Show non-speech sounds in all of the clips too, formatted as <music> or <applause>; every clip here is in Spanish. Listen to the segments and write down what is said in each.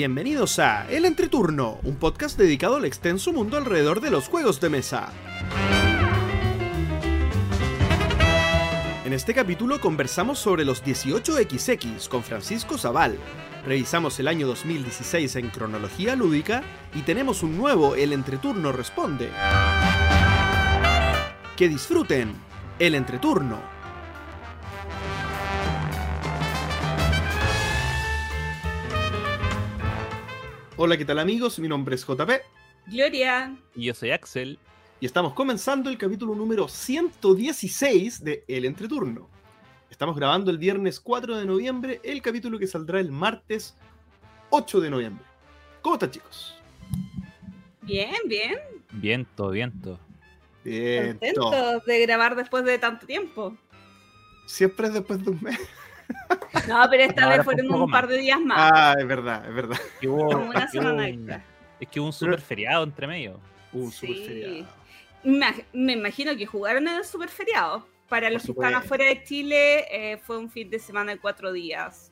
Bienvenidos a El Entreturno, un podcast dedicado al extenso mundo alrededor de los juegos de mesa. En este capítulo conversamos sobre los 18XX con Francisco Zaval, revisamos el año 2016 en cronología lúdica y tenemos un nuevo El Entreturno Responde. Que disfruten El Entreturno. Hola, ¿qué tal amigos? Mi nombre es JP. Gloria. Y yo soy Axel. Y estamos comenzando el capítulo número 116 de El Entreturno. Estamos grabando el viernes 4 de noviembre, el capítulo que saldrá el martes 8 de noviembre. ¿Cómo están chicos? Bien, bien. Bien, todo. Bien. Contentos de grabar después de tanto tiempo. Siempre es después de un mes. No, pero esta vez fueron un, par de días más. Ah, es verdad, es verdad. Como una semana extra. Es que hubo un super feriado entre medio. Un super feriado. Me imagino que jugaron en el super feriado. Para los que están afuera de Chile, eh, fue un fin de semana de cuatro días.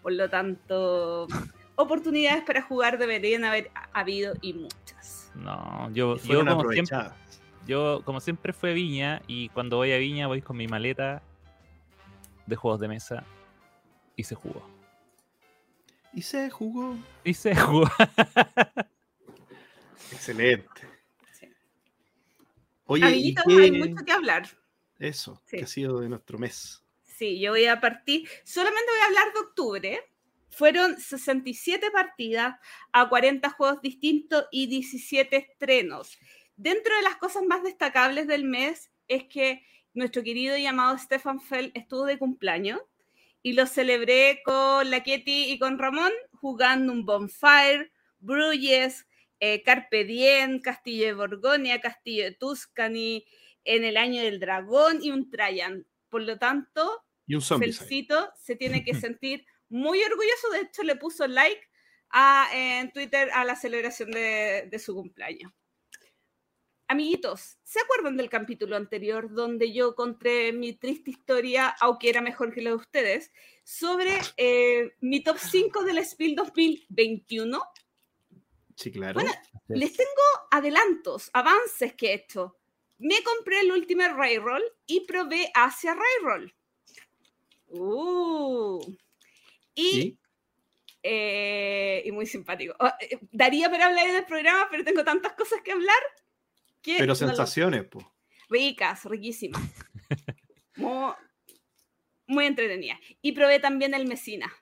Por lo tanto, oportunidades para jugar deberían haber habido y muchas. No, yo, yo como, siempre, yo como siempre fui a Viña y cuando voy a Viña voy con mi maleta de juegos de mesa y se jugó. Y se jugó. Y se <laughs> jugó. Excelente. Oye, hay mucho que hablar. Eso, que ha sido de nuestro mes. Sí, yo voy a partir, solamente voy a hablar de octubre. Fueron 67 partidas a 40 juegos distintos y 17 estrenos. Dentro de las cosas más destacables del mes es que nuestro querido y amado Stefan Fell estuvo de cumpleaños y lo celebré con la Ketty y con Ramón jugando un Bonfire, Bruyes, eh, Carpe Diem, Castillo de Borgoña, Castillo de Tuscany, en el año del dragón y un Trajan. Por lo tanto, y un Felcito se tiene que <laughs> sentir muy orgulloso. De hecho, le puso like a, en Twitter a la celebración de, de su cumpleaños. Amiguitos, ¿se acuerdan del capítulo anterior donde yo conté mi triste historia, aunque era mejor que la de ustedes, sobre eh, mi top 5 del Spiel 2021? Sí, claro. Bueno, les tengo adelantos, avances que he hecho. Me compré el último Rayroll y probé hacia Rayroll. Uh. Y, eh, y muy simpático. Oh, eh, daría para hablar en el programa, pero tengo tantas cosas que hablar pero sensaciones, pues. Ricas, riquísimas. <laughs> muy, muy entretenida. Y probé también el Mesina.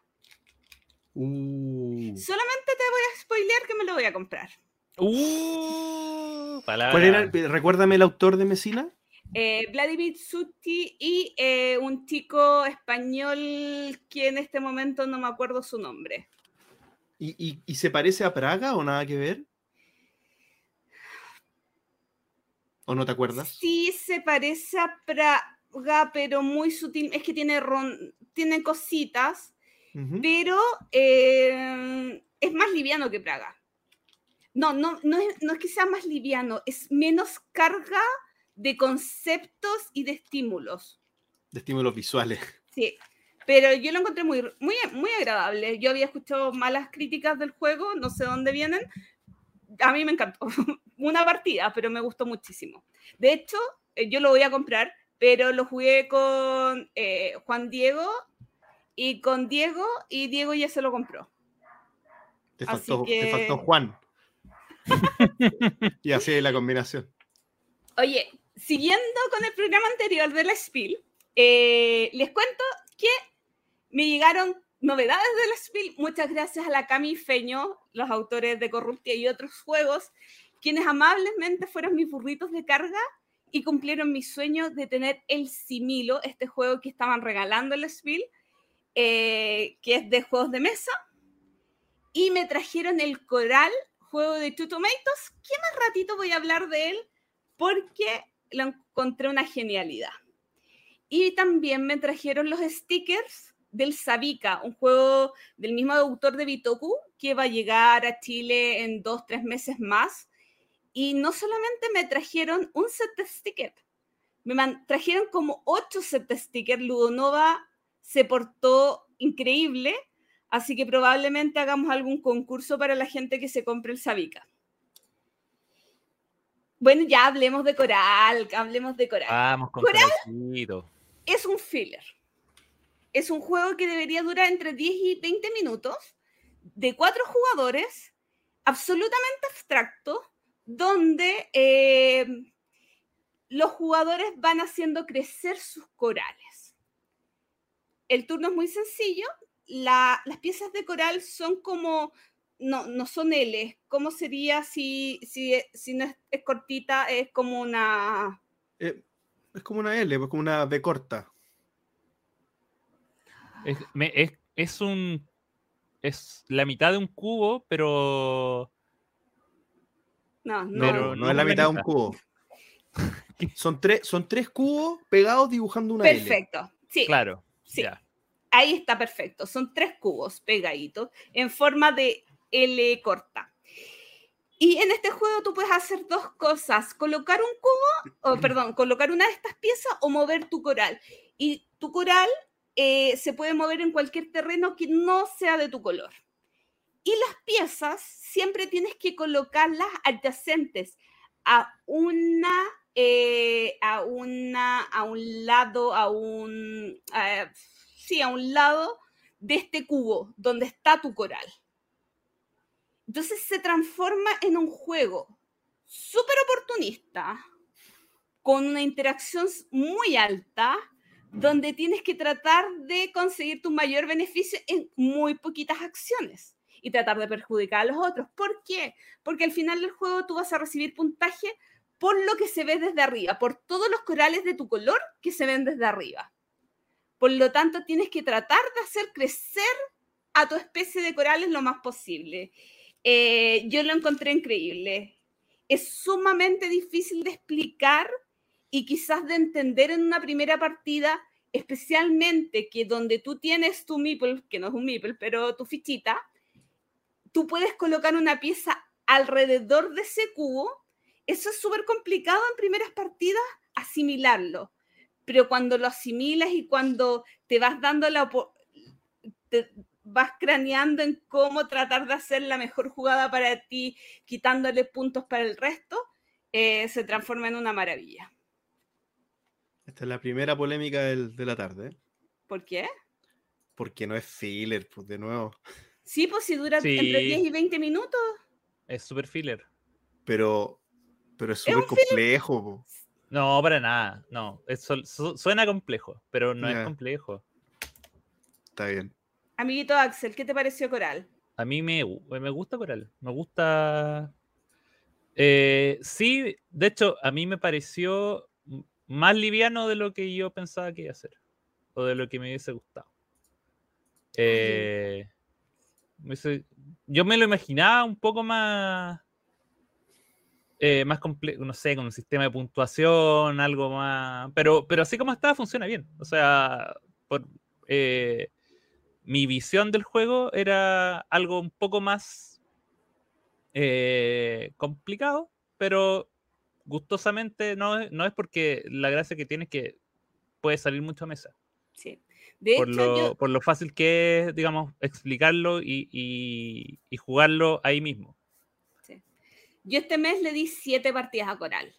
Uh. Solamente te voy a spoilear que me lo voy a comprar. Uh, ¿Cuál era? Recuérdame el autor de Mesina. Eh, Vladimir Zutti y eh, un chico español que en este momento no me acuerdo su nombre. ¿Y, y se parece a Praga o nada que ver? ¿O no te acuerdas? Sí, se parece a Praga, pero muy sutil. Es que tiene, tiene cositas, pero eh, es más liviano que Praga. No, no, no es, no es que sea más liviano, es menos carga de conceptos y de estímulos. De estímulos visuales. <laughs> Sí, pero yo lo encontré muy, muy, muy agradable. Yo había escuchado malas críticas del juego, no sé dónde vienen. A mí me encantó. <laughs> una partida, pero me gustó muchísimo. De hecho, eh, yo lo voy a comprar, pero lo jugué con eh, Juan Diego y con Diego, y Diego ya se lo compró. Te faltó, Juan. <laughs> y así es la combinación. Oye, siguiendo con el programa anterior de la Spiel, eh, les cuento que me llegaron novedades de la Spiel, muchas gracias a la Cami Feño, los autores de Corruptia y otros juegos, quienes amablemente fueron mis burritos de carga y cumplieron mi sueño de tener el Similo, este juego que estaban regalando el Spiel, eh, que es de juegos de mesa, y me trajeron el Coral, juego de Two Tomatoes, que más ratito voy a hablar de él porque lo encontré una genialidad. Y también me trajeron los stickers del Sabika, un juego del mismo autor de Bitoku, que va a llegar a Chile en dos, tres meses más y no solamente me trajeron un set de stickers, me trajeron como ocho set de stickers. Ludonova se portó increíble, Así que probablemente hagamos algún concurso para la gente que se compre el Sabica. Bueno, ya hablemos de Coral, hablemos de Coral. Vamos con Coral es un filler. Es un juego que debería durar entre 10 y 20 minutos, de cuatro jugadores, absolutamente abstracto, donde eh, los jugadores van haciendo crecer sus corales. El turno es muy sencillo. las piezas de coral son como, no, no son L. ¿Cómo sería si, si, si no es, cortita? Es como una... Eh, es como una L, es como una B corta. Es, es, un. Es la mitad de un cubo, pero. No, no, no, es la mitad de un cubo. <laughs> son, tres, son tres cubos pegados dibujando una Perfecto. Perfecto. Sí. Claro. Sí. Ahí está perfecto. Son tres cubos pegaditos en forma de L corta. Y en este juego tú puedes hacer dos cosas, colocar un cubo, o <clears throat> perdón, colocar una de estas piezas o mover tu coral. Y tu coral eh, se puede mover en cualquier terreno que no sea de tu color. Y las piezas siempre tienes que colocarlas adyacentes a una, eh, a una, a un lado, a un, sí, a un lado de este cubo donde está tu coral. Entonces se transforma en un juego súper oportunista, con una interacción muy alta, donde tienes que tratar de conseguir tu mayor beneficio en muy poquitas acciones y tratar de perjudicar a los otros. ¿Por qué? Porque al final del juego tú vas a recibir puntaje por lo que se ve desde arriba, por todos los corales de tu color que se ven desde arriba. Por lo tanto, tienes que tratar de hacer crecer a tu especie de corales lo más posible. Eh, yo lo encontré increíble. Es sumamente difícil de explicar y quizás de entender en una primera partida, especialmente que donde tú tienes tu meeple, que no es un meeple, pero tu fichita, tú puedes colocar una pieza alrededor de ese cubo. Eso es súper complicado en primeras partidas asimilarlo, pero cuando lo asimilas y cuando te vas dando la vas craneando en cómo tratar de hacer la mejor jugada para ti, quitándole puntos para el resto, eh, se transforma en una maravilla. Esta es la primera polémica de la tarde. ¿Por qué? Porque no es filler, pues de nuevo. <laughs> Sí, pues si dura entre 10 y 20 minutos. Es super filler. Pero, pero es súper complejo. No, para nada. No, suena complejo, pero no es complejo. Está bien. Amiguito Axel, ¿qué te pareció Coral? A mí me, me gusta Coral. Me gusta. Eh, sí, de hecho, a mí me pareció más liviano de lo que yo pensaba que iba a ser. O de lo que me hubiese gustado. Eh, yo me lo imaginaba un poco más. Eh, más complejo, no sé, con un sistema de puntuación, algo más. Pero, pero así como está, funciona bien. O sea, por, mi visión del juego era algo un poco más eh, complicado, pero gustosamente no, no es porque la gracia que tiene es que puede salir mucho a mesa. Sí. De por, lo, por lo fácil que es, digamos, explicarlo y, jugarlo ahí mismo. Sí. Yo este mes le di siete partidas a Coral.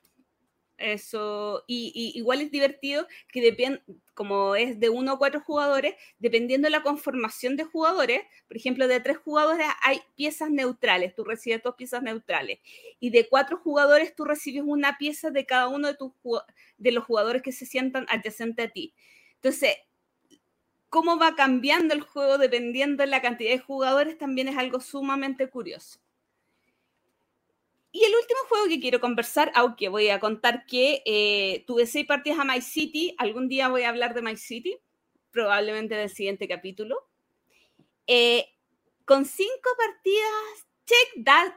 Eso, y, igual es divertido que depende, como es de uno o cuatro jugadores, dependiendo de la conformación de jugadores, por ejemplo, de tres jugadores hay piezas neutrales, tú recibes dos piezas neutrales, y de cuatro jugadores tú recibes una pieza de cada uno de, tus, de los jugadores que se sientan adyacente a ti. Entonces, cómo va cambiando el juego dependiendo de la cantidad de jugadores también es algo sumamente curioso. Y el último juego que quiero conversar, aunque voy a contar que eh, tuve seis partidas a My City, algún día voy a hablar de My City, probablemente en el siguiente capítulo. Eh, con cinco partidas, Take That,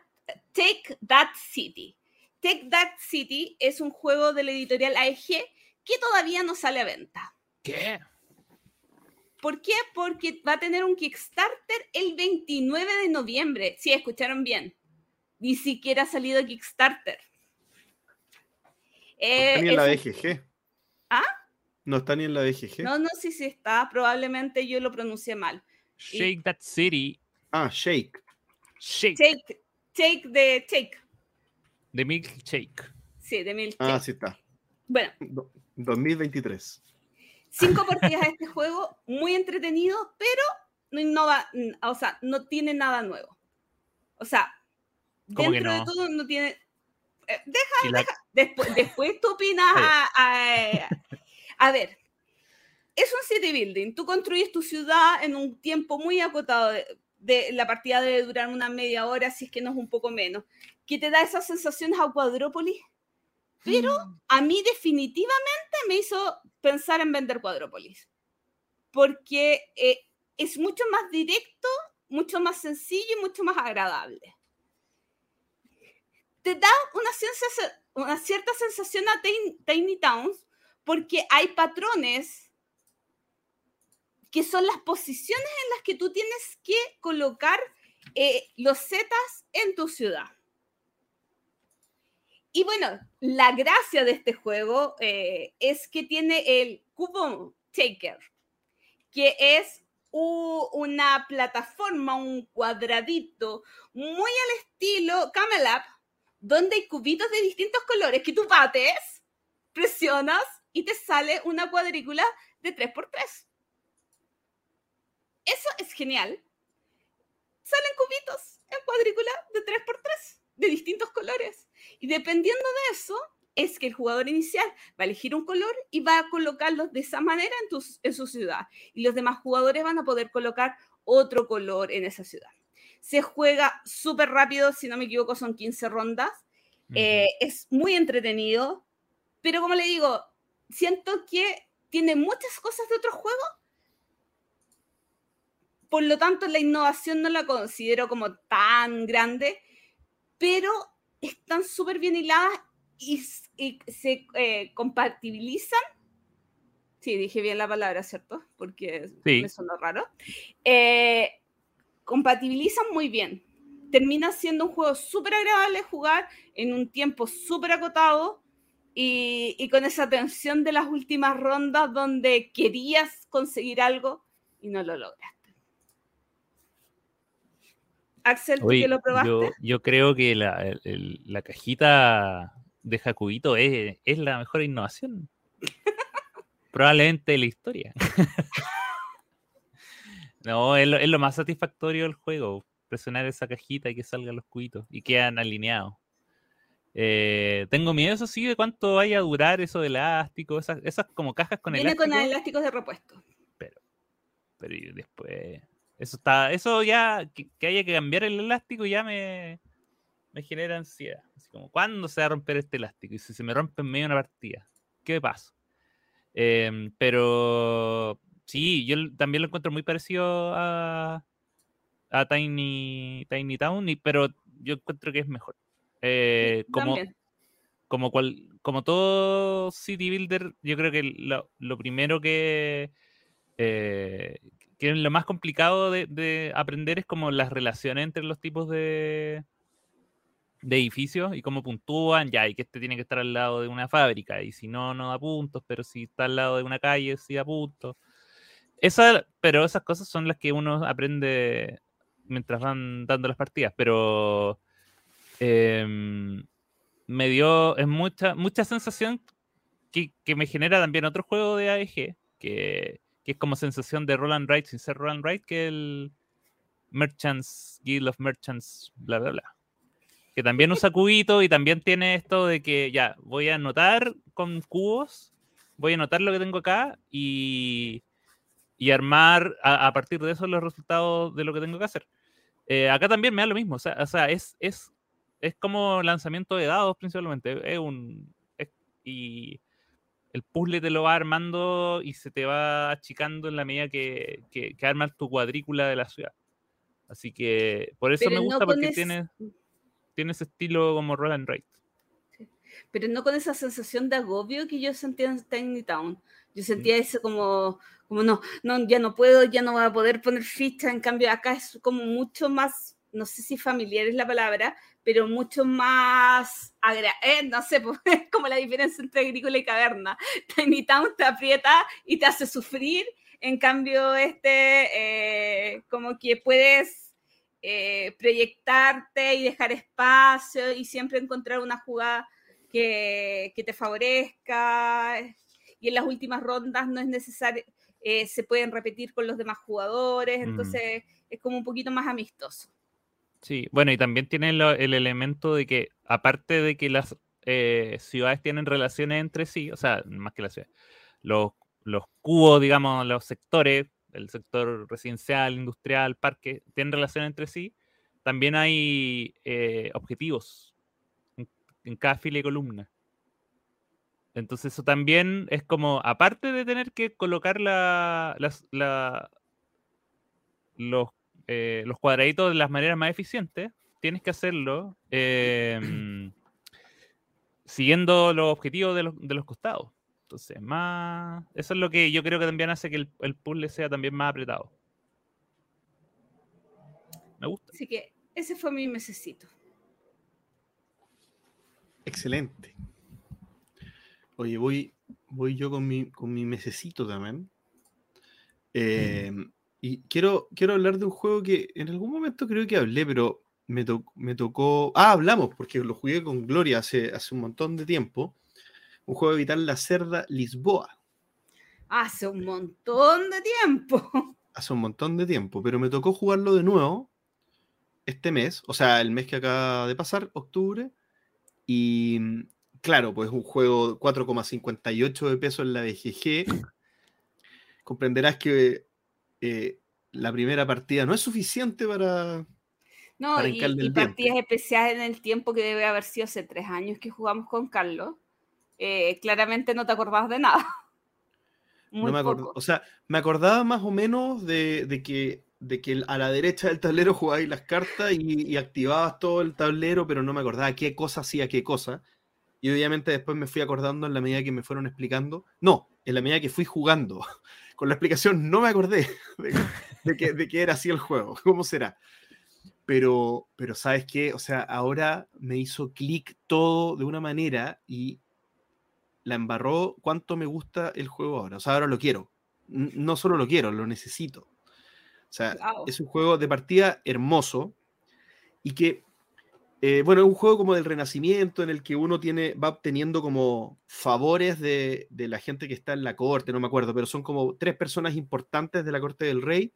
Take That City. Take That City es un juego de la editorial AEG que todavía no sale a venta. ¿Qué? ¿Por qué? Porque va a tener un Kickstarter el 29 de noviembre. Si escucharon bien ni siquiera ha salido Kickstarter. no está ni en la BGG. ¿Ah? No está ni en la BGG. No, no, sí, sí está. Probablemente yo lo pronuncié mal. Shake That City. Ah, Shake. Shake. Shake, shake de shake. De Milkshake. Sí, de Milk Ah, sí está. Bueno, Do- 2023. cinco <laughs> partidas de este juego, muy entretenido, pero no innova, o sea, no tiene nada nuevo. O sea, ¿Cómo que dentro de no? todo no tiene... eh, deja, la- después, después tú opinas a, a- a ver, es un city building, tú construyes tu ciudad en un tiempo muy acotado, de, de- la partida debe durar una media hora, si es que no es un poco menos, que te da esas sensaciones a Cuadrópolis, pero a mí definitivamente me hizo pensar en vender Cuadrópolis, porque eh, es mucho más directo, mucho más sencillo y mucho más agradable. Te da una, cierta sensación a Tiny, Towns porque hay patrones que son las posiciones en las que tú tienes que colocar eh, los zetas en tu ciudad. Y bueno, la gracia de este juego eh, es que tiene el cubo taker, que es una plataforma, un cuadradito muy al estilo Camel donde hay cubitos de distintos colores que tú bates, presionas y te sale una cuadrícula de 3x3. Eso es genial. Salen cubitos en cuadrícula de 3x3 de distintos colores. Y dependiendo de eso, es que el jugador inicial va a elegir un color y va a colocarlos de esa manera en, su ciudad. Y los demás jugadores van a poder colocar otro color en esa ciudad. Se juega súper rápido, si no me equivoco, son 15 rondas. Eh, es muy entretenido, pero como le digo, siento que tiene muchas cosas de otro juego. Por lo tanto, la innovación no la considero como tan grande, pero están súper bien hiladas y, y se eh, compatibilizan. Sí, dije bien la palabra, ¿cierto? Porque Sí. me sonó raro. Eh, compatibilizan muy bien. Termina siendo un juego súper agradable de jugar en un tiempo súper acotado y, y con esa tensión de las últimas rondas donde querías conseguir algo y no lo lograste. Axel, ¿tú Oye, que lo probaste? yo, yo creo que la, el- la cajita de Jacubito es, es la mejor innovación. <laughs> Probablemente de la historia. <laughs> no, es lo, es lo más satisfactorio del juego. Presionar esa cajita y que salgan los cubitos y quedan alineados. Eh, tengo miedo, eso sí, de cuánto vaya a durar eso de elástico, esas, esas como cajas con Viene elástico. con elásticos de repuesto. pero y después eso está eso ya que, que haya que cambiar el elástico ya me me genera ansiedad así como ¿cuándo se va a romper este elástico? y si se me rompe en medio de una partida ¿qué pasa? Em, pero sí yo también lo encuentro muy parecido a a Tiny Tiny Town y- pero yo encuentro que es mejor Eh, como como cual, como todo City Builder, yo creo que lo, lo primero que, eh, que es lo más complicado de, de aprender es como las relaciones entre los tipos de, de edificios y cómo puntúan, ya, y que este tiene que estar al lado de una fábrica, y si no, no da puntos, pero si está al lado de una calle, sí da puntos. Esa, pero esas cosas son las que uno aprende mientras van dando las partidas, pero em, me dio, es mucha, mucha sensación que, que me genera también otro juego de AEG, que, que es como sensación de Roland Wright sin ser Roland Wright, que el Merchants, Guild of Merchants, bla, bla, bla. Que también usa cubitos y también tiene esto de que ya, voy a anotar con cubos, voy a anotar lo que tengo acá y, y armar a, a partir de eso los resultados de lo que tengo que hacer. Eh, acá también me da lo mismo, o sea, o sea es, es, es como lanzamiento de dados principalmente. Es un. es- y el puzzle te lo va armando y se te va achicando en la medida que, que, que armas tu cuadrícula de la ciudad. Así que por eso Pero me no gusta con porque es- tiene, tiene ese estilo como Roland Wright. pero no con esa sensación de agobio que yo sentía en Tiny Town. Yo sentía eso como, como no, no, ya no puedo, ya no voy a poder poner ficha. En cambio, acá es como mucho más, no sé si familiar es la palabra, pero mucho más, agra- eh, no sé, <laughs> pues, es como la diferencia entre agrícola y caverna. Tiny Town te aprieta y te hace sufrir. En cambio, este, eh, como que puedes eh, proyectarte y dejar espacio y siempre encontrar una jugada que, que te favorezca. Y en las últimas rondas no es necesario, eh, se pueden repetir con los demás jugadores, Mm. entonces es como un poquito más amistoso. Sí, bueno, y también tiene el elemento de que, aparte de que las eh, ciudades tienen relaciones entre sí, o sea, más que las ciudades, los, los cubos, digamos, los sectores, el sector residencial, industrial, parque, tienen relaciones entre sí, también hay eh, objetivos en, en cada fila y columna. Entonces eso también es como, aparte de tener que colocar la, las- la- los, eh, los cuadraditos de las maneras más eficientes, tienes que hacerlo em, siguiendo los objetivos de los, de los costados. Entonces, más. Eso es lo que yo creo que también hace que el, el puzzle sea también más apretado. Me gusta. Así que ese fue mi mesecito. Excelente. Oye, voy, voy yo con mi, con mi mesecito también. Eh, y quiero, quiero hablar de un juego que en algún momento creo que hablé, pero me, to- me tocó. Ah, hablamos, porque lo jugué con Gloria hace, hace un montón de tiempo. Un juego de Vital La Cerda Lisboa. Hace un montón de tiempo. <laughs> Hace un montón de tiempo, pero me tocó jugarlo de nuevo este mes, o sea, el mes que acaba de pasar, octubre. Y claro, pues un juego 4,58 de peso en la BGG. <clears throat> Comprenderás que eh, la primera partida no es suficiente para. No, Para y, partidas especiales en el tiempo que debe haber sido hace tres años que jugamos con Carlos. Eh, claramente no te acordabas de nada. <laughs> Muy no me poco. O sea, me acordaba más o menos de, de que, de que a la derecha del tablero jugabais las cartas y, y activabas todo el tablero, pero no me acordaba qué cosa hacía qué cosa. Y obviamente después me fui acordando en la medida que me fueron explicando. No, en la medida que fui jugando. <laughs> Con la explicación no me acordé <laughs> de, de que, de que era así el juego. <laughs> ¿Cómo será? Pero, pero ¿sabes qué? O sea, ahora me hizo clic todo de una manera y la embarró cuánto me gusta el juego ahora. O sea, ahora lo quiero. No solo lo quiero, lo necesito. O sea, es un juego de partida hermoso y que, eh, bueno, es un juego como del renacimiento en el que uno tiene, va obteniendo como favores de, la gente que está en la corte, no me acuerdo, pero son como tres personas importantes de la corte del rey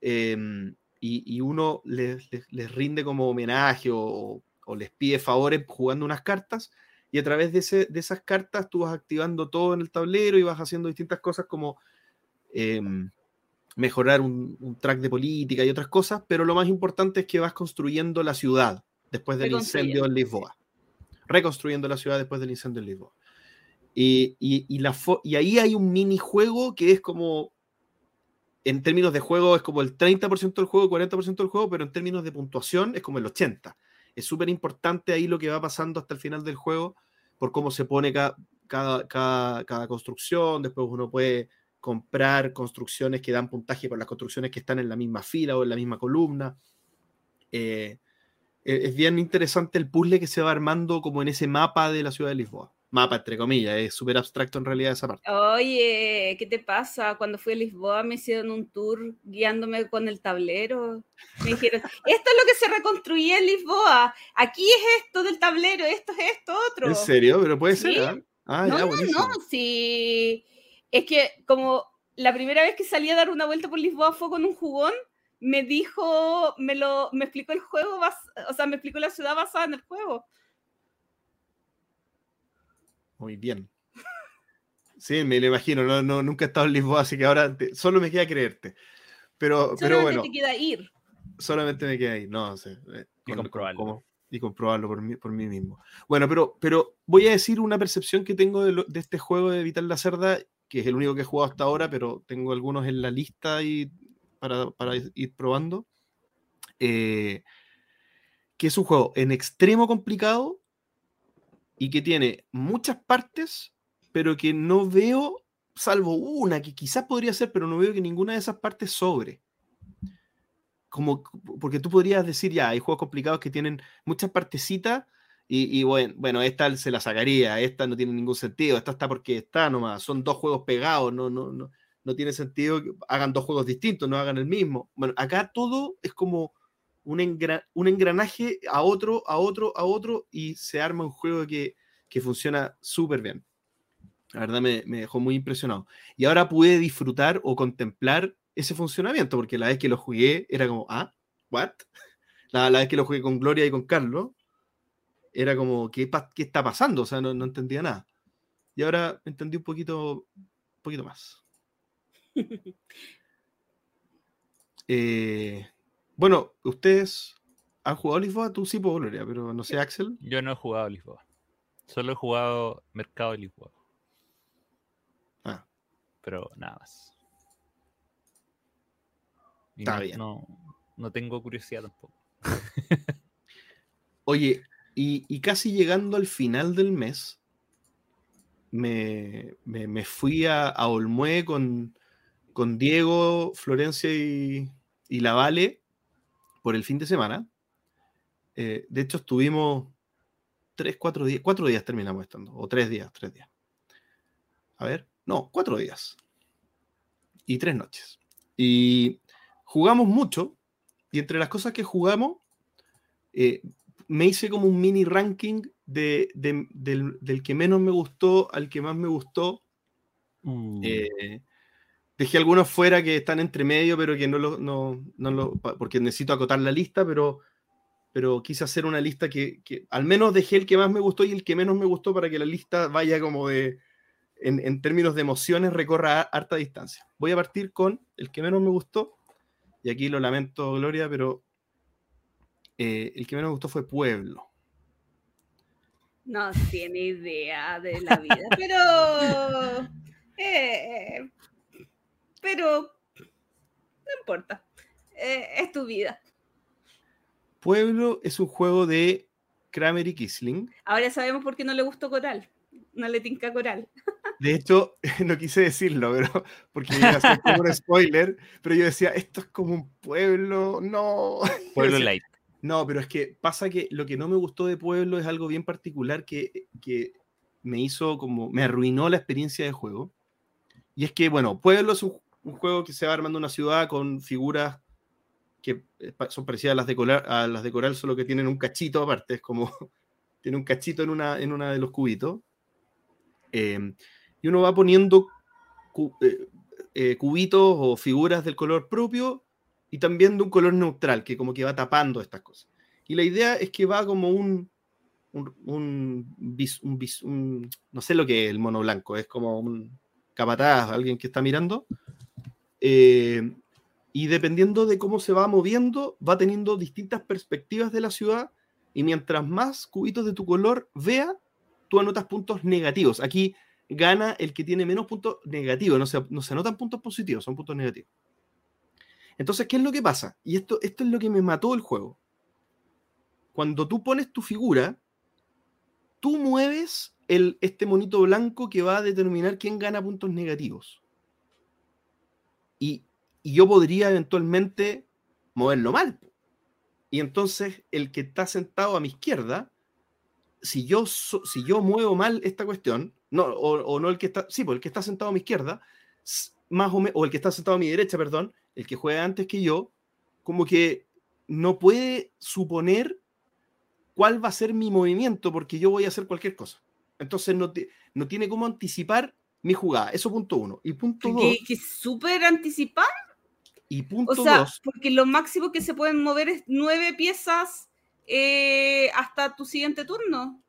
em, y, uno les, rinde como homenaje o, les pide favores jugando unas cartas y a través de esas cartas tú vas activando todo en el tablero y vas haciendo distintas cosas como em, mejorar un, un track de política y otras cosas, pero lo más importante es que vas construyendo la ciudad después del incendio en Lisboa. Reconstruyendo la ciudad después del incendio en Lisboa. Y, y- y la y ahí hay un minijuego que es como, en términos de juego, es como el 30% del juego, 40% del juego, pero en términos de puntuación es como el 80%. Es súper importante ahí lo que va pasando hasta el final del juego, por cómo se pone ca- cada, cada, cada construcción, después uno puede comprar construcciones que dan puntaje por las construcciones que están en la misma fila o en la misma columna. Eh, es bien interesante el puzzle que se va armando como en ese mapa de la ciudad de Lisboa. Mapa, entre comillas, es súper abstracto en realidad esa parte. Oye, ¿qué te pasa? Cuando fui a Lisboa me hicieron un tour guiándome con el tablero. Me dijeron, <laughs> esto es lo que se reconstruía en Lisboa. Aquí es esto del tablero, esto es esto otro. ¿En serio? Pero puede ser. Sí. ¿ah? Ah, No, ya, no, no, sí. Es que como la primera vez que salí a dar una vuelta por Lisboa fue con un jugón, me dijo, me lo, me explicó el juego, bas- o sea, me explicó la ciudad basada en el juego. Muy bien. Sí, me lo imagino. No, no, nunca he estado en Lisboa, así que ahora te- solo me queda creerte. Pero, pero Solamente bueno, te queda ir. solamente me queda ahí. No sé. eh, Y con- con- comprobarlo. y comprobarlo por mí, por mí mismo. Bueno, pero, pero voy a decir una percepción que tengo de, lo- de este juego de Vital la Cerda, que es el único que he jugado hasta ahora, pero tengo algunos en la lista y para, ir probando. Eh, que es un juego en extremo complicado y que tiene muchas partes, pero que no veo, salvo una que quizás podría ser, pero no veo que ninguna de esas partes sobre. Como, porque tú podrías decir, ya, hay juegos complicados que tienen muchas partecitas y, y bueno, bueno, esta se la sacaría, esta no tiene ningún sentido, esta está porque está nomás, son dos juegos pegados, no, no, no, no tiene sentido que hagan dos juegos distintos, no hagan el mismo. Bueno, acá todo es como un, un engranaje a otro, a otro, a otro, y se arma un juego que, que funciona súper bien. La verdad me, me, dejó muy impresionado. Y ahora pude disfrutar o contemplar ese funcionamiento, porque la vez que lo jugué era como, ah, ¿what? <laughs> La, la vez que lo jugué con Gloria y con Carlos, era como, ¿qué, qué está pasando? O sea, no, no, entendía nada. Y ahora entendí un poquito, un poquito más. <laughs> eh, bueno, ustedes han jugado Lisboa, tú sí, por Gloria, pero no sé, Axel. Yo no he jugado Lisboa. Solo he jugado Mercado de Lisboa. Ah. Pero nada más. Y Está no, bien. No, no tengo curiosidad tampoco. <laughs> Oye, y, y, casi llegando al final del mes, me, me, me fui a, a Olmué con, con, Diego, Florencia y, y La Vale por el fin de semana. Eh, de hecho, estuvimos tres, cuatro días, cuatro días terminamos estando, o tres días, tres días. A ver, no, cuatro días. Y tres noches. Y jugamos mucho, y entre las cosas que jugamos, eh, me hice como un mini ranking de, de, del, del, que menos me gustó al que más me gustó. Uh. Eh, dejé algunos fuera que están entre medio, pero que no lo, no, no lo porque necesito acotar la lista, pero, pero quise hacer una lista que, que, al menos dejé el que más me gustó y el que menos me gustó para que la lista vaya como de, en, en términos de emociones, recorra harta distancia. Voy a partir con el que menos me gustó, y aquí lo lamento, Gloria, pero eh, el que menos me gustó fue Pueblo. No tiene idea de la vida, <laughs> pero. Eh, pero. No importa. Eh, es tu vida. Pueblo es un juego de Kramer y Kisling. Ahora sabemos por qué no le gustó Coral. No le tinca Coral. <laughs> De hecho, <laughs> no quise decirlo, pero porque iba a ser como un <laughs> spoiler, pero yo decía, esto es como un pueblo, no. Pueblo light. No, pero es que pasa que lo que no me gustó de Pueblo es algo bien particular que, que me hizo como, me arruinó la experiencia de juego. Y es que, bueno, Pueblo es un, un juego que se va armando una ciudad con figuras que son parecidas a las de Coral, a las de Coral solo que tienen un cachito aparte, es como, <laughs> tiene un cachito en una, en una de los cubitos. Eh, y uno va poniendo eh, eh, cubitos o figuras del color propio y también de un color neutral, que como que va tapando estas cosas. Y la idea es que va como un, un, un, bis, un, bis, un no sé lo que es el mono blanco, es como un capataz, alguien que está mirando. Eh, y dependiendo de cómo se va moviendo, va teniendo distintas perspectivas de la ciudad. Y mientras más cubitos de tu color vea, tú anotas puntos negativos. Aquí gana el que tiene menos puntos negativos, no se, no se anotan puntos positivos, son puntos negativos. Entonces, ¿qué es lo que pasa? Y esto, esto es lo que me mató el juego. Cuando tú pones tu figura, tú mueves el, este monito blanco que va a determinar quién gana puntos negativos. Y, yo podría eventualmente moverlo mal. Y entonces el que está sentado a mi izquierda, si yo, si yo muevo mal esta cuestión, no, o, o, no el que está, sí, pues el que está sentado a mi izquierda, más o, me, o el que está sentado a mi derecha, perdón, el que juega antes que yo, como que no puede suponer cuál va a ser mi movimiento porque yo voy a hacer cualquier cosa. Entonces no, te, no tiene cómo anticipar mi jugada. Eso punto uno. Y punto dos. Que, que súper anticipar. Y punto o sea, dos. Porque lo máximo que se pueden mover es nueve piezas eh, hasta tu siguiente turno.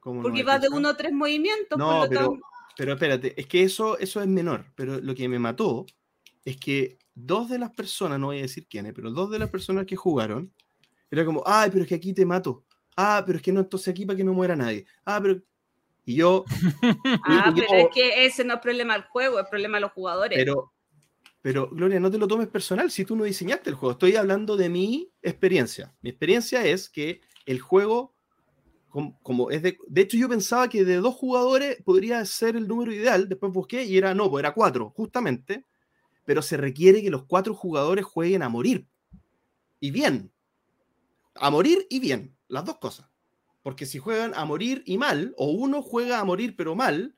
Porque va de uno a tres movimientos. No, pero, tanto... pero espérate, es que eso, eso es menor. Pero lo que me mató es que dos de las personas, no voy a decir quiénes, pero dos de las personas que jugaron, era como, ay, pero es que aquí te mato. Ah, pero es que no, entonces aquí para que no muera nadie. Ah, pero. Y yo. <laughs> ah, y yo, pero es que ese no es problema del juego, es problema de los jugadores. Pero, pero, Gloria, no te lo tomes personal si tú no diseñaste el juego. Estoy hablando de mi experiencia. Mi experiencia es que el juego, como, como es de. De hecho, yo pensaba que de dos jugadores podría ser el número ideal. Después busqué y era no, pues era cuatro, justamente pero se requiere que los cuatro jugadores jueguen a morir. Y bien. A morir y bien. Las dos cosas. Porque si juegan a morir y mal, o uno juega a morir pero mal,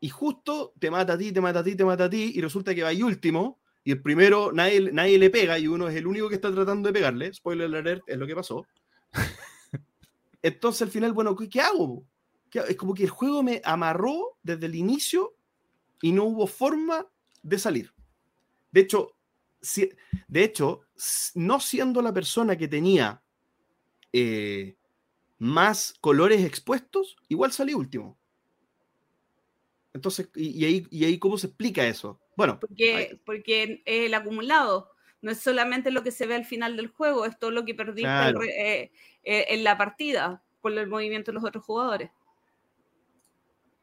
y justo te mata a ti, te mata a ti, te mata a ti, y resulta que va ahí último, y el primero nadie, nadie le pega, y uno es el único que está tratando de pegarle. Spoiler alert, es lo que pasó. <laughs> Entonces al final, bueno, ¿qué, hago? Es como que el juego me amarró desde el inicio y no hubo forma de salir. De hecho, si, de hecho, no siendo la persona que tenía eh, más colores expuestos, igual salí último. Entonces, y, ahí, y ahí cómo se explica eso? Bueno, porque, porque el acumulado no es solamente lo que se ve al final del juego, es todo lo que perdiste eh, eh, en la partida por el movimiento de los otros jugadores.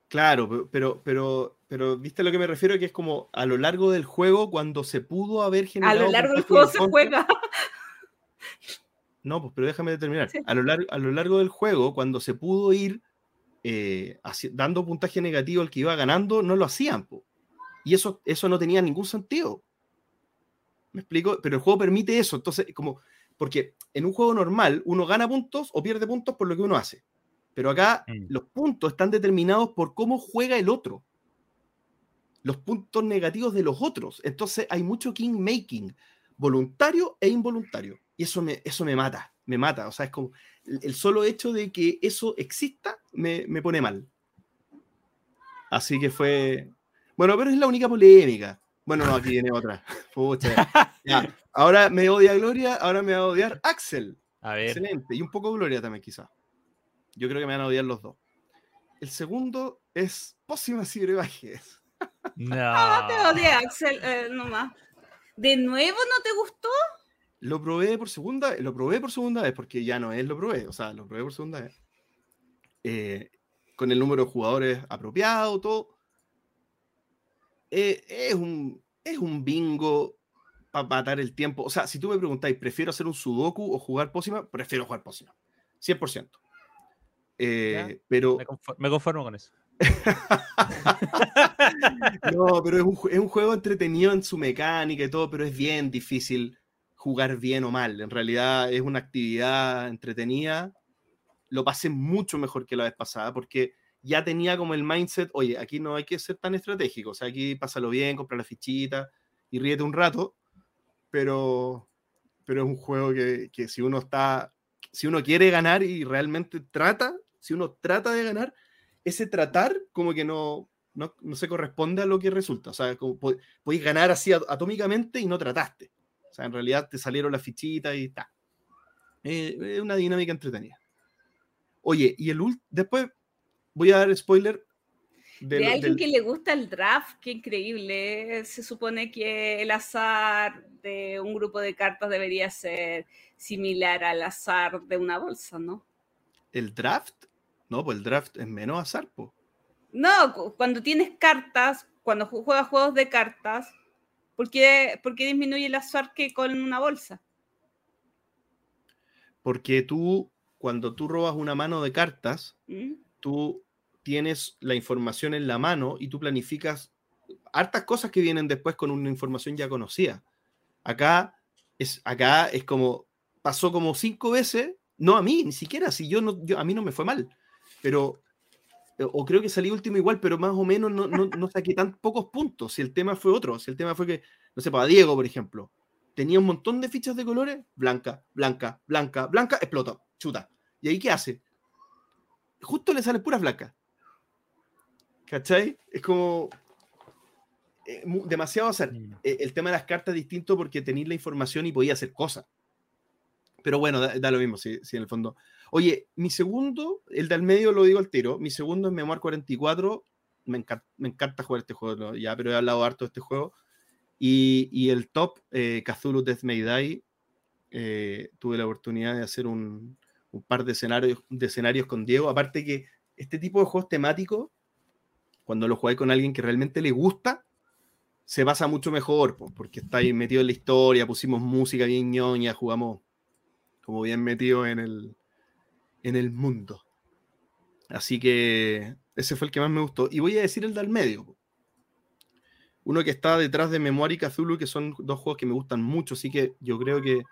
Claro, pero, pero, pero, ¿viste a lo que me refiero? Que es como a lo largo del juego, cuando se pudo haber generado. A lo largo del juego se juega. <laughs> No, pues, pero déjame terminar. A, lo largo, a lo largo del juego, cuando se pudo ir eh, dando puntaje negativo al que iba ganando, no lo hacían. Y eso, eso no tenía ningún sentido. ¿Me explico? Pero el juego permite eso. Entonces, como, porque en un juego normal uno gana puntos o pierde puntos por lo que uno hace. Pero acá mm. los puntos están determinados por cómo juega el otro. Los puntos negativos de los otros. Entonces hay mucho king making, voluntario e involuntario. Y eso me, eso me mata, me mata. O sea, es como el solo hecho de que eso exista me, pone mal. Así que fue. Bueno, pero es la única polémica. Bueno, no, aquí viene otra. <laughs> Ahora me odia Gloria, ahora me va a odiar Axel. A ver. Excelente. Y un poco Gloria también, quizá. Yo creo que me van a odiar los dos. El segundo es Pósimas y Brebajes. No. no te odia Axel, eh, nomás. ¿De nuevo no te gustó? Lo probé por segunda, lo probé por segunda vez, porque ya no es lo probé, o sea, lo probé por segunda vez. Eh, con el número de jugadores apropiado, todo. Eh, es, un, es un bingo para matar el tiempo. O sea, si tú me preguntáis, ¿prefiero hacer un sudoku o jugar pócima? Prefiero jugar pócima. 100%. Eh, pero... Me conformo, con eso. <laughs> no, pero es un, es un, juego entretenido en su mecánica y todo, pero es bien difícil jugar bien o mal. En realidad es una actividad entretenida. Lo pasé mucho mejor que la vez pasada porque ya tenía como el mindset, oye, aquí no hay que ser tan estratégico, o sea, aquí pásalo bien, compra la fichita y ríete un rato, pero, pero es un juego que, que si uno está, si uno quiere ganar y realmente trata, si uno trata de ganar, ese tratar como que no, no, no se corresponde a lo que resulta, o sea, podéis ganar así atómicamente y no trataste. O sea, en realidad te salieron las fichitas y está. es una dinámica entretenida. Oye, y el después voy a dar spoiler. De, alguien que le gusta el draft, qué increíble. Se supone que el azar de un grupo de cartas debería ser similar al azar de una bolsa, ¿no? ¿El draft? No, pues el draft es menos azar, pues. No, cuando tienes cartas, cuando juegas juegos de cartas, ¿Por qué, disminuye el azar que con una bolsa? Porque tú, cuando tú robas una mano de cartas, ¿Mm? tú tienes la información en la mano y tú planificas hartas cosas que vienen después con una información ya conocida. Acá es, acá es como, pasó como cinco veces, no a mí, ni siquiera, si yo no, yo, a mí no me fue mal, pero o creo que salí último igual, pero más o menos no, no, saqué tan pocos puntos. Si el tema fue otro, si el tema fue que, no sé, para Diego, por ejemplo, tenía un montón de fichas de colores, blanca, blanca, blanca, blanca, explota, chuta. ¿Y ahí qué hace? Justo le sale puras blancas. ¿Cachai? Es como eh, demasiado hacer. Eh, el tema de las cartas es distinto porque tenéis la información y podía hacer cosas. Pero bueno, da, lo mismo, si, si en el fondo Oye, mi segundo, el del medio lo digo al tiro, mi segundo es Memoir 44, me encanta, me jugar este juego, ya, pero he hablado harto de este juego. Y, el top, eh, Cthulhu Death May Die, eh, tuve la oportunidad de hacer un, par de escenarios, de escenarios con Diego. Aparte que este tipo de juegos temáticos, cuando lo jugáis con alguien que realmente le gusta, se pasa mucho mejor, porque está metido en la historia, pusimos música bien ñoña, jugamos como bien metido en el, en el mundo. Así que ese fue el que más me gustó. Y voy a decir el del medio. Uno que está detrás de Memoria y Cthulhu, que son dos juegos que me gustan mucho, así que yo creo que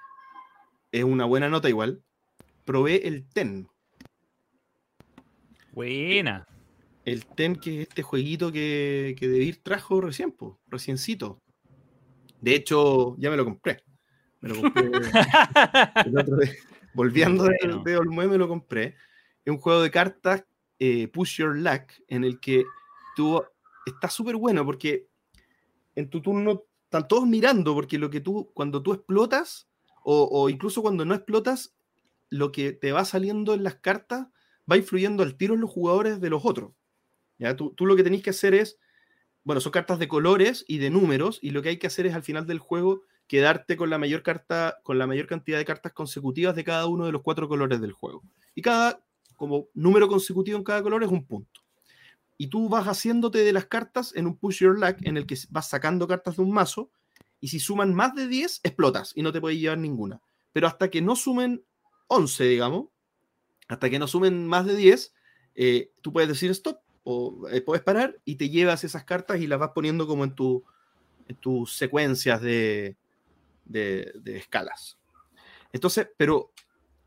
es una buena nota igual. Probé el Ten. Buena. el TEN, que es este jueguito que, que Debir trajo recién, pues, reciencito. De hecho, ya me lo compré. Me lo compré <laughs> el otro día. Volviendo de, de Olmué, me lo compré. Es un juego de cartas, eh, Push Your Luck, en el que tú está súper bueno porque en tu turno están todos mirando, porque lo que tú, cuando tú explotas, o, o incluso cuando no explotas, lo que te va saliendo en las cartas va influyendo al tiro en los jugadores de los otros. ¿ya? Tú, tú lo que tenés que hacer es, bueno, son cartas de colores y de números, y lo que hay que hacer es al final del juego quedarte con la mayor carta, con la mayor cantidad de cartas consecutivas de cada uno de los cuatro colores del juego. Y cada, como número consecutivo en cada color es un punto. Y tú vas haciéndote de las cartas en un push your luck en el que vas sacando cartas de un mazo, y si suman más de 10, explotas y no te puedes llevar ninguna. Pero hasta que no sumen 11, digamos, hasta que no sumen más de 10, eh, tú puedes decir stop o eh, puedes parar y te llevas esas cartas y las vas poniendo como en, tu, en tus secuencias de, de, de escalas. Entonces, pero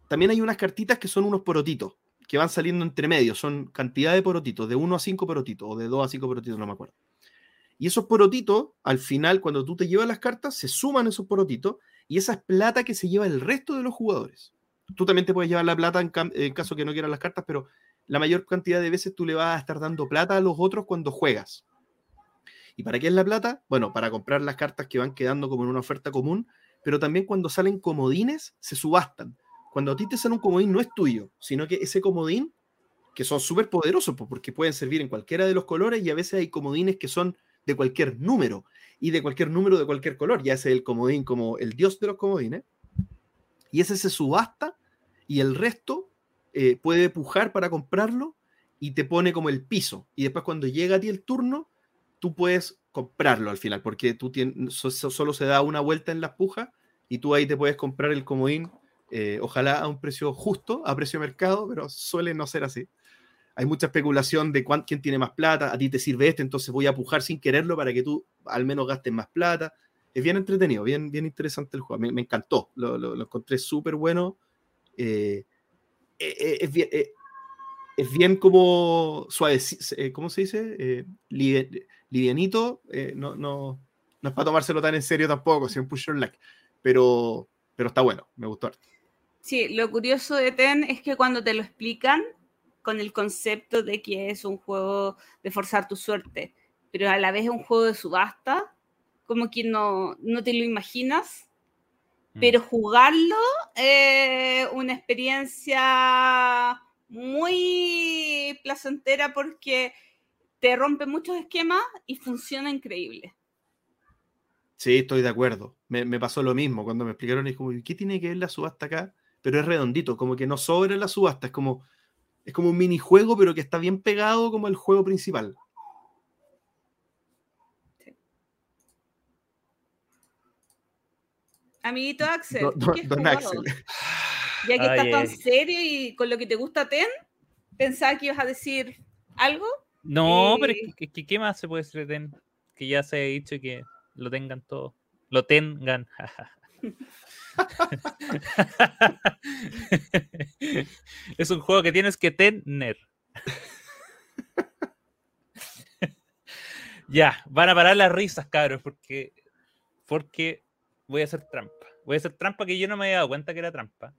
también hay unas cartitas que son unos porotitos que van saliendo entre medio, son cantidad de porotitos, de 1 a 5 porotitos o de 2 a 5 porotitos, no me acuerdo. Y esos porotitos, al final, cuando tú te llevas las cartas, se suman esos porotitos y esa es plata que se lleva el resto de los jugadores. Tú también te puedes llevar la plata en, en caso que no quieras las cartas, pero la mayor cantidad de veces tú le vas a estar dando plata a los otros cuando juegas. ¿Y para qué es la plata? Bueno, para comprar las cartas que van quedando como en una oferta común, pero también cuando salen comodines, se subastan. Cuando a ti te sale un comodín no es tuyo, sino que ese comodín, que son súper poderosos, po, porque pueden servir en cualquiera de los colores y a veces hay comodines que son de cualquier número y de cualquier número de cualquier color. Ya ese es el comodín como el dios de los comodines. Y ese se subasta y el resto eh, puede pujar para comprarlo y te pone como el piso. Y después cuando llega a ti el turno, tú puedes comprarlo al final, porque tú tienes, so- so- solo se da una vuelta en las pujas y tú ahí te puedes comprar el comodín, eh, ojalá a un precio justo, a precio mercado, pero suele no ser así. Hay mucha especulación de cuán- quién tiene más plata, a ti te sirve este, entonces voy a pujar sin quererlo para que tú al menos gastes más plata. Es bien entretenido, bien, bien interesante el juego. Me, encantó, lo, lo- lo encontré súper bueno. Eh, eh, eh, es, bien, eh, es bien como suave, eh, ¿cómo se dice? Livianito, eh, no, no, no es para tomárselo tan en serio tampoco, si un push your luck, pero, pero está bueno, me gustó. Sí, lo curioso de TEN es que cuando te lo explican con el concepto de que es un juego de forzar tu suerte, pero a la vez es un juego de subasta, como que no, no te lo imaginas, Mm. pero jugarlo es una experiencia muy placentera porque te rompe muchos esquemas y funciona increíble. Sí, estoy de acuerdo. Me, me pasó lo mismo cuando me explicaron, es como, ¿qué tiene que ver la subasta acá? Pero es redondito, como que no sobra la subasta, es como, es como un minijuego, pero que está bien pegado como el juego principal. Amiguito Axel, Don, ¿tú qué has don jugado? Axel. Ya que Ay, estás tan ay. serio y con lo que te gusta TEN, pensaba que ibas a decir algo. No, pero es que- que- ¿qué más se puede decir de Ten? Que ya se ha dicho que lo tengan todo. Lo tengan. <laughs> es un juego que tienes que tener. <laughs> ya, van a parar las risas, cabros, porque, porque voy a hacer trampa. Voy a hacer trampa que yo no me había dado cuenta que era trampa.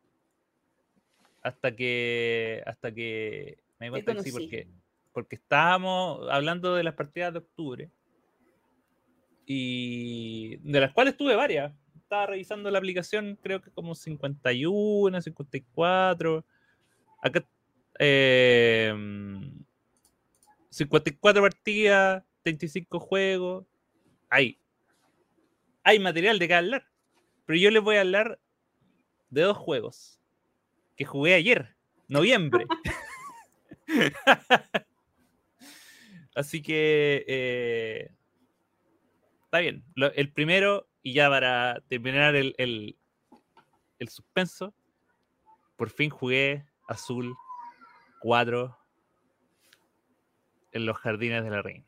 Hasta que, hasta que me di cuenta que sí, porque, porque estábamos hablando de las partidas de octubre y de las cuales tuve varias. Estaba revisando la aplicación, creo que como 51, 54. Acá, eh, 54 partidas, 35 juegos. Hay, hay material de que hablar. Pero yo les voy a hablar de dos juegos que jugué ayer, noviembre. <laughs> <laughs> Así que eh, está bien. Lo- el primero, y ya para terminar el, el, el suspenso, por fin jugué Azul 4 en los jardines de la reina.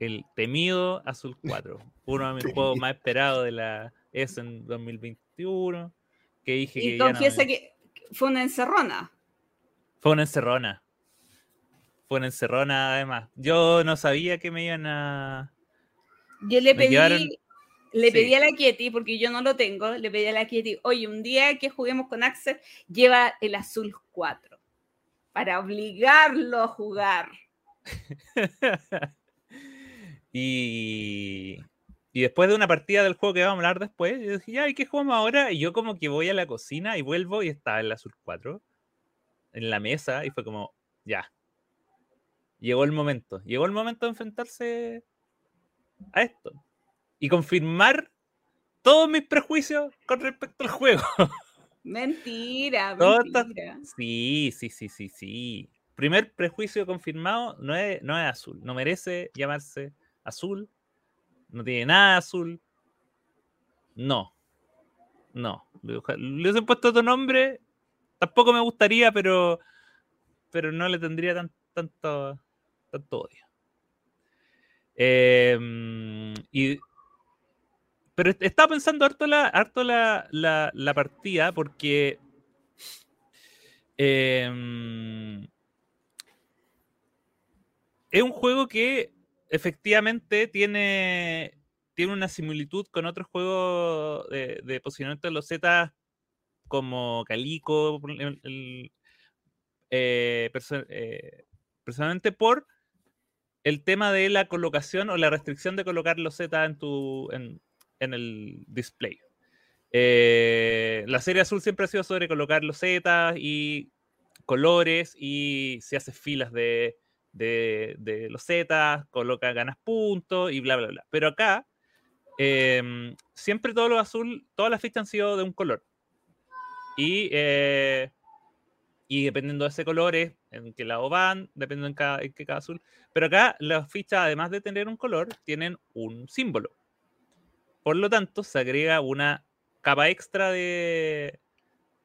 El temido Azul 4, uno de mis <laughs> juegos más esperados de la ES en 2021. Que dije que Y no confiesa me- que fue una encerrona. fue una encerrona. Fue una encerrona además. Yo no sabía que me iban a... Yo le Me pedí, llevaron- le sí. pedí a la Kitty, porque yo no lo tengo, le pedí a la Kitty, oye, un día que juguemos con Axel, lleva el azul 4 para obligarlo a jugar. <laughs> y, y después de una partida del juego que vamos a hablar después, yo dije, ya, ¿y qué jugamos ahora? Y yo como que voy a la cocina y vuelvo y está el Azul 4 en la mesa y fue como, ya. Llegó el momento. Llegó el momento de enfrentarse a esto. Y confirmar todos mis prejuicios con respecto al juego. <laughs> Mentira, mentira. Sí, sí, sí, sí, sí. Primer prejuicio confirmado, no es, no es azul. No merece llamarse azul. No tiene nada de azul. No. No. Le hubiesen puesto otro nombre. Tampoco me gustaría, pero. Pero no le tendría tan, tanto, tanto odio. Em, y, pero est- estaba pensando harto la, harto la, la, la partida porque em, es un juego que efectivamente tiene, tiene una similitud con otros juegos de, posicionamiento de los Z como Calico, el- eh, perso- eh, personalmente por el tema de la colocación o la restricción de colocar los Z en tu en, en el display. Eh, la serie azul siempre ha sido sobre colocar los Z y colores y si haces filas de, de, de los Z, coloca, ganas puntos y bla, bla, bla. Pero acá, em, siempre todo lo azul, todas las fichas han sido de un color. Y, eh, y dependiendo de ese color es en qué lado van, dependiendo en, qué cada azul. Pero acá las fichas, además de tener un color, tienen un símbolo. Por lo tanto, se agrega una capa extra de,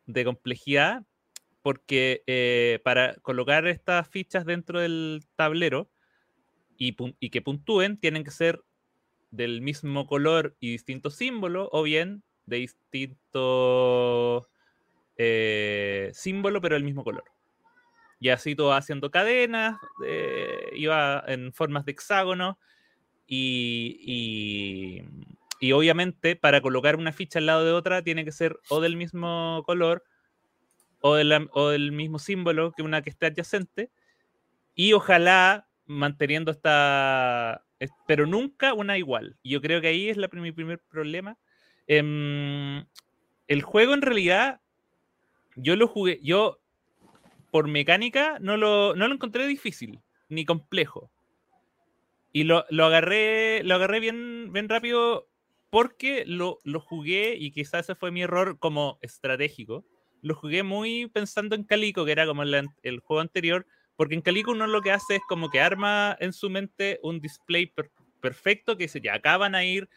de complejidad porque eh, para colocar estas fichas dentro del tablero y que puntúen, tienen que ser del mismo color y distinto símbolo, o bien de distinto eh, símbolo, pero del mismo color. Y así todo haciendo cadenas, eh, iba en formas de hexágono, y, y- y obviamente para colocar una ficha al lado de otra tiene que ser o del mismo color o, o del mismo símbolo que una que esté adyacente, y ojalá manteniendo esta, es- pero nunca una igual. Yo creo que ahí es mi primer problema. Em, el juego en realidad, yo lo jugué, yo por mecánica no lo, no lo encontré difícil ni complejo. Y lo, lo agarré, lo agarré bien, bien rápido porque lo, lo jugué y quizás ese fue mi error como estratégico. Lo jugué muy pensando en Calico, que era como el, juego anterior, porque en Calico uno lo que hace es como que arma en su mente un display per- perfecto que dice, ya acá van a ir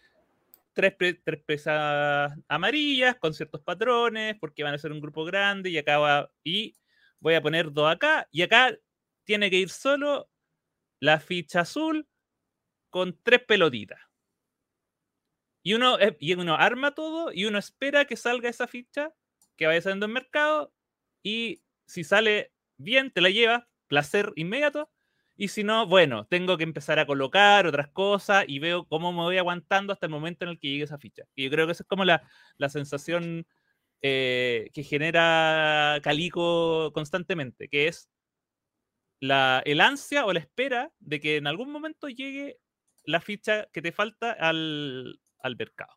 tres, tres pesas amarillas con ciertos patrones, porque van a ser un grupo grande, y acá va, y voy a poner dos acá, y acá tiene que ir solo la ficha azul con tres pelotitas. Y uno, eh, y uno arma todo y uno espera que salga esa ficha que vaya saliendo en mercado y si sale bien, te la llevas, placer inmediato. Y si no, bueno, tengo que empezar a colocar otras cosas y veo cómo me voy aguantando hasta el momento en el que llegue esa ficha. Y yo creo que esa es como la, la sensación eh, que genera Calico constantemente, que es la, el ansia o la espera de que en algún momento llegue la ficha que te falta al, al mercado.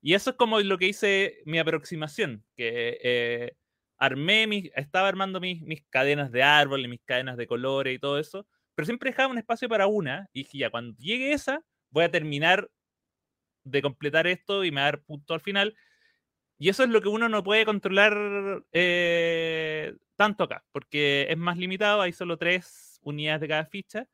Y eso es como lo que hice mi aproximación, que eh, armé mis, estaba armando mis, mis cadenas de árbol y mis cadenas de colores y todo eso, pero siempre dejaba un espacio para una y dije, ya, cuando llegue esa, voy a terminar de completar esto y me dar punto al final. Y eso es lo que uno no puede controlar eh, tanto acá, porque es más limitado, hay solo tres unidades de cada ficha.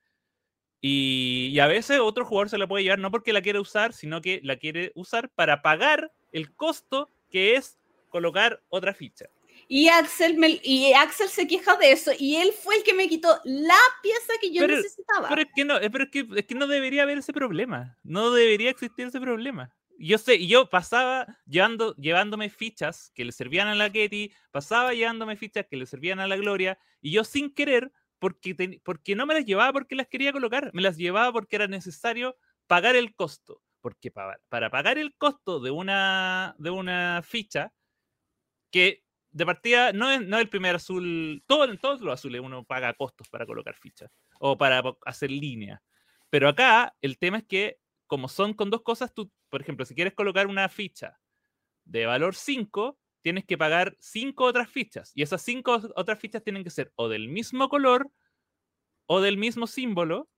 Y, y a veces otro jugador se la puede llevar no porque la quiere usar, sino que la quiere usar para pagar el costo que es colocar otra ficha. Y Axel, me- y Axel se queja de eso y él fue el que me quitó la pieza que yo Pero- necesitaba. Pero es que no, pero es que, es que no debería haber ese problema. No debería existir ese problema. Yo sé, yo pasaba llevando, llevándome fichas que le servían a la Ketty, pasaba llevándome fichas que le servían a la Gloria, y yo sin querer porque, porque no me las llevaba porque las quería colocar, me las llevaba porque era necesario pagar el costo. Porque para, para pagar el costo de una, de una ficha, que de partida no es, no el primer azul, todo, en todos los azules uno paga costos para colocar fichas o para hacer línea. Pero acá el tema es que como son con dos cosas, tú, por ejemplo, si quieres colocar una ficha de valor 5, tienes que pagar 5 otras fichas. Y esas 5 otras fichas tienen que ser o del mismo color o del mismo símbolo.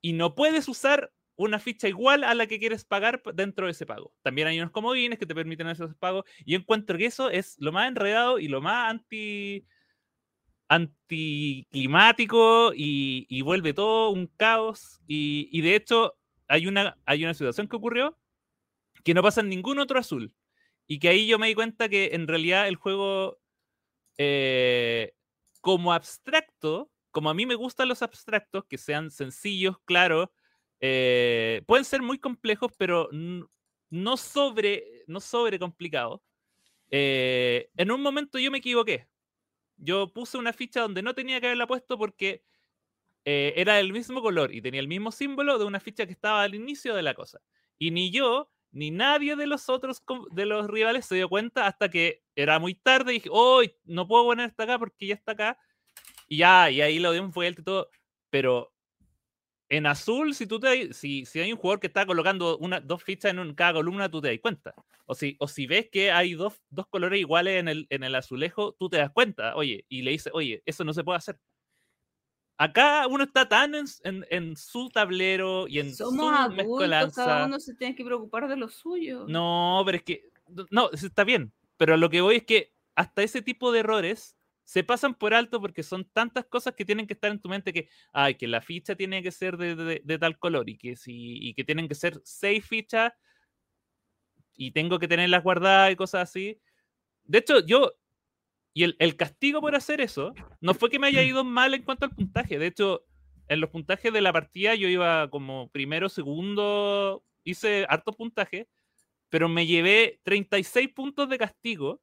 Y no puedes usar una ficha igual a la que quieres pagar dentro de ese pago. También hay unos comodines que te permiten esos pagos. Y encuentro que eso es lo más enredado y lo más anti anticlimático y, vuelve todo un caos. Y, y, de hecho, hay una, hay una situación que ocurrió que no pasa en ningún otro azul. Y que ahí yo me di cuenta que en realidad el juego, eh, como abstracto, como a mí me gustan los abstractos, que sean sencillos, claros, eh, pueden ser muy complejos, pero no sobre, no sobre complicados. Eh, en un momento yo me equivoqué. Yo puse una ficha donde no tenía que haberla puesto porque eh, era del mismo color y tenía el mismo símbolo de una ficha que estaba al inicio de la cosa. Y ni yo, ni nadie de los otros de los rivales se dio cuenta hasta que era muy tarde y dije, oh, no puedo poner esta acá porque ya está acá. Y ya, y ahí lo dimos vuelta y todo. Pero en azul, si tú te si, si hay un jugador que está colocando una, dos fichas en cada columna, tú te das cuenta. O si, o si ves que hay dos, dos colores iguales en el, en el azulejo, tú te das cuenta, oye, y le dices, oye, eso no se puede hacer. Acá uno está tan en, en, en su tablero y en Somos su adultos, mezcolanza. cada uno se tiene que preocupar de lo suyo. No, pero es que. No, está bien. Pero lo que voy es que hasta ese tipo de errores se pasan por alto porque son tantas cosas que tienen que estar en tu mente que, ay, que la ficha tiene que ser de, de- de tal color y que, si, y que tienen que ser seis fichas y tengo que tenerlas guardadas y cosas así. De hecho, yo, y el, el castigo por hacer eso, no fue que me haya ido mal en cuanto al puntaje. De hecho, en los puntajes de la partida yo iba como primero, segundo, hice harto puntaje, pero me llevé 36 puntos de castigo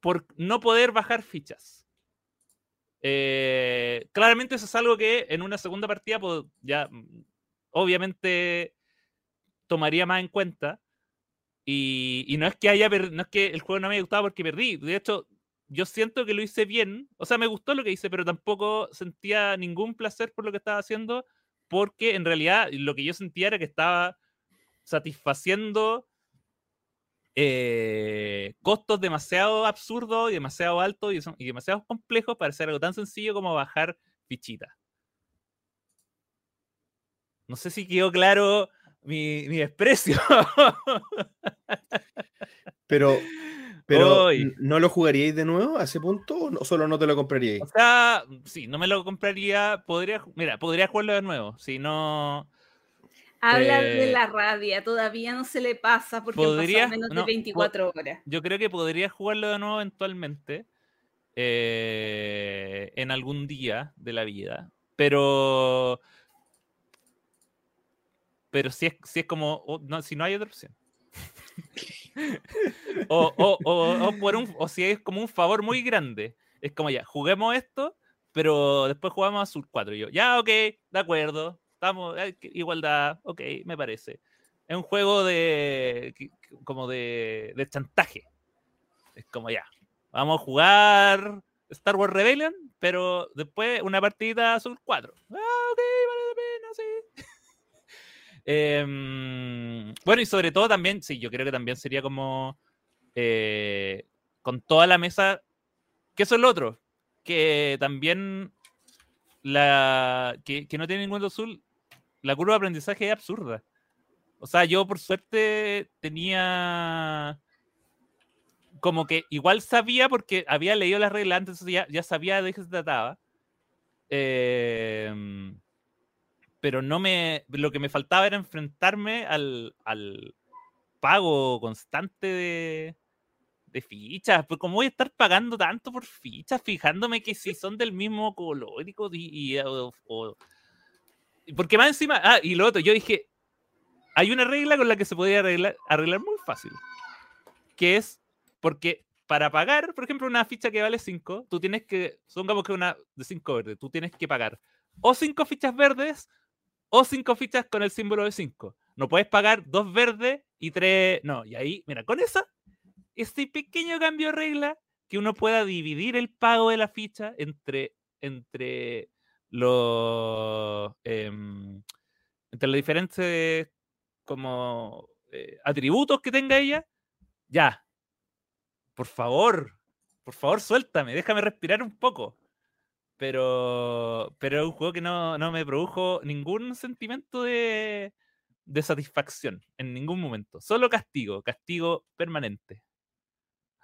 por no poder bajar fichas. Eh, claramente eso es algo que en una segunda partida pues, ya mm, obviamente tomaría más en cuenta. Y, y no es que haya no es que el juego no me haya gustado porque perdí. De hecho, yo siento que lo hice bien. O sea, me gustó lo que hice, pero tampoco sentía ningún placer por lo que estaba haciendo. Porque en realidad lo que yo sentía era que estaba satisfaciendo eh, costos demasiado absurdos y demasiado altos y, son- y demasiado complejos para hacer algo tan sencillo como bajar fichitas. No sé si quedó claro mi, mi desprecio. <laughs> Pero, pero Oy. ¿no lo jugaríais de nuevo a ese punto o no- solo no te lo compraríais? O sea, sí, no me lo compraría. Podría, mira, podría jugarlo de nuevo. Si no. Habla de Eh, la rabia, todavía no se le pasa porque han podría- pasado menos no, de po- 24 horas. Yo creo que podría jugarlo de nuevo eventualmente. eh, en algún día de la vida. Pero. Pero si es, si es como. oh, no, si no hay otra opción. <laughs> o, o- o- o por un, o si es como un favor muy grande. Es como ya, juguemos esto, pero después jugamos a Sur 4. Y yo, ya, ok, de acuerdo. Estamos, igualdad, ok, me parece. Es un juego de. como de, de chantaje. Es como ya, vamos a jugar Star Wars Rebellion, pero después una partida Sur 4. Ah, ok, vale la pena, sí. <laughs> Em, bueno, y sobre todo también, sí, yo creo que también sería como eh, con toda la mesa, que eso es lo otro, que también la que, que no tiene ningún azul, la curva de aprendizaje es absurda. O sea, yo por suerte tenía como que igual sabía porque había leído las reglas antes, ya, ya sabía de qué se trataba. Em, pero no me. Lo que me faltaba era enfrentarme al, al pago constante de, de fichas. Pues, ¿cómo voy a estar pagando tanto por fichas? Fijándome que si son del mismo color y. y- o- o- porque más encima. Ah, y lo otro, yo dije. Hay una regla con la que se podría arreglar, muy fácil. Que es porque para pagar, por ejemplo, una ficha que vale 5, tú tienes que, supongamos que una de 5 verdes, tú tienes que pagar o 5 fichas verdes o 5 fichas con el símbolo de 5. No puedes pagar dos verdes y tres. No, y ahí, mira, con esa, ese pequeño cambio de regla, que uno pueda dividir el pago de la ficha entre, entre los. em, entre los diferentes como eh, atributos que tenga ella, ya. Por favor, por favor, suéltame, déjame respirar un poco. Pero, pero es un juego que no, no me produjo ningún sentimiento de, de satisfacción en ningún momento. Solo castigo, castigo permanente.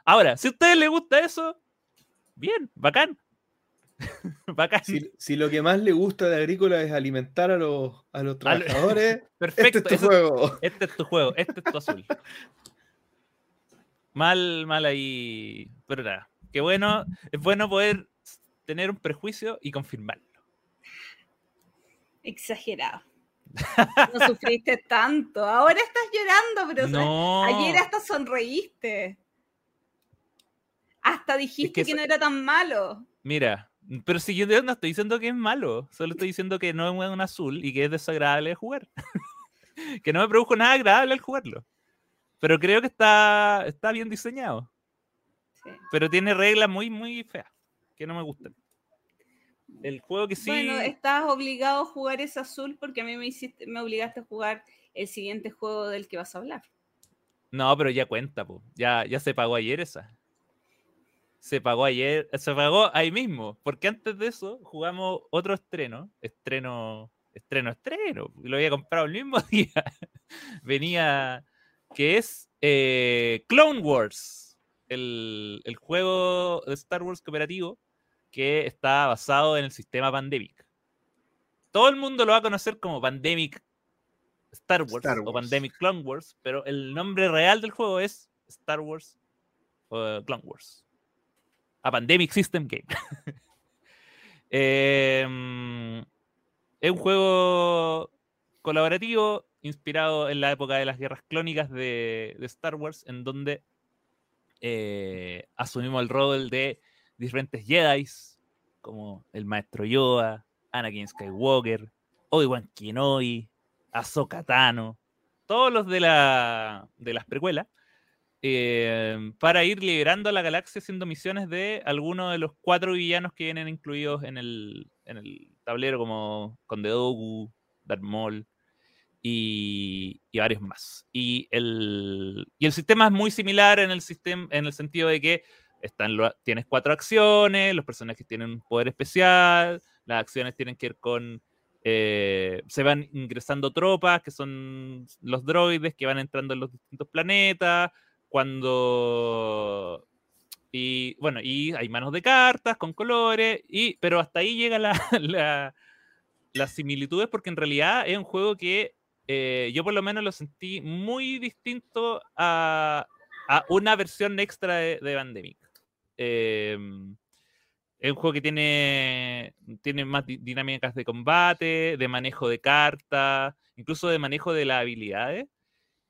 Ahora, si a ustedes les gusta eso, bien, bacán. <laughs> bacán. Si, si lo que más le gusta de Agrícola es alimentar a los, a los trabajadores, Perfecto. <laughs> este es tu eso- juego. Este es tu juego, este es tu azul. Mal, mal ahí. Pero nada, qué bueno, es bueno poder tener un prejuicio y confirmarlo. Exagerado. No sufriste <laughs> tanto. Ahora estás llorando, pero ayer hasta sonreíste. Hasta dijiste que no era tan malo. Mira, pero si yo no estoy diciendo que es malo, solo estoy diciendo que no es un azul y que es desagradable de jugar. <laughs> que no me produjo nada agradable al jugarlo. Pero creo que está, está bien diseñado. Sí. Pero tiene reglas muy, muy feas que no me gustan. El juego que sí. Bueno, estás obligado a jugar ese azul porque a mí me, hiciste, me obligaste a jugar el siguiente juego del que vas a hablar. No, pero ya cuenta, po. Ya, ya se pagó ayer esa. Se pagó ayer, se pagó ahí mismo, porque antes de eso jugamos otro estreno, estreno, estreno, estreno, y lo había comprado el mismo <laughs> día. Venía, que es eh, Clone Wars, el, el juego de Star Wars cooperativo que está basado en el sistema Pandemic. Todo el mundo lo va a conocer como Pandemic Star Wars, Star o. Pandemic Clone Wars, pero el nombre real del juego es Star Wars uh, Clone Wars. A Pandemic System Game. <laughs> Em, es un juego colaborativo inspirado en la época de las guerras clónicas de, Star Wars, en donde eh, asumimos el rol de diferentes Jedi, como el Maestro Yoda, Anakin Skywalker, Obi-Wan Kenobi, Ahsoka Tano, todos los de, la, de las precuelas, eh, para ir liberando a la galaxia haciendo misiones de algunos de los cuatro villanos que vienen incluidos en el, en el tablero, como Conde Dooku, Darth y, varios más. Y el, y el sistema es muy similar en el, sistema, en el sentido de que están tienes cuatro acciones, los personajes tienen un poder especial, las acciones tienen que ver con... eh, se van ingresando tropas, que son los droides que van entrando en los distintos planetas, cuando... Y bueno, y hay manos de cartas con colores, y, pero hasta ahí llega la, <laughs> la- las similitudes porque en realidad es un juego que eh, yo por lo menos lo sentí muy distinto a, a una versión extra de, de Pandemic. Eh, es un juego que tiene, tiene más di- dinámicas de combate, de manejo de cartas, incluso de manejo de las habilidades.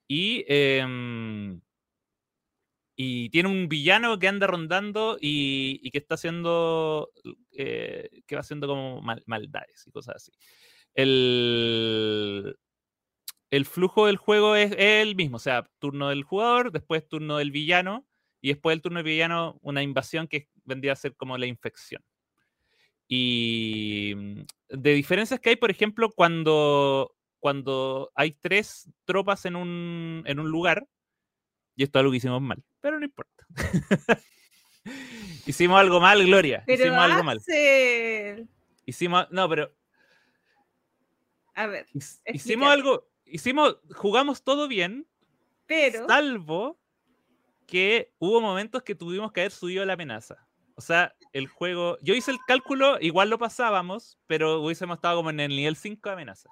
Y, em, y tiene un villano que anda rondando y, que está haciendo, eh, que va haciendo como mal- maldades y cosas así. El, el flujo del juego es el mismo, o sea, turno del jugador, después turno del villano, y después del turno del villano una invasión que vendría a ser como la infección. Y mm, de diferencias que hay, por ejemplo, cuando, cuando hay tres tropas en un, en un lugar, y esto es algo que hicimos mal, pero no importa. <laughs> hicimos algo mal, Gloria. Pero hicimos algo mal. Hicimos, no, pero A ver. Hicimos algo, hicimos, jugamos todo bien, pero salvo que hubo momentos que tuvimos que haber subido la amenaza. O sea, el juego, yo hice el cálculo, igual lo pasábamos, pero hubiésemos estado como en el nivel 5 de amenaza.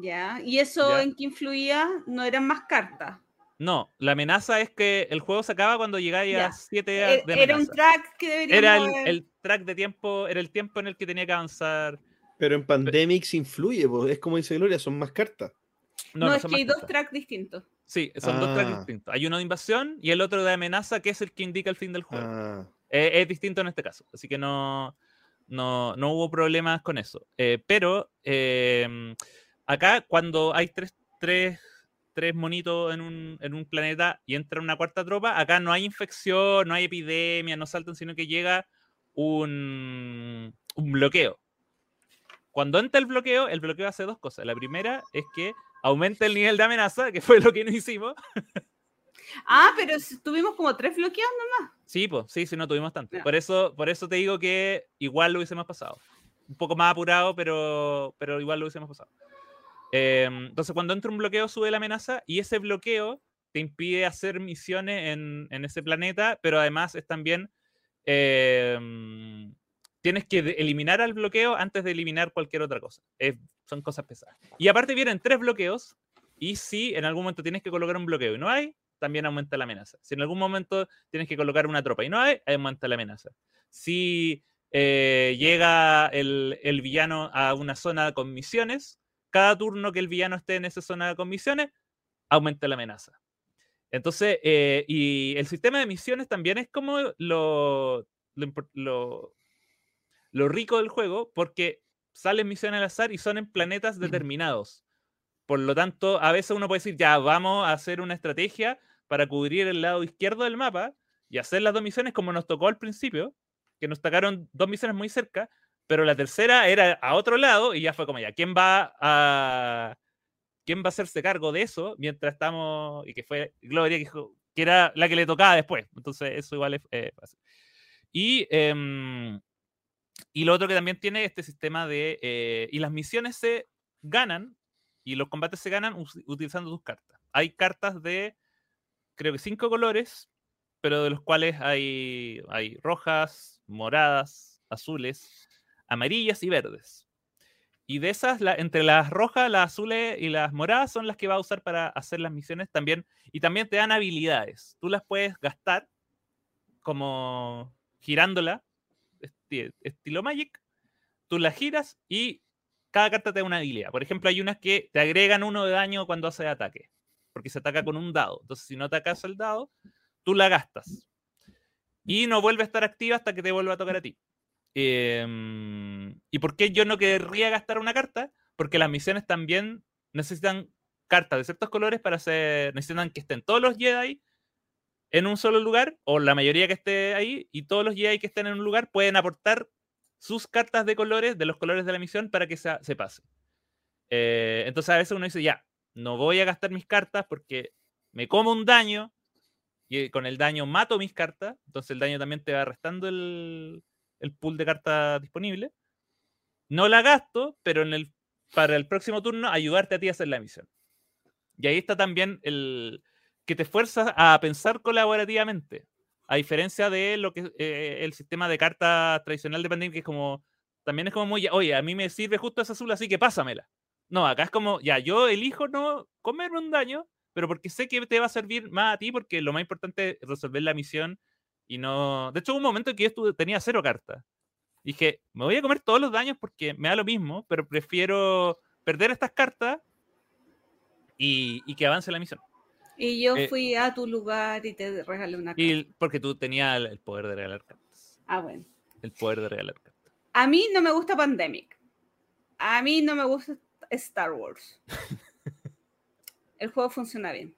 ya. ¿Y eso Ya. en qué influía? No eran más cartas. No, la amenaza es que el juego se acaba cuando llegáis a 7 Er- de Era un track que deberíamos Era el, track de tiempo, era el tiempo en el que tenía que avanzar. Pero en Pandemics influye, po, es como dice Gloria, son más cartas. No, No, no es son que hay dos tracks distintos. Sí, son dos tracks Ah. distintos. Hay uno de invasión y el otro de amenaza, que es el que indica el fin del juego. Ah, Eh, es distinto en este caso, así que no, no, no hubo problemas con eso. Eh, pero eh, acá, cuando hay tres, tres, tres monitos en un, en un planeta y entra una cuarta tropa, acá no hay infección, no hay epidemia, no saltan, sino que llega un, un bloqueo. Cuando entra el bloqueo, el bloqueo hace dos cosas. La primera es que aumenta el nivel de amenaza, que fue lo que no hicimos. <laughs> Ah, pero tuvimos como tres bloqueos nomás. Sí, pues, sí, sí, no tuvimos tanto. Por eso, por eso te digo que igual lo hubiésemos pasado. Un poco más apurado, pero, pero igual lo hubiésemos pasado. Eh, entonces, cuando entra un bloqueo, sube la amenaza y ese bloqueo te impide hacer misiones en, ese planeta, pero además es también. eh, tienes que eliminar al bloqueo antes de eliminar cualquier otra cosa. Son cosas pesadas. Y aparte vienen tres bloqueos. Y si en algún momento tienes que colocar un bloqueo y no hay, también aumenta la amenaza. Si en algún momento tienes que colocar una tropa y no hay, aumenta la amenaza. Si eh, llega el villano a una zona con misiones, cada turno que el villano esté en esa zona con misiones, aumenta la amenaza. Entonces, eh, y el sistema de misiones también es como lo, lo, impor- lo- lo rico del juego, porque salen misiones al azar y son en planetas determinados. Por lo tanto, a veces uno puede decir, ya, vamos a hacer una estrategia para cubrir el lado izquierdo del mapa y hacer las dos misiones como nos tocó al principio, que nos tocaron dos misiones muy cerca, pero la tercera era a otro lado y ya fue como ya, ¿quién va a quién va a hacerse cargo de eso mientras estamos y que fue Gloria que era la que le tocaba después, entonces eso igual es eh, fácil. Y em, y lo otro que también tiene este sistema de eh, y las misiones se ganan y los combates se ganan utilizando tus cartas. Hay cartas de creo que cinco colores, pero de los cuales hay, hay rojas, moradas, azules, amarillas y verdes. Y de esas, entre las rojas, las azules y las moradas son las que va a usar para hacer las misiones también. Y también te dan habilidades. Tú las puedes gastar como girándola, esti- estilo Magic. Tú las giras y cada carta te da una habilidad. Por ejemplo, hay unas que te agregan uno de daño cuando hace ataque porque se ataca con un dado. Entonces, si no atacas el dado, tú la gastas. Y no vuelve a estar activa hasta que te vuelva a tocar a ti. Em, ¿Y por qué yo no querría gastar una carta? Porque las misiones también necesitan cartas de ciertos colores para hacer. Necesitan que estén todos los Jedi en un solo lugar, o la mayoría que esté ahí, y todos los Jedi que estén en un lugar pueden aportar sus cartas de colores, de los colores de la misión, para que se, se pase. Eh, entonces a veces uno dice, ya, no voy a gastar mis cartas porque me como un daño y con el daño mato mis cartas, entonces el daño también te va restando el, el pool de cartas disponible. No la gasto, pero en el, para el próximo turno ayudarte a ti a hacer la misión. Y ahí está también el que te esfuerzas a pensar colaborativamente, a diferencia de lo que eh, el sistema de cartas tradicional de Pandemic, que es como, también es como muy, oye, a mí me sirve justo esa azul, así que pásamela. No, acá es como, ya, yo elijo no comerme un daño, pero porque sé que te va a servir más a ti, porque lo más importante es resolver la misión y no... De hecho, hubo un momento en que yo estuve, tenía cero cartas. Dije, me voy a comer todos los daños porque me da lo mismo, pero prefiero perder estas cartas y, y que avance la misión. Y yo Eh, fui a tu lugar y te regalé una carta. Y porque tú tenías el, el poder de regalar cartas. Ah, bueno. El poder de regalar cartas. A mí no me gusta Pandemic. A mí no me gusta Star Wars. <laughs> El juego funciona bien.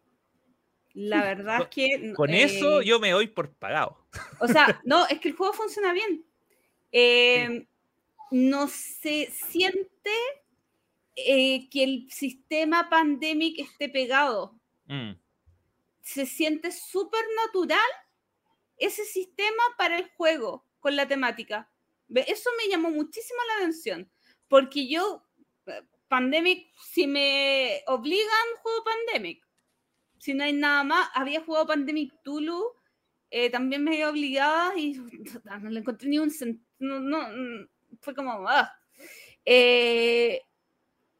La verdad es que... Con eso eh, yo me doy por pagado. O sea, no, es que el juego funciona bien. Eh, no se siente eh, que el sistema pandemic esté pegado. Mm. Se siente súper natural ese sistema para el juego con la temática. Eso me llamó muchísimo la atención. Porque yo, eh, Pandemic, si me obligan, juego Pandemic. Si no hay nada más, había jugado Pandemic Tulu, eh, también me había obligada y no le encontré ni un. No, no, mm, fue como. ah. Eh,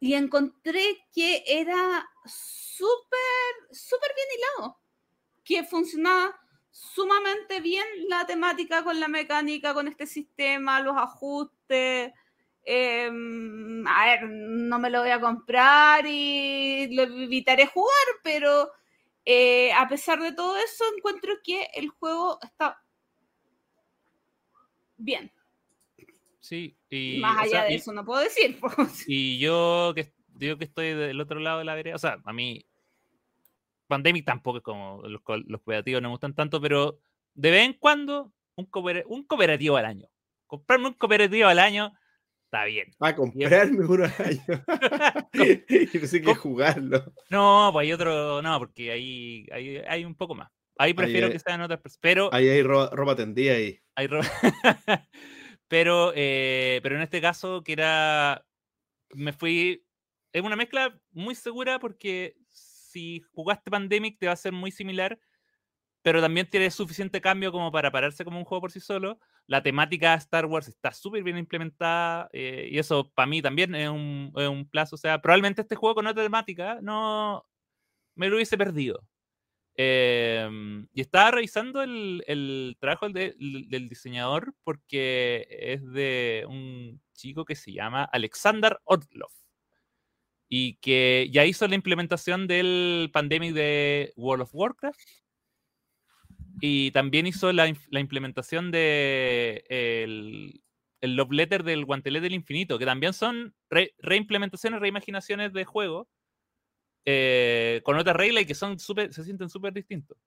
y encontré que era súper, súper bien hilado. Que funcionaba sumamente bien la temática con la mecánica, con este sistema, los ajustes. Eh, a ver, no me lo voy a comprar y lo evitaré jugar, pero eh, a pesar de todo eso, encuentro que el juego está bien. Sí, y, Más o allá sea, de y- eso no puedo decir. <laughs> pues. Y yo que digo que estoy del otro lado de la vereda, o sea, a mí Pandemic tampoco es como los, los cooperativos no me gustan tanto, pero de vez en cuando un, cooper- un cooperativo al año. Comprarme un cooperativo al año está bien. A comprarme uno al año. y pensé que jugarlo. No, pues hay otro, no, porque ahí hay, hay un poco más. Ahí prefiero hay- que sean otras personas, pero Ahí hay ropa, ropa tendida ahí. hay ro- <laughs> pero, eh, pero en este caso que era, me fui, es una mezcla muy segura porque si jugaste Pandemic te va a ser muy similar, pero también tiene suficiente cambio como para pararse como un juego por sí solo. La temática de Star Wars está súper bien implementada eh, y eso para mí también es un, es un plazo. O sea, probablemente este juego con otra temática no me lo hubiese perdido. Em, y estaba revisando el, el trabajo de- del- del diseñador porque es de un chico que se llama Alexander Orlov y que ya hizo la implementación del Pandemic de World of Warcraft y también hizo la, la implementación de el, el Love Letter del Guantelete del Infinito, que también son re- reimplementaciones, reimaginaciones de juego eh, con otras reglas y que son se sienten súper distintos.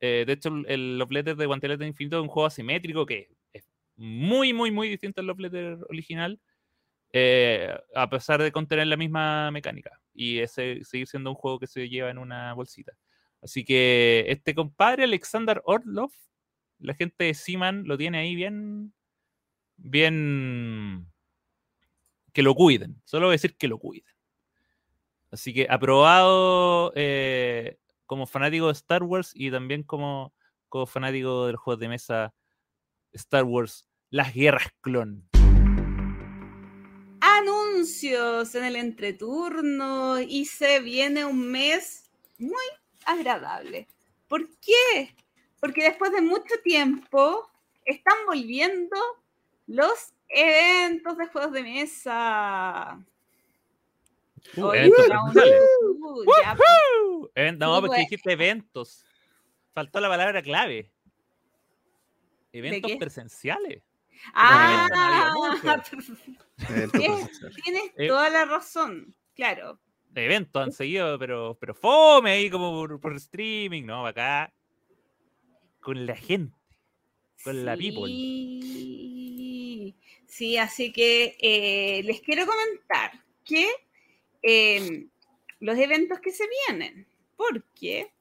Eh, de hecho, el Love Letter de Guantelete del Infinito es un juego asimétrico que es muy, muy, muy distinto al Love Letter original, eh, a pesar de contener la misma mecánica y ese seguir siendo un juego que se lleva en una bolsita. Así que este compadre, Alexander Orlov, la gente de Seaman lo tiene ahí bien, bien, que lo cuiden. Solo voy a decir que lo cuiden. Así que aprobado eh, como fanático de Star Wars y también como, como fanático de los juegos de mesa Star Wars, las guerras clon. Anuncios en el entreturno y se viene un mes muy agradable. ¿Por qué? Porque después de mucho tiempo están volviendo los eventos de juegos de mesa. Uh, eventos uh, ya, pues, Uh, no, porque dijiste eventos. Faltó la palabra clave. Eventos presenciales. Ah. <laughs> Eventos tienes toda la razón, claro. Eventos han seguido, pero, pero fome ahí como por, por streaming, ¿no? Acá. Con la gente. Con la people. Sí, sí, así que eh, les quiero comentar que eh, los eventos que se vienen, porque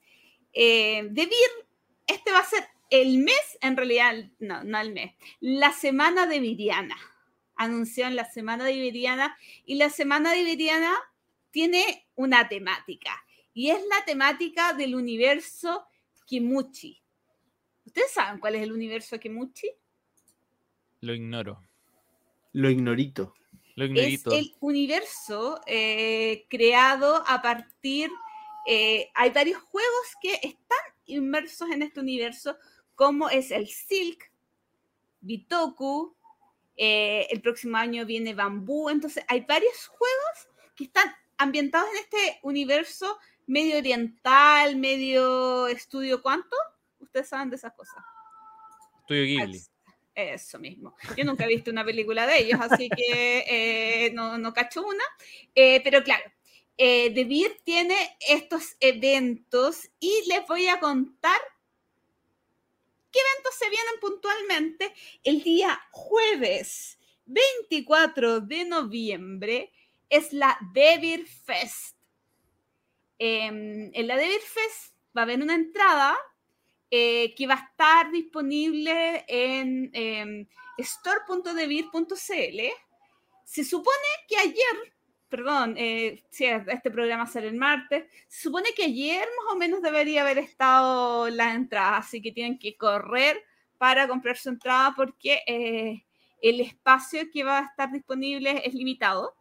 eh, de Vir, este va a ser el mes, en realidad, no, no el mes, la semana de Viriana. Anunció en la semana de Viriana y la semana de Viriana tiene una temática y es la temática del universo Kimuchi. ¿Ustedes saben cuál es el universo Kimuchi? Lo ignoro. Lo ignorito. Lo Es el universo eh, creado a partir, eh, hay varios juegos que están inmersos en este universo, como es el Silk, Bitoku, eh, el próximo año viene Bambú, entonces hay varios juegos que están ambientados en este universo medio oriental, medio estudio cuánto, ustedes saben de esas cosas. Estudio Ghibli. Eso mismo. Yo nunca he visto una película de ellos, así que eh, no, no cacho una. Eh, pero claro, eh, The Beer tiene estos eventos y les voy a contar qué eventos se vienen puntualmente el día jueves 24 de noviembre. Es la Devir Fest. Em, en la Devir Fest va a haber una entrada eh, que va a estar disponible en eh, store.devir.cl. Se supone que ayer, perdón, eh, este programa sale el martes, se supone que ayer más o menos debería haber estado la entrada, así que tienen que correr para comprar su entrada porque eh, el espacio que va a estar disponible es limitado.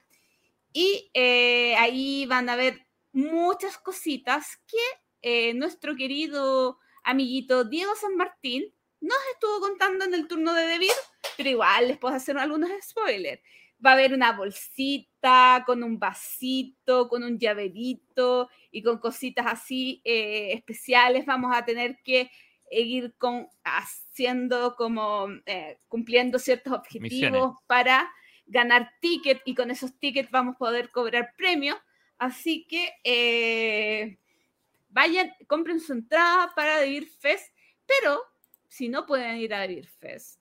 Y eh, ahí van a ver muchas cositas que eh, nuestro querido amiguito Diego San Martín nos estuvo contando en el turno de Debir, pero igual les puedo hacer algunos spoilers. va a haber una bolsita con un vasito, con un llaverito y con cositas así eh, especiales. Vamos a tener que ir con, haciendo como eh, cumpliendo ciertos objetivos Misiones. para ganar tickets y con esos tickets vamos a poder cobrar premios. Así que eh, vayan, compren su entrada para Beer Fest, pero si no pueden ir a Beer Fest,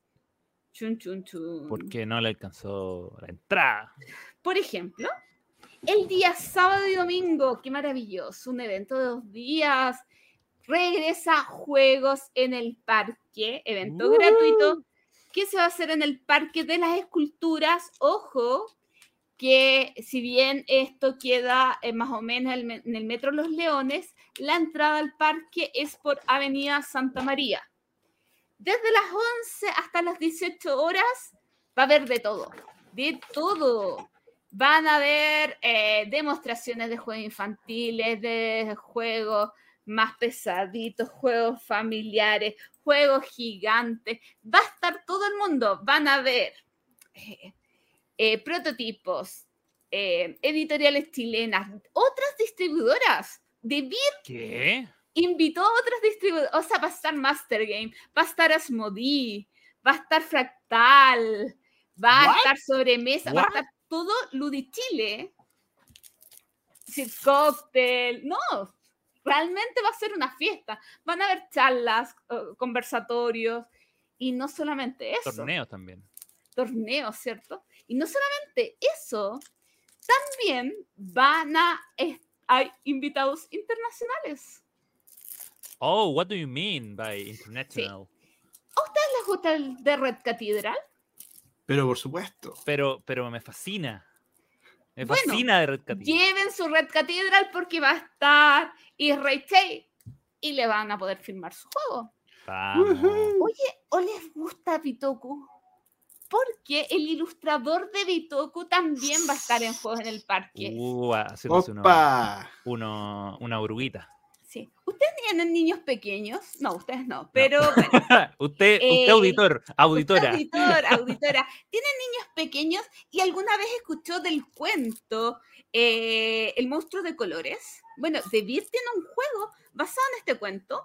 chun, chun, chun. Porque no le alcanzó la entrada. Por ejemplo, el día sábado y domingo, qué maravilloso, un evento de dos días. Regresa Juegos en el Parque, evento Uh. gratuito. ¿Qué se va a hacer en el Parque de las Esculturas? Ojo, que si bien esto queda eh, más o menos en el Metro Los Leones, la entrada al parque es por Avenida Santa María. Desde las 11 hasta las 18 horas va a haber de todo, de todo. Van a haber eh, demostraciones de juegos infantiles, de juegos más pesaditos, juegos familiares, juegos gigantes. Va a estar todo el mundo. Van a ver eh, eh, prototipos, eh, editoriales chilenas, otras distribuidoras. De Beer ¿Qué? invitó a otras distribuidoras. O sea, va a estar Master Game, va a estar Asmodee, va a estar Fractal, va a estar Sobremesa, va a estar todo Ludichile. Cocktail. No, realmente va a ser una fiesta. Van a haber charlas, eh, conversatorios. Y no solamente eso Torneos también. torneos, ¿cierto? Y no solamente eso, también van a hay invitados internacionales. Oh, what do you mean by international? ¿Les gusta el de Red Cathedral? Pero por supuesto. Pero, pero me fascina. Me Bueno, fascina de Red Cathedral. Lleven su Red Cathedral porque va a estar Israel Tate y le van a poder firmar su juego. Vamos. Oye, ¿o les gusta Bitoku? Porque el ilustrador de Bitoku también va a estar en Juegos en el Parque. Uh, haciéndose uno- uno- una oruguita. Sí. ¿Ustedes tienen niños pequeños? No, ustedes no. Pero <laughs> bueno, usted, usted Eh, auditor, auditora. Usted, auditor, <laughs> auditora, tiene niños pequeños y alguna vez escuchó del cuento eh, El monstruo de colores. Bueno, The Beer tiene un juego basado en este cuento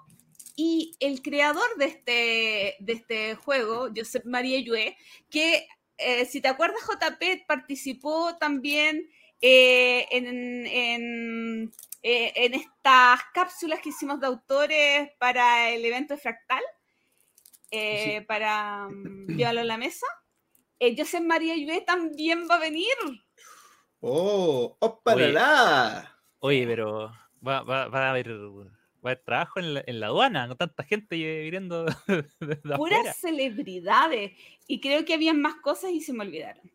y el creador de este, de este juego, Josep María Yue, que eh, si te acuerdas, JP participó también eh, en, en, eh, en estas cápsulas que hicimos de autores para el evento de Fractal eh, para mm, llevarlo a la mesa. Eh, Josep María Yue también va a venir. ¡Oh! ¡Opa Oye. Oye, pero va, va, va a haber, va a haber trabajo en la, en la aduana, con tanta gente <laughs> afuera. Puras celebridades. Y creo que habían más cosas y se me olvidaron.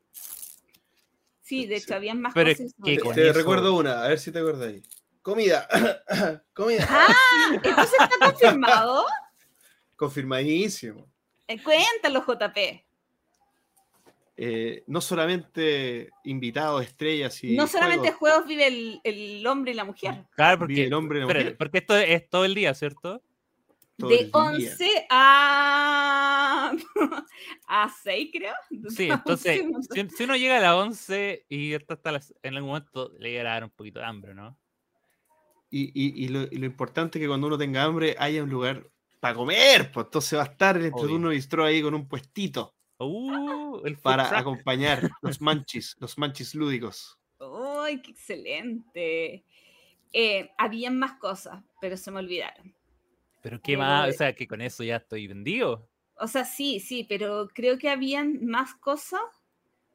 Sí, de Sí. hecho, habían más Pero cosas. y se me que Te, te recuerdo una, a ver si te acuerdas ahí. Comida. <coughs> Comida. Ah, entonces está confirmado. <laughs> Confirmadísimo. Eh, cuéntalo, JP. Eh, no solamente invitados, estrellas y. no solamente juegos, juegos vive el, el hombre y la mujer. Claro, porque, el hombre y la mujer porque esto es todo el día, ¿cierto? todo De el día. 11 a... <laughs> a 6, creo. Sí, <laughs> entonces, si, si uno llega a las 11 y está hasta las, en algún momento le llegará a dar un poquito de hambre, ¿no? Y, y- y lo, y lo importante es que cuando uno tenga hambre haya un lugar para comer. Pues entonces va a estar el Obvio. Entreturno Bistro ahí con un puestito Uh, el para acompañar <laughs> los manchis, los manchis lúdicos. ¡Ay, qué excelente! Eh, habían más cosas, pero se me olvidaron. Pero qué Pero- más, o sea, que con eso ya estoy vendido. O sea, sí, sí, pero creo que habían más cosas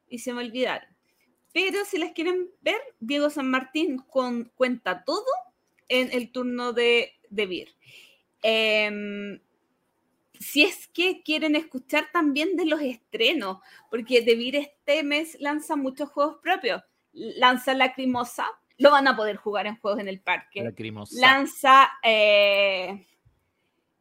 y se me olvidaron. Pero si las quieren ver, Diego San Martín con- cuenta todo en el turno de, de Beer. Em, si es que quieren escuchar también de los estrenos, porque De Beer este mes lanza muchos juegos propios. Lanza Lacrimosa, lo van a poder jugar en juegos en el parque Lacrimosa. lanza eh,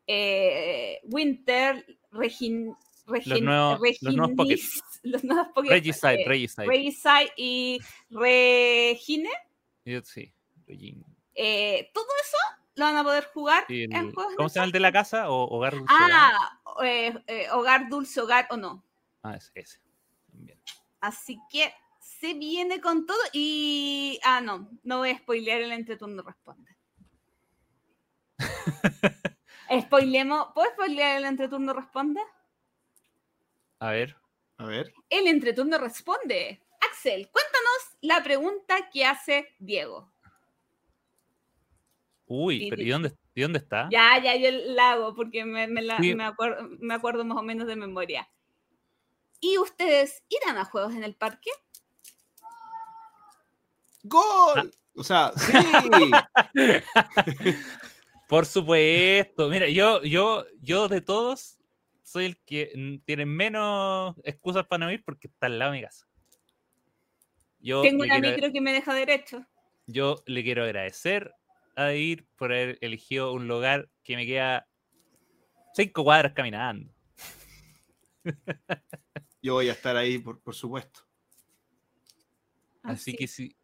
eh, Winter, Regin, Regin, nuevos- los nuevos Pocket. Reginis- <laughs> los nuevos Pocket, Regicide, eh, Regicide. Regicide y Regine. Sí, Regin- eh, todo eso lo van a poder jugar y el- en juegos. ¿Cómo se llama el de la casa? ¿O hogar dulce hogar? Ah, eh, eh, hogar, dulce hogar o no. Ah, ese, ese. Bien. Así que se viene con todo y... Ah, no, no voy a spoilear el entreturno responde. <laughs> Spoilemos, ¿puedo spoilear el entreturno responde? A ver. A ver. El entreturno responde. Axel, cuéntanos la pregunta que hace Diego. Uy, pero ¿y dónde, ¿y dónde está? Ya, ya, yo la hago porque me, me la- Sí. me acuerdo, me acuerdo más o menos de memoria. ¿Y ustedes irán a juegos en el parque? ¡Gol! O sea, <laughs> sí. <laughs> Por supuesto. Mira, yo, yo, yo de todos soy el que tiene menos excusas para no ir porque está al lado de mi casa. Yo Tengo una quiero- micro que me deja derecho. yo le quiero agradecer a ir por haber elegido un lugar que me queda cinco cuadras caminando. <laughs> Yo voy a estar ahí, por, por supuesto. Así Así. que si,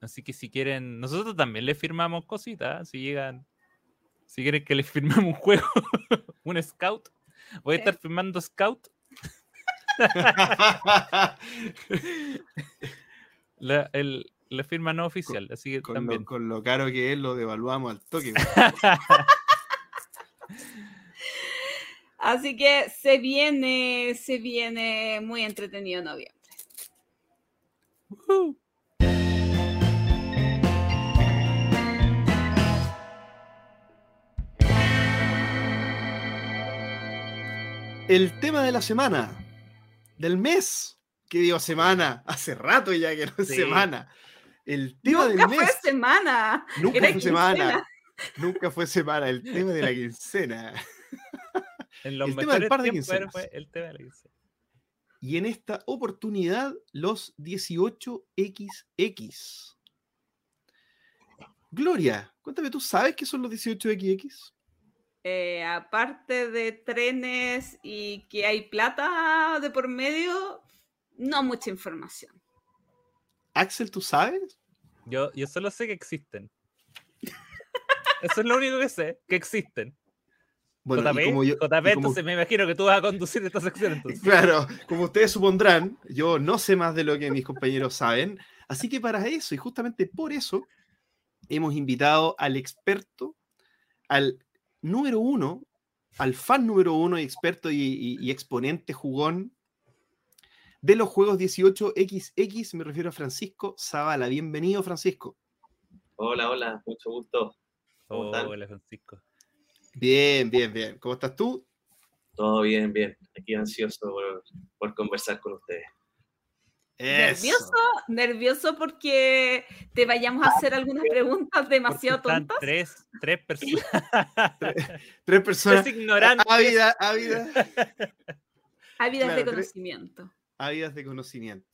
así que si quieren, nosotros también les firmamos cositas, si llegan, si quieren que les firmemos un juego, <laughs> un scout, voy a estar firmando scout. <laughs> La, el- la firma no oficial, así que con, también. lo, con lo caro que es, lo devaluamos al toque. <laughs> Así que se viene, se viene muy entretenido noviembre. El tema de la semana, del mes. ¿Qué digo semana? Hace rato ya que no es Sí. semana. El tema Nunca del fue mes. semana. Nunca era fue semana. Nunca fue semana. El tema de la <laughs> quincena. En <laughs> los El tema del par de quincenas. fue el tema de la quincena. Y en esta oportunidad, los 18XX. Gloria, cuéntame, ¿tú sabes qué son los 18XX? Eh, aparte de trenes y que hay plata de por medio, no mucha información. Axel, ¿tú sabes? Yo, yo solo sé que existen. Eso es lo único que sé, que existen. Bueno, JP, como yo- JP, como- entonces me imagino que tú vas a conducir esta sección entonces. Claro, como ustedes supondrán, yo no sé más de lo que mis compañeros saben, así que para eso y justamente por eso hemos invitado al experto, al número uno, al fan número uno experto y, y- y exponente jugón de los juegos 18XX, me refiero a Francisco Zavala. Bienvenido, Francisco. Hola, hola, mucho gusto. ¿Cómo están? Hola, Francisco. Bien, bien, bien. ¿Cómo estás tú? Todo bien, bien. Aquí ansioso por, por conversar con ustedes. Nervioso, nervioso porque te vayamos a hacer algunas preguntas demasiado están tontas. tres, tres personas. Tres personas tres ignorantes. ávidas, ávidas, Ávidas claro, de tres- conocimiento. Ávidas de conocimiento.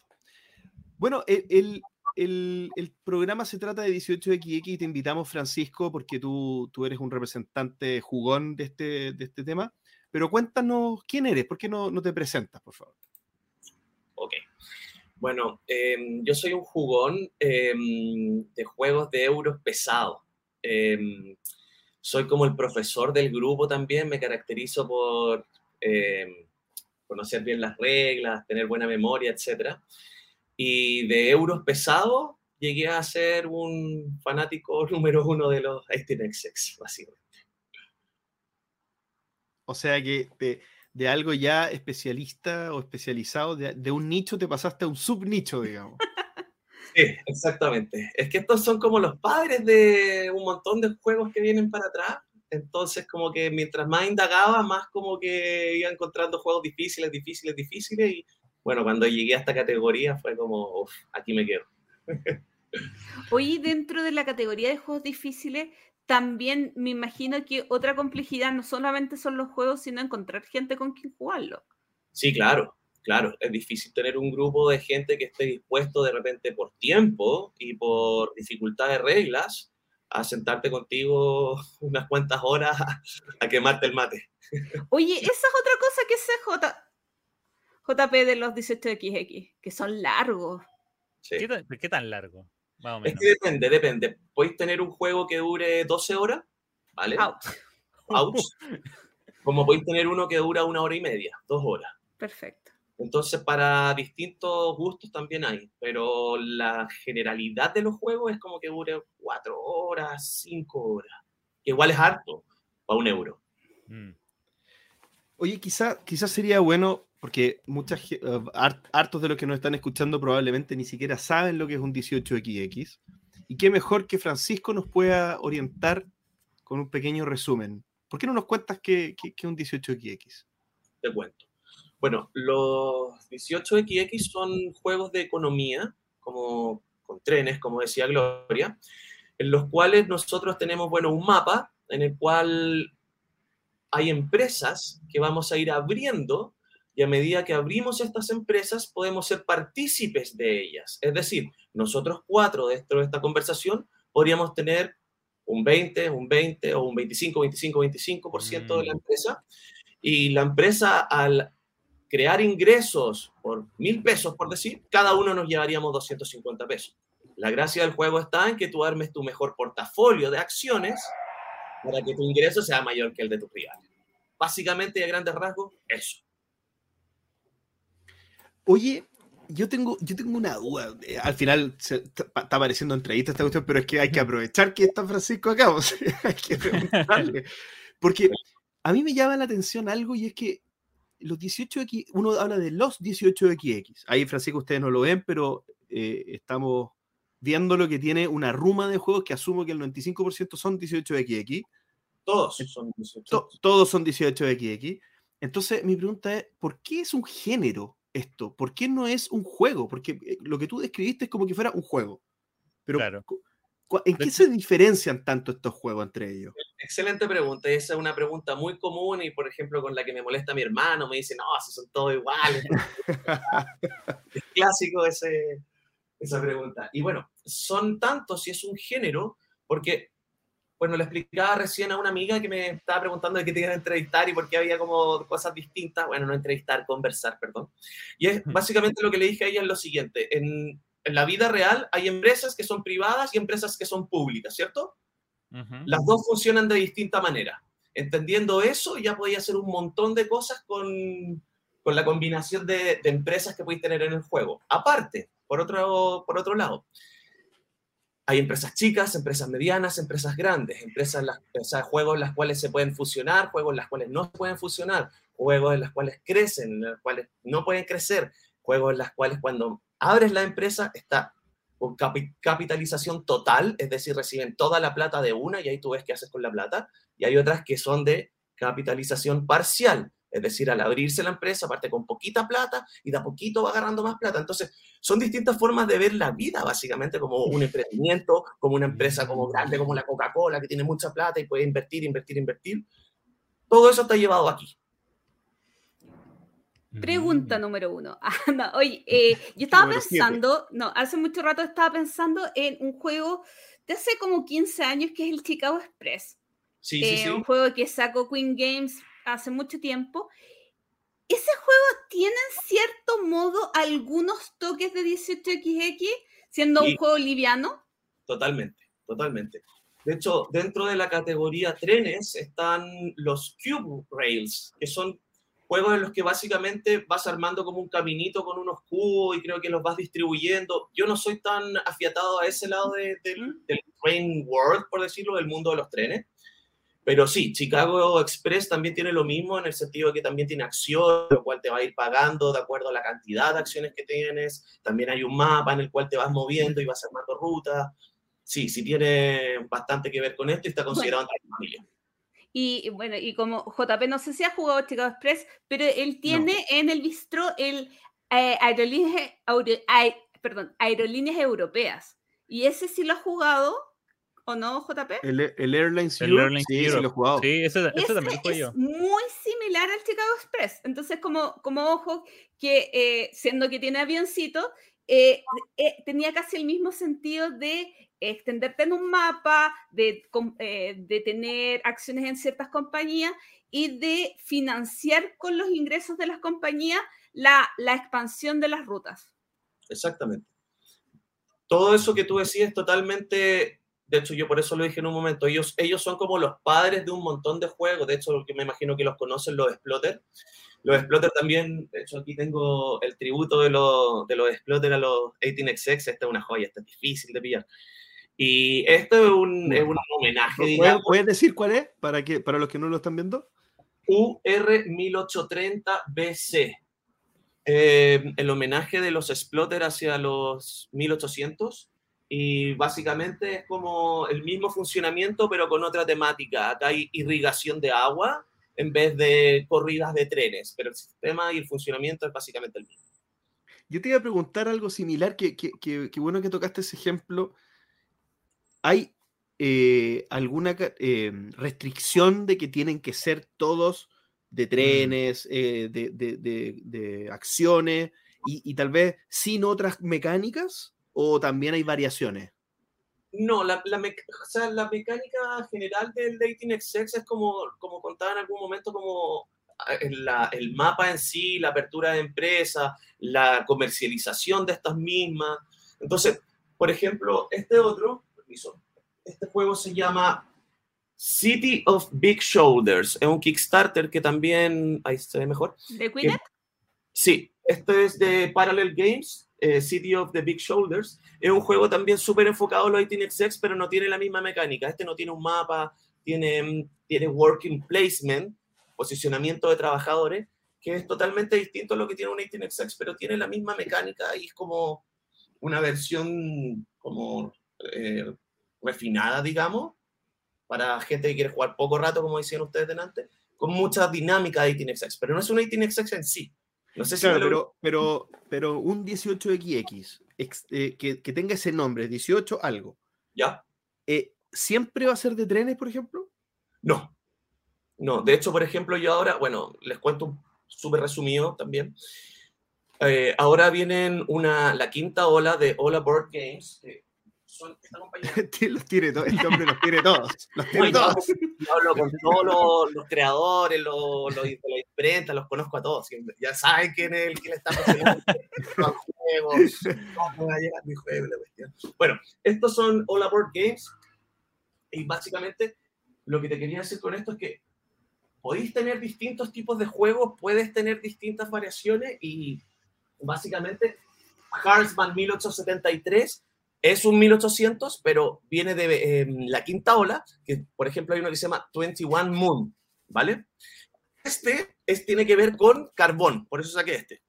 Bueno, el, el- el- el programa se trata de 18XX y te invitamos, Francisco, porque tú, tú eres un representante jugón de este, de este tema. Pero cuéntanos quién eres, ¿por qué no, no te presentas, por favor? Ok. Bueno, em, yo soy un jugón em, de juegos de euros pesados. Em, soy como el profesor del grupo también, me caracterizo por conocer bien las reglas, tener buena memoria, etc. Y de euros pesados llegué a ser un fanático <laughs> número uno de los 18XX, básicamente. O sea que de, de algo ya especialista o especializado, de, de un nicho te pasaste a un subnicho, digamos. <laughs> Sí, exactamente. Es que estos son como los padres de un montón de juegos que vienen para atrás. Entonces, como que mientras más indagaba, más como que iba encontrando juegos difíciles, difíciles, difíciles. Y bueno, cuando llegué a esta categoría fue como, uff, aquí me quedo. <laughs> Hoy dentro de la categoría de juegos difíciles, también me imagino que otra complejidad no solamente son los juegos, sino encontrar gente con quien jugarlo. Sí, claro, claro. Es difícil tener un grupo de gente que esté dispuesto de repente por tiempo y por dificultad de reglas a sentarte contigo <laughs> unas cuantas horas a quemarte el mate. Oye, esa es otra cosa que sé J... JP de los 18XX, que son largos. Sí. ¿Qué tan, qué tan largo? Más o Es que depende, depende. Podéis tener un juego que dure 12 horas, ¿vale? Ouch, Ouch. Como podéis tener uno que dura una hora y media, dos horas. perfecto. Entonces, para distintos gustos también hay, pero la generalidad de los juegos es como que dure cuatro horas, cinco horas, que igual es harto para un euro. Mm. Oye, quizás quizá sería bueno, porque muchas, eh, hartos de los que nos están escuchando probablemente ni siquiera saben lo que es un 18XX. Y qué mejor que Francisco nos pueda orientar con un pequeño resumen. ¿Por qué no nos cuentas qué es un 18XX? Te cuento. Bueno, los 18XX son juegos de economía, como con trenes, como decía Gloria, en los cuales nosotros tenemos, bueno, un mapa en el cual hay empresas que vamos a ir abriendo y a medida que abrimos estas empresas podemos ser partícipes de ellas. Es decir, nosotros cuatro dentro de esta conversación podríamos tener un 20, un 20 o un 25, 25, 25% de la mm. empresa. Y la empresa al crear ingresos por mil pesos, por decir, cada uno nos llevaríamos 250 pesos. La gracia del juego está en que tú armes tu mejor portafolio de acciones para que tu ingreso sea mayor que el de tu rival. Básicamente, y a grandes rasgos, eso. Oye, yo tengo, yo tengo una duda. Eh, al final está apareciendo entrevista esta cuestión, pero es que hay que aprovechar que está Francisco acá. <laughs> Hay que preguntarle. Porque a mí me llama la atención algo y es que los 18X, uno habla de los 18XX. Ahí, Francisco, ustedes no lo ven, pero eh, estamos viendo lo que tiene una ruma de juegos que asumo que el 95% son 18XX. Todos son 18. todos son 18XX. Entonces, mi pregunta es, ¿por qué es un género esto? ¿Por qué no es un juego? Porque eh, lo que tú describiste es como que fuera un juego. Pero claro. ¿En qué se diferencian tanto estos juegos entre ellos? Excelente pregunta. Esa es una pregunta muy común y, por ejemplo, con la que me molesta mi hermano. Me dice, no, si son todos iguales. <laughs> es clásico ese, esa pregunta. Y bueno, son tantos si es un género, porque, bueno, le explicaba recién a una amiga que me estaba preguntando de qué tenía que entrevistar y por qué había como cosas distintas. Bueno, no entrevistar, conversar, perdón. Y es básicamente lo que le dije a ella es lo siguiente. En, en la vida real hay empresas que son privadas y empresas que son públicas, ¿cierto? Las dos funcionan de distinta manera. Entendiendo eso, ya podía hacer un montón de cosas con, con la combinación de, de, empresas que podéis tener en el juego. Aparte, por otro, por otro lado, hay empresas chicas, empresas medianas, empresas grandes, empresas, las, juegos en las cuales se pueden fusionar, juegos en las cuales no se pueden fusionar, juegos en las cuales crecen, en los cuales no pueden crecer, juegos en las cuales cuando abres la empresa, está con capitalización total, es decir, reciben toda la plata de una y ahí tú ves qué haces con la plata. Y hay otras que son de capitalización parcial, es decir, al abrirse la empresa parte con poquita plata y de a poquito va agarrando más plata. Entonces, son distintas formas de ver la vida, básicamente, como un emprendimiento, como una empresa como grande, como la Coca-Cola, que tiene mucha plata y puede invertir, invertir, invertir. Todo eso está llevado aquí. Pregunta mm. número uno. <laughs> Ah, oye, eh, <laughs> yo estaba pensando, no, hace mucho rato estaba pensando en un juego de hace como 15 años que es el Chicago Express. Sí, sí, sí. Un juego que sacó Queen Games hace mucho tiempo. Ese juego tiene en cierto modo algunos toques de 18XX, siendo un juego liviano. Totalmente, totalmente. De hecho, dentro de la categoría trenes están los Cube Rails, que son juegos en los que básicamente vas armando como un caminito con unos cubos y creo que los vas distribuyendo. Yo no soy tan afiatado a ese lado del train world, por decirlo, del mundo de los trenes. Pero sí, Chicago Express también tiene lo mismo en el sentido de que también tiene acción, lo cual te va a ir pagando de acuerdo a la cantidad de acciones que tienes. También hay un mapa en el cual te vas moviendo y vas armando rutas. Sí, sí tiene bastante que ver con esto y está considerado entre la familia. Y bueno, y como JP no sé si ha jugado Chicago Express, pero él tiene en el bistro el eh, aerolíneas, perdón, aerolíneas europeas. Y ese sí lo ha jugado, ¿o no, JP? El, el Airlines Europe, sí, sí, lo he jugado. Sí, ese, ese también lo yo. Es muy similar al Chicago Express. Entonces, como, como ojo, que eh, siendo que tiene avioncito, eh, tenía casi el mismo sentido de extenderte en un mapa, de, eh, de, tener acciones en ciertas compañías y de financiar con los ingresos de las compañías la, expansión de las rutas. Exactamente. Todo eso que tú decías totalmente, de hecho yo por eso lo dije en un momento, ellos, son como los padres de un montón de juegos, de hecho me imagino que los conocen los Exploter, Los Exploter también, de hecho aquí tengo el tributo de, los de los a los 18XX, esta es una joya, esta es difícil de pillar. Y esto es un, es un homenaje, digamos. ¿Puedes decir cuál es para, que, para los que no lo están viendo? UR1830BC. Eh, el homenaje de los Exploter hacia los 1800 y básicamente es como el mismo funcionamiento pero con otra temática. Acá hay irrigación de agua en vez de corridas de trenes, pero el sistema y el funcionamiento es básicamente el mismo. Yo te iba a preguntar algo similar, que, que, que, bueno que tocaste ese ejemplo. ¿Hay eh, alguna eh, restricción de que tienen que ser todos de mm. trenes, eh, de, de, de, acciones y, y, tal vez sin otras mecánicas? ¿O también hay variaciones? No, la, la, o sea, la mecánica general del Dating XX es como, como contaba en algún momento, como ah, la, el mapa en sí, la apertura de empresas, la comercialización de estas mismas. Entonces, por ejemplo, este otro, este juego se llama City of Big Shoulders. Es un Kickstarter que también, ahí se ve mejor. ¿De Queenet? Sí, este es de Parallel Games eh, City of the Big Shoulders, es un juego también súper enfocado a los 18XX, pero no tiene la misma mecánica. Este no tiene un mapa, tiene, mm, tiene working placement, posicionamiento de trabajadores, que es totalmente distinto a lo que tiene un 18XX, pero tiene la misma mecánica y es como una versión como eh, refinada, digamos, para gente que quiere jugar poco rato, como decían ustedes delante, con mucha dinámica de 18XX, pero no es un 18XX en sí, no sé si pero, pero, pero un 18XX eh, que, tenga ese nombre, 18 algo. ¿Ya? Eh, ¿Siempre va a ser de trenes, por ejemplo? No. No, de hecho, por ejemplo, yo ahora, bueno, les cuento súper resumido también. Eh, ahora vienen una, la quinta ola de Ola Board Games, <laughs> los tiene todos, este hombre los tiene todos. Los tiene todos. Yo hablo con todos los, creadores, los, los, de la imprenta, los conozco a todos. Ya saben quién es el que le está haciendo el juego. <laughs> ¿Cómo va a llegar mi juego? La cuestión. Bueno, estos son All Aboard Games. Y básicamente lo que te quería decir con esto es que podéis tener distintos tipos de juegos, puedes tener distintas variaciones y básicamente Heartsman 1873 es un 1800, pero viene de em, la quinta ola, que por ejemplo hay uno que se llama 21 Moon, ¿vale? Este es, tiene que ver con carbón, por eso saqué este.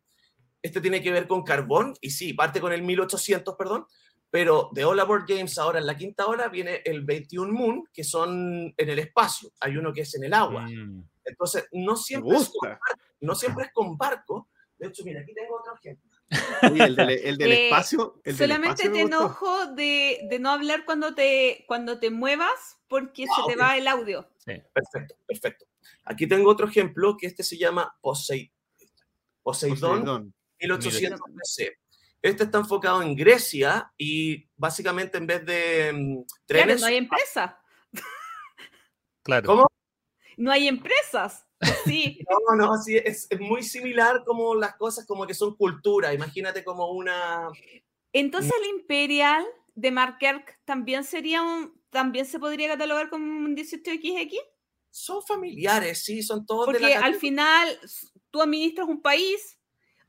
Este tiene que ver con carbón, y sí, parte con el 1800, perdón, pero de All Aboard Games ahora en la quinta ola viene el 21 Moon, que son en el espacio, hay uno que es en el agua. Mm. Entonces, no siempre, es con, no siempre es con barco. De hecho, mira, aquí tengo otro ejemplo el, del, eh, espacio. solamente te enojo de, de, no hablar cuando te, cuando te muevas porque se te va el audio. Perfecto, perfecto. Aquí tengo otro ejemplo que este se llama Poseidon, Poseidon 1800 Este está enfocado en Grecia y básicamente en vez de mm, trenes. no hay empresa. Claro. ¿Cómo? No hay empresas. <laughs> Sí. No, no, sí, es, muy similar como las cosas como que son cultura. Imagínate como una... Entonces el Imperial de Markerk también sería un, también se podría catalogar como un 18XX? Son familiares, sí, son todos Porque de la al final tú administras un país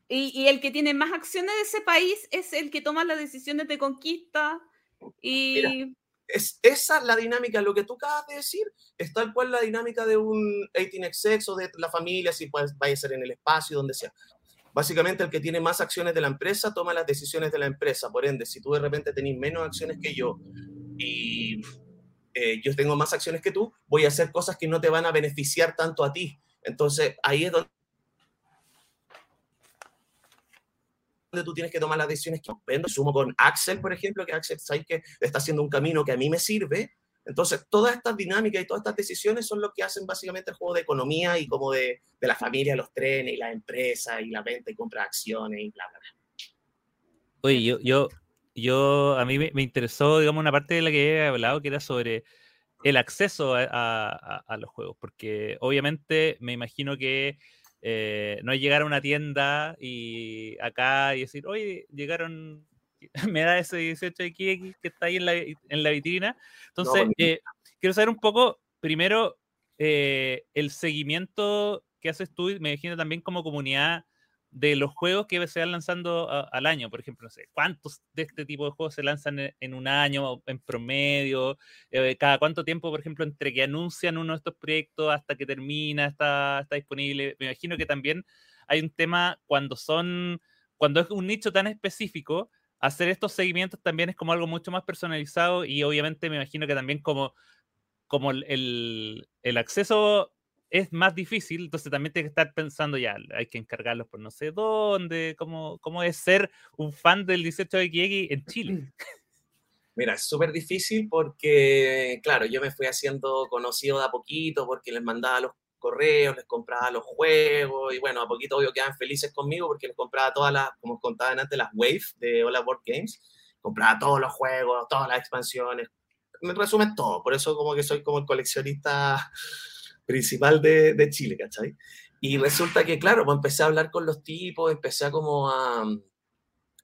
y, y, el que tiene más acciones de ese país es el que toma las decisiones de conquista y es esa la dinámica, lo que tú acabas de decir, es tal cual la dinámica de un 18XX o de la familia, si pues, vaya a ser en el espacio, donde sea. Básicamente, el que tiene más acciones de la empresa toma las decisiones de la empresa. Por ende, si tú de repente tenés menos acciones que yo y eh, yo tengo más acciones que tú, voy a hacer cosas que no te van a beneficiar tanto a ti. Entonces, ahí es donde tú tienes que tomar las decisiones que vendo. Sumo con Axel, por ejemplo, que Axel sabe que está haciendo un camino que a mí me sirve. Entonces, todas estas dinámicas y todas estas decisiones son lo que hacen básicamente el juego de economía y como de, de la familia, los trenes y las empresas y la venta y compra de acciones y bla, bla, bla. Oye, yo, yo, yo a mí me, interesó, digamos, una parte de la que he hablado, que era sobre el acceso a, a, a los juegos, porque obviamente me imagino que eh, no es llegar a una tienda y acá y decir, oye, llegaron, <laughs> me da ese 18XX que está ahí en la, en la vitrina. Entonces, eh, quiero saber un poco, primero, eh, el seguimiento que haces tú, me imagino también como comunidad de los juegos que se van lanzando al año. Por ejemplo, no sé, ¿cuántos de este tipo de juegos se lanzan en, un año en promedio? Eh, ¿Cada cuánto tiempo, por ejemplo, entre que anuncian uno de estos proyectos hasta que termina, está, está disponible? Me imagino que también hay un tema cuando son, cuando es un nicho tan específico, hacer estos seguimientos también es como algo mucho más personalizado y obviamente me imagino que también como, como el, el acceso es más difícil, entonces también tienes que estar pensando ya, hay que encargarlos por no sé dónde, cómo, cómo es ser un fan del 18XX en Chile. <clears throat> Mira, es súper difícil porque, claro, yo me fui haciendo conocido de a poquito porque les mandaba los correos, les compraba los juegos y bueno, a poquito obvio quedan felices conmigo porque les compraba todas las, como contaban antes, las waves de Hola Board Games, compraba todos los juegos, todas las expansiones, me resumen todo, por eso como que soy como el coleccionista principal de, de, Chile, ¿cachai? Y resulta que, claro, pues empecé a hablar con los tipos, empecé a como a,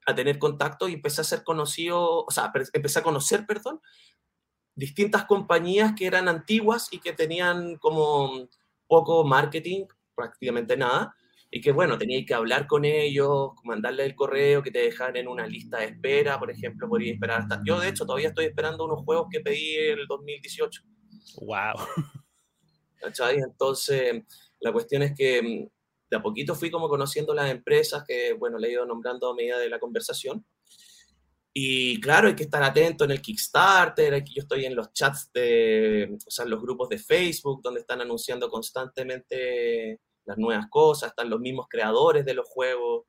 a tener contacto y empecé a ser conocido, o sea, empecé a conocer, perdón, distintas compañías que eran antiguas y que tenían como poco marketing, prácticamente nada, y que bueno, teníais que hablar con ellos, mandarle el correo, que te dejan en una lista de espera, por ejemplo, podía esperar hasta... Yo de hecho todavía estoy esperando unos juegos que pedí en el 2018. Wow. ¿Cachai? Entonces, la cuestión es que mm, de a poquito fui como conociendo las empresas que, bueno, le he ido nombrando a medida de la conversación. Y claro, hay que estar atento en el Kickstarter, aquí yo estoy en los chats de, o sea, en los grupos de Facebook, donde están anunciando constantemente las nuevas cosas, están los mismos creadores de los juegos.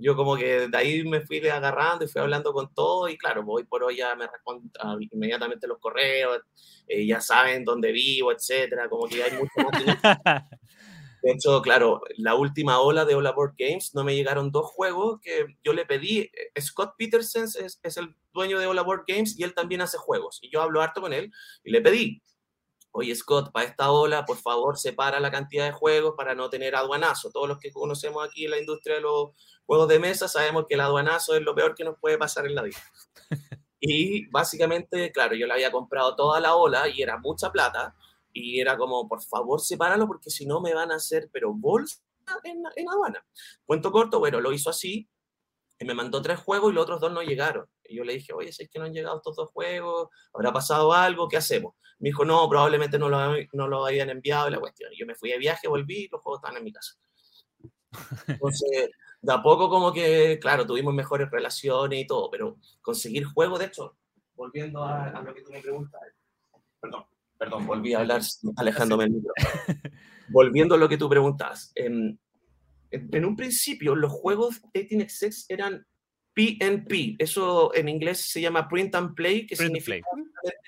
Yo como que de ahí me fui agarrando y fui hablando con todo y claro, hoy por hoy ya me responden inmediatamente los correos, eh, ya saben dónde vivo, etcétera, como que hay mucho más. <laughs> De hecho, claro, la última ola de Ola Board Games no me llegaron dos juegos que yo le pedí. Eh, Scott Peterson es, es el dueño de Ola Board Games y él también hace juegos. Y yo hablo harto con él y le pedí, oye Scott, para esta ola, por favor, separa la cantidad de juegos para no tener aduanazo. Todos los que conocemos aquí en la industria de los juegos de mesa sabemos que el aduanazo es lo peor que nos puede pasar en la vida. <laughs> Y básicamente, claro, yo le había comprado toda la ola y era mucha plata y era como, por favor, sepáralo porque si no me van a hacer, pero bolsa en, en aduana. Cuento corto, bueno, lo hizo así y me mandó tres juegos y los otros dos no llegaron. Y yo le dije, oye, si es que no han llegado estos dos juegos, ¿habrá pasado algo? ¿Qué hacemos? Me dijo, no, probablemente no lo, no lo habían enviado y la cuestión. Y yo me fui de viaje, volví y los juegos estaban en mi casa. Entonces, de a poco como que, claro, tuvimos mejores relaciones y todo, pero conseguir juegos, de hecho, volviendo a, lo que tú me preguntas, perdón, perdón, volví a hablar alejándome del micro. volviendo a lo que tú preguntas, en, en, un principio los juegos 18xx eran PNP, eso en inglés se llama Print and Play, que significa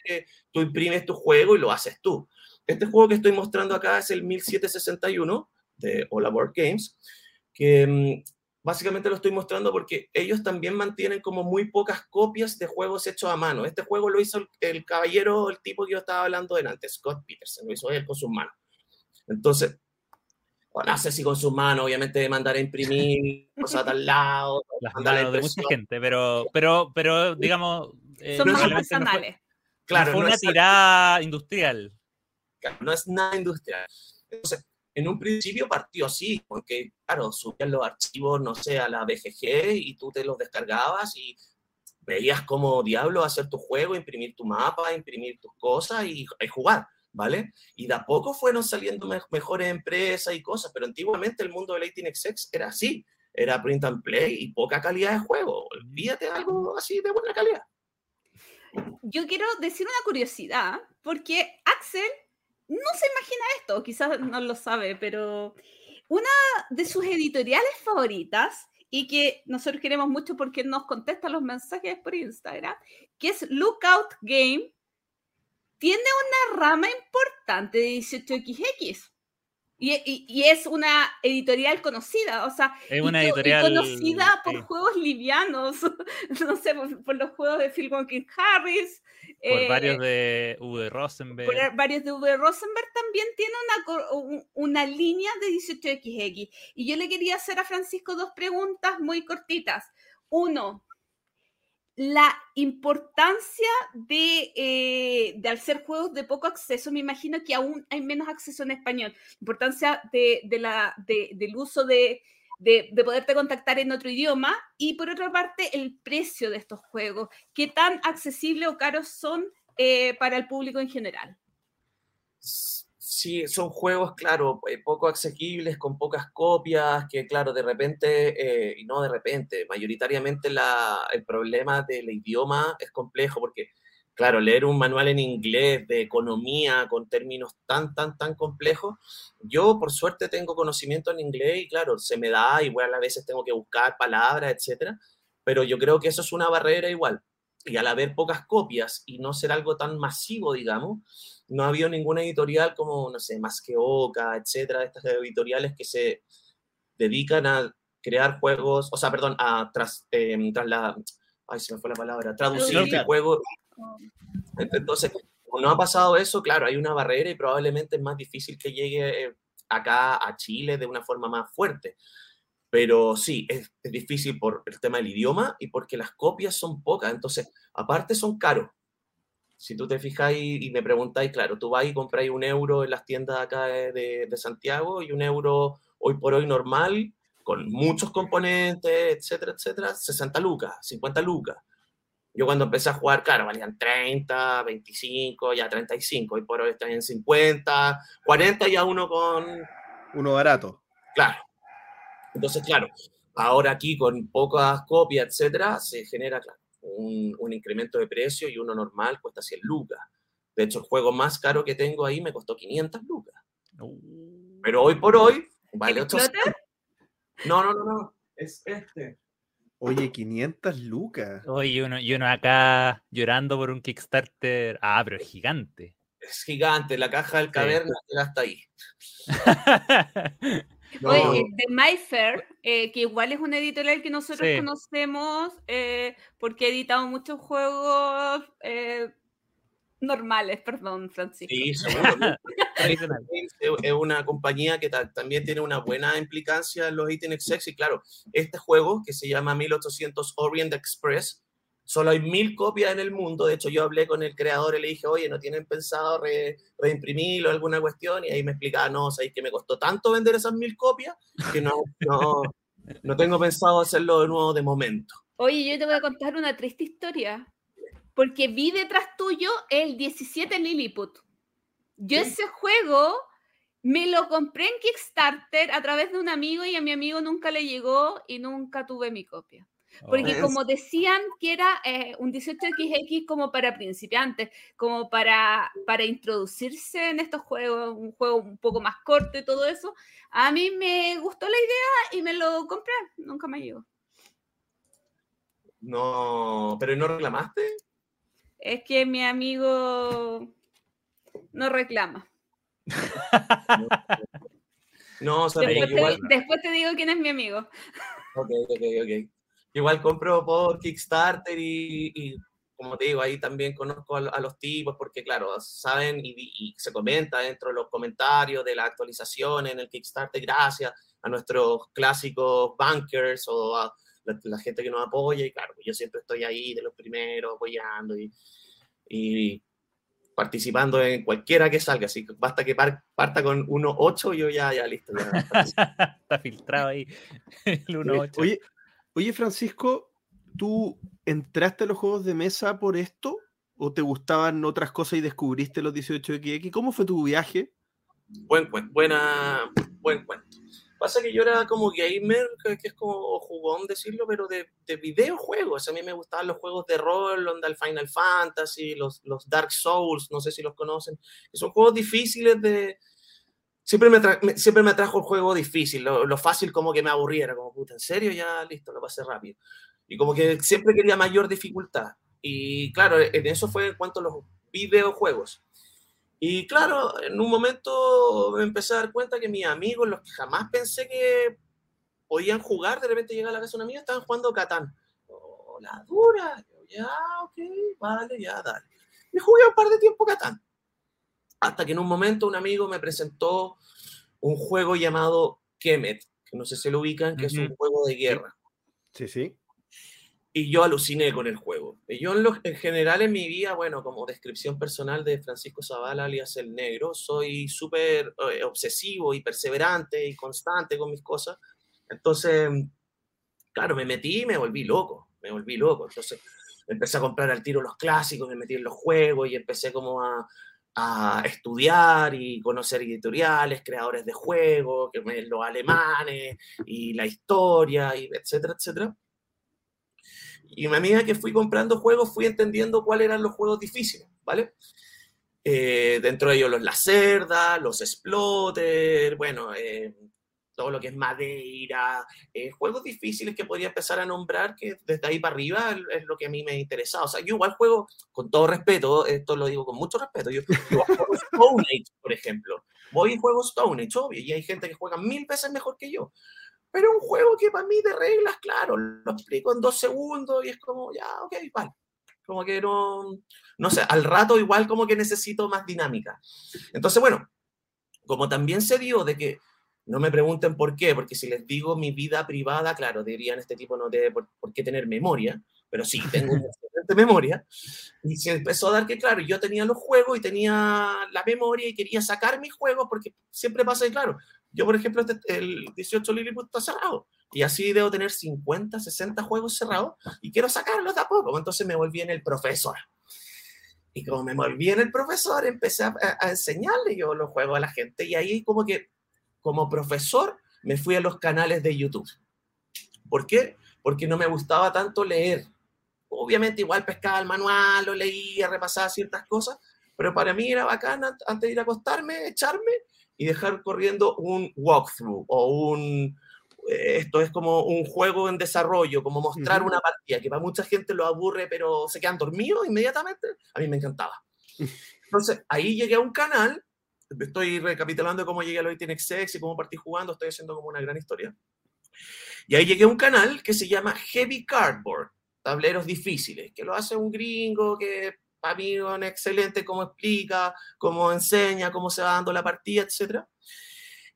que tú imprimes tu juego y lo haces tú. Este juego que estoy mostrando acá es el 1761 de All Board Games, que mm, básicamente lo estoy mostrando porque ellos también mantienen como muy pocas copias de juegos hechos a mano. Este juego lo hizo el, caballero, el tipo que yo estaba hablando de antes, Scott Peterson, lo hizo él con sus manos. Entonces, no sé si con sus manos, obviamente mandar a imprimir <laughs> cosas al lado. Las manos de mucha gente, pero, pero, pero digamos... Eh, Son más personales. claro, no fue una tirada industrial. No es nada industrial. Entonces, en un principio partió así, porque, claro, subían los archivos, no sé, a la BGG y tú te los descargabas y veías como diablo hacer tu juego, imprimir tu mapa, imprimir tus cosas y, jugar, ¿vale? Y de a poco fueron saliendo mejores empresas y cosas, pero antiguamente el mundo del 18xx era así, era print and play y poca calidad de juego. Olvídate de algo así de buena calidad. Yo quiero decir una curiosidad, porque Axel no se imagina esto, quizás no lo sabe, pero una de sus editoriales favoritas y que nosotros queremos mucho porque nos contesta los mensajes por Instagram, que es Lookout Game, tiene una rama importante de 18XX. Y, es una editorial conocida, o sea, es una editorial conocida por juegos livianos, <laughs> no sé, por, los juegos de Phil Walking Harris. Por varios eh, de V. Rosenberg. Por varios de V. Rosenberg también tiene una, una línea de 18XX. Y yo le quería hacer a Francisco dos preguntas muy cortitas. Uno, la importancia de, eh, de, al juegos de poco acceso, me imagino que aún hay menos acceso en español. Importancia de, de la, del uso de, de, poderte contactar en otro idioma. Y por otra parte, el precio de estos juegos. ¿Qué tan accesible o caros son eh, para el público en general? Sí, son juegos, claro, eh, poco asequibles, con pocas copias, que claro, de repente, eh, y no de repente, mayoritariamente la, el problema del idioma es complejo porque, claro, leer un manual en inglés de economía con términos tan, tan, tan complejos, yo por suerte tengo conocimiento en inglés y claro, se me da, igual a veces tengo que buscar palabras, etcétera, pero yo creo que eso es una barrera igual. Y al haber pocas copias y no ser algo tan masivo, digamos, no ha habido ninguna editorial como, no sé, Más que Oca, etcétera, estas editoriales que se dedican a crear juegos, o sea, perdón, a tras, em, tras la, ay, se me fue la palabra, traducir juegos. Entonces, no ha pasado eso, claro, hay una barrera y probablemente es más difícil que llegue eh, acá a Chile de una forma más fuerte. Pero sí, es, es, difícil por el tema del idioma y porque las copias son pocas. Entonces, aparte son caros si tú te fijáis y me preguntáis, claro, tú vas y compráis un euro en las tiendas acá de, de, Santiago y un euro hoy por hoy normal, con muchos componentes, etcétera, etcétera, 60 lucas, 50 lucas. Yo cuando empecé a jugar, claro, valían 30, 25, ya 35, y por hoy están en 50, 40 ya uno con... Uno barato. Claro. Entonces, claro, ahora aquí con pocas copias, etcétera, se genera, claro, un, incremento de precio y uno normal cuesta 100 lucas. De hecho, el juego más caro que tengo ahí me costó 500 lucas. Pero hoy por hoy vale 800. No, no, no, no. Es este. Oye, 500 lucas. Oye, uno, y uno acá llorando por un Kickstarter. Ah, pero es gigante. Es gigante. La caja del caverna sí. hasta ahí. <laughs> Oye, de MyFair, eh, que igual es una editorial que nosotros conocemos eh, porque ha editado muchos juegos eh, normales, perdón, Francisco. Sí, seguro. <laughs> es una compañía que también tiene una buena implicancia en los ítems sexy. Claro, este juego que se llama 1800 Orient Express Solo hay mil copias en el mundo. De hecho, yo hablé con el creador y le dije, oye, ¿no tienen pensado re, reimprimirlo alguna cuestión? Y ahí me explicaba, no, sabéis que me costó tanto vender esas mil copias que no, no, no tengo pensado hacerlo de nuevo de momento. Oye, yo te voy a contar una triste historia. Porque vi detrás tuyo el 17 Lilliput. Yo ¿Sí? ese juego me lo compré en Kickstarter a través de un amigo y a mi amigo nunca le llegó y nunca tuve mi copia. Porque como decían que era eh, un 18XX como para principiantes, como para, para introducirse en estos juegos, un juego un poco más corto y todo eso, a mí me gustó la idea y me lo compré, nunca me llegó. No, pero ¿no reclamaste? Es que mi igual no reclama. <laughs> no, o sea, después, igual... te, después te digo quién es mi amigo. Ok, ok, ok igual compro por Kickstarter y, y, como te digo, ahí también conozco a, a los tipos porque, claro, saben y, y, se comenta dentro de los comentarios de la actualización en el Kickstarter, gracias a nuestros clásicos bankers o a la, la gente que nos apoya. Y claro, yo siempre estoy ahí de los primeros apoyando y, y participando en cualquiera que salga. Así que basta que par, parta con 1.8 y yo ya, ya listo. Ya, <laughs> Está filtrado ahí el 1.8. Oye, Oye, Francisco, ¿tú entraste a los juegos de mesa por esto? ¿O te gustaban otras cosas y descubriste los 18XX? ¿Cómo fue tu viaje? Buen cuento, buena, buen cuento. Pasa que yo era como gamer, que es como jugón decirlo, pero de, de videojuegos. A mí me gustaban los juegos de rol, onda el Final Fantasy, los, los Dark Souls, no sé si los conocen. Son juegos difíciles de, siempre me, me, siempre me atrajo el juego difícil, lo, lo, fácil como que me aburriera, como puta, en serio, ya listo, lo pasé rápido. Y como que siempre quería mayor dificultad. Y claro, en eso fue en cuanto a los videojuegos. Y claro, en un momento me empecé a dar cuenta que mis amigos, los que jamás pensé que podían jugar, de repente llega a la casa de una amiga, estaban jugando Catán. Oh, la dura. ya, ok, vale, ya, dale. Y jugué un par de tiempo Catán hasta que en un momento un amigo me presentó un juego llamado Kemet, que no sé si lo ubican, que uh -huh. es un juego de guerra. Sí, sí. y yo aluciné con el juego. Y yo en, lo, en general en mi vida, bueno, como descripción personal de Francisco Zavala, alias El Negro, soy súper eh, obsesivo y perseverante y constante con mis cosas. Entonces, claro, me metí y me volví loco, me volví loco. Entonces, empecé a comprar al tiro los clásicos, me metí en los juegos y empecé como a, a estudiar y conocer editoriales, creadores de juegos, los alemanes y la historia, y etcétera, etcétera. Y a medida que fui comprando juegos, fui entendiendo cuáles eran los juegos difíciles, ¿vale? Eh, dentro de ellos los Lacerda, los Exploter, bueno, eh, todo lo que es Madeira, eh, juegos difíciles que podría empezar a nombrar, que desde ahí para arriba es lo que a mí me interesaba. O sea, yo igual juego, con todo respeto, esto lo digo con mucho respeto, yo, yo juego <laughs> Stone Age, por ejemplo. Voy y juego Stone Age, obvio, y hay gente que juega mil veces mejor que yo. Pero un juego que para mí de reglas, claro, lo explico en dos segundos y es como, ya, ok, vale. Como que no, no sé, al rato igual como que necesito más dinámica. Entonces, bueno, como también se dio de que, no me pregunten por qué, porque si les digo mi vida privada, claro, dirían este tipo no debe por, por qué tener memoria, pero sí, tengo una <laughs> excelente memoria. Y se empezó a dar que, claro, yo tenía los juegos y tenía la memoria y quería sacar mis juegos porque siempre pasa, claro, yo, por ejemplo, este, el 18 Lilliput está cerrado. Y así debo tener 50, 60 juegos cerrados y quiero sacarlos de a poco. Entonces me volví en el profesor. Y como me volví en el profesor, empecé a, a, enseñarle yo los juegos a la gente. Y ahí como que, como profesor, me fui a los canales de YouTube. ¿Por qué? Porque no me gustaba tanto leer. Obviamente igual pescaba el manual, lo leía, repasaba ciertas cosas, pero para mí era bacán antes de ir a acostarme, echarme y dejar corriendo un walkthrough o un, esto es como un juego en desarrollo, como mostrar uh -huh. una partida, que para mucha gente lo aburre, pero se quedan dormidos inmediatamente, a mí me encantaba. <laughs> Entonces, ahí llegué a un canal, estoy recapitulando cómo llegué a los X y cómo partí jugando, estoy haciendo como una gran historia. Y ahí llegué a un canal que se llama Heavy Cardboard, tableros difíciles, que lo hace un gringo que para mí es excelente cómo explica, cómo enseña, cómo se va dando la partida, etc.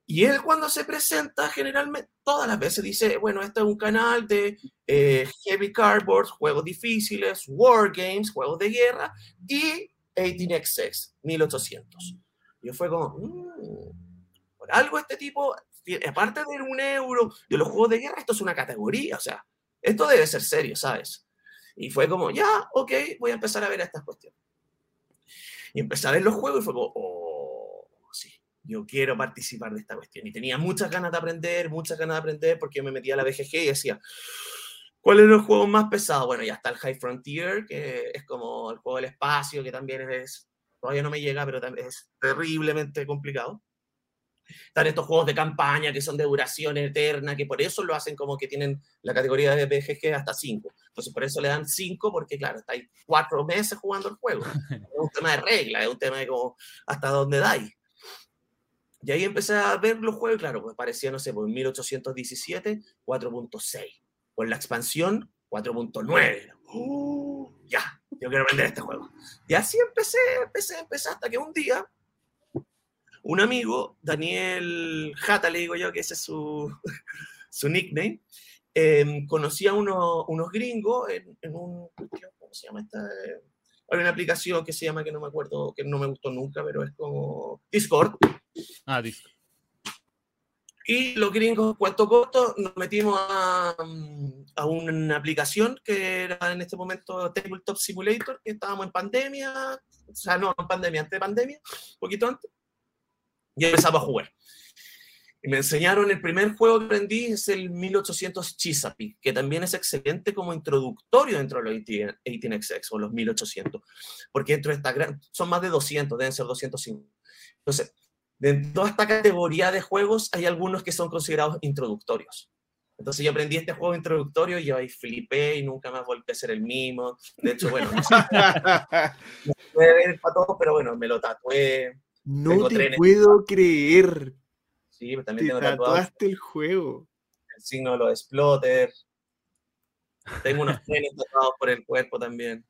Y él cuando se presenta, generalmente, todas las veces dice, bueno, este es un canal de eh, Heavy Cardboard, juegos difíciles, War Games, juegos de guerra, y 18XX, 1800. Yo fue como, mmm, por algo este tipo, aparte de un euro de los juegos de guerra, esto es una categoría, o sea, esto debe ser serio, ¿sabes? Y fue como, ya, ok, voy a empezar a ver estas cuestiones. Y empecé a ver los juegos y fue como, oh, sí, yo quiero participar de esta cuestión. Y tenía muchas ganas de aprender, muchas ganas de aprender, porque me metía a la BGG y decía, ¿cuál es el juego más pesado? Bueno, ya está el High Frontier, que es como el juego del espacio, que también es, todavía no me llega, pero es terriblemente complicado. Están estos juegos de campaña que son de duración eterna, que por eso lo hacen como que tienen la categoría de BGG hasta 5. Entonces, por eso le dan 5, porque claro, estáis cuatro meses jugando el juego. Es un tema de regla, es un tema de como hasta dónde dais. Y ahí empecé a ver los juegos, claro, pues parecía, no sé, pues 1817, 4.6. Por la expansión, 4.9. Uh, ya, yo quiero vender este juego. Y así empecé, empecé, empecé, hasta que un día un amigo, Daniel Jata, le digo yo, que ese es su, <laughs> su nickname, eh, conocía unos, unos gringos en, en, un, ¿cómo se llama esta? Hay una aplicación que se llama, que no me acuerdo, que no me gustó nunca, pero es como Discord. Ah, Discord. Y los gringos, cuento corto, nos metimos a, a, una aplicación que era en este momento Tabletop Simulator, que estábamos en pandemia, o sea, no, en pandemia, antes de pandemia, un poquito antes y empezaba a jugar. Y me enseñaron el primer juego que aprendí es el 1800 Chesapeake, que también es excelente como introductorio dentro de los 18XX o los 1800, porque dentro de esta gran, son más de 200, deben ser 205. Entonces, de toda esta categoría de juegos hay algunos que son considerados introductorios. Entonces yo aprendí este juego introductorio y ahí flipé y nunca más volví a ser el mismo. De hecho, bueno, no, sé, no <laughs> puede ver para todos, pero bueno, me lo tatué, no tengo te trenes. puedo creer. Sí, pero también te tengo tatuaste el juego. El signo de los explotters. Tengo unos <laughs> trenes tatuados por el cuerpo también.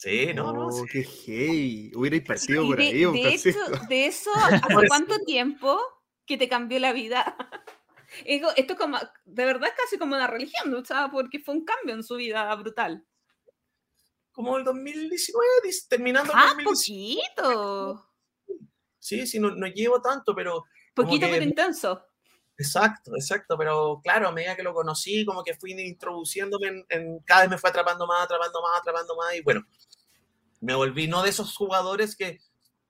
Sí, no, oh, no. Sí. qué hey. Hubierais <laughs> partido por de, ahí. De, hecho, de eso, <laughs> ¿hace cuánto tiempo que te cambió la vida? <laughs> Esto es como, de verdad es casi como una religión, ¿no? Sea, porque fue un cambio en su vida brutal. Como el 2019, dis- terminando el Ah, 2019. poquito. Sí, sí, no, no llevo tanto, pero Poquito que- pero intenso. Exacto, exacto, pero claro, a medida que lo conocí, como que fui introduciéndome en, cada vez me fue atrapando más, atrapando más, atrapando más, y bueno, me volví no de esos jugadores que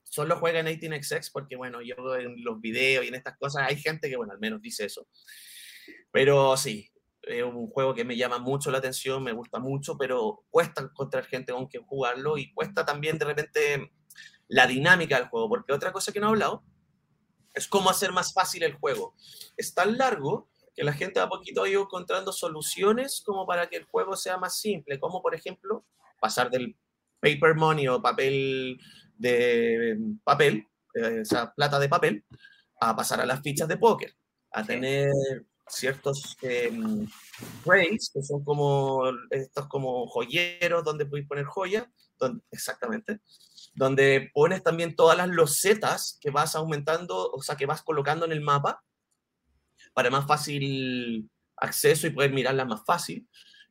solo juegan 18xx, porque bueno, yo en los videos y en estas cosas hay gente que, bueno, al menos dice eso. Pero sí, es un juego que me llama mucho la atención, me gusta mucho, pero cuesta encontrar gente con quien jugarlo y cuesta también de repente la dinámica del juego, porque otra cosa que no he hablado es cómo hacer más fácil el juego. Es tan largo que la gente a poquito ha ido encontrando soluciones como para que el juego sea más simple, como por ejemplo pasar del paper money o papel de papel, eh, o sea, plata de papel, a pasar a las fichas de póker, a tener ciertos eh, que son como estos como joyeros donde puedes poner joyas, donde, exactamente, donde pones también todas las losetas que vas aumentando, o sea, que vas colocando en el mapa para más fácil acceso y poder mirarlas más fácil.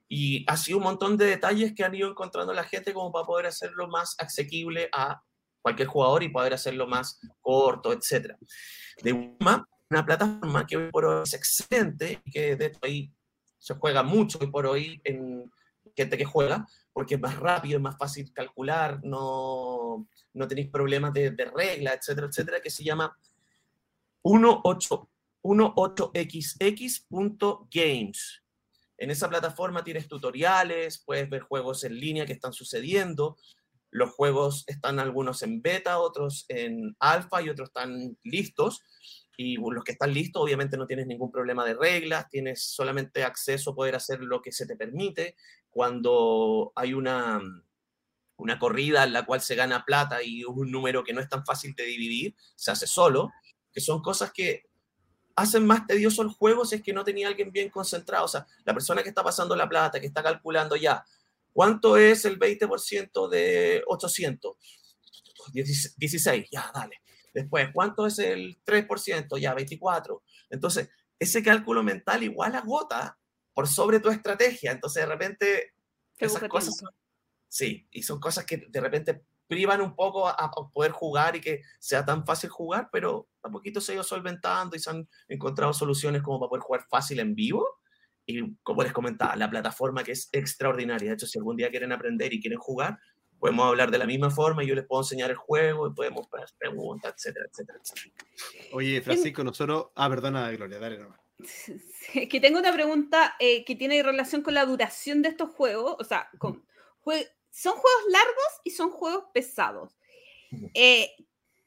Y así un montón de detalles que han ido encontrando la gente como para poder hacerlo más asequible a cualquier jugador y poder hacerlo más corto, etc. De una, una plataforma que hoy por hoy es excelente que de hecho ahí se juega mucho hoy por hoy en gente que juega, porque es más rápido, es más fácil calcular, no, no tenéis problemas de, de regla, etcétera, etcétera, que se llama 18 18xx.games. En esa plataforma tienes tutoriales, puedes ver juegos en línea que están sucediendo. Los juegos están algunos en beta, otros en alfa y otros están listos. Y los que están listos, obviamente no tienes ningún problema de reglas, tienes solamente acceso a poder hacer lo que se te permite. Cuando hay una, una corrida en la cual se gana plata y un número que no es tan fácil de dividir, se hace solo, que son cosas que hacen más tedioso el juego si es que no tenía alguien bien concentrado. O sea, la persona que está pasando la plata, que está calculando ya, ¿cuánto es el 20% de 800? 16, ya, dale. Después, ¿cuánto es el 3%? Ya, 24. Entonces, ese cálculo mental igual agota por sobre tu estrategia. Entonces, de repente, Te esas cosas son- Sí, y son cosas que de repente privan un poco a, a poder jugar y que sea tan fácil jugar, pero a poquito se ha ido solventando y se han encontrado soluciones como para poder jugar fácil en vivo. Y como les comentaba, la plataforma que es extraordinaria. De hecho, si algún día quieren aprender y quieren jugar, podemos hablar de la misma forma y yo les puedo enseñar el juego y podemos preguntas, etcétera, etcétera, etcétera. Oye, Francisco, nosotros. Ah, perdona, Gloria, dale nomás. Que tengo una pregunta eh, que tiene relación con la duración de estos juegos. O sea, con jue- son juegos largos y son juegos pesados. Eh,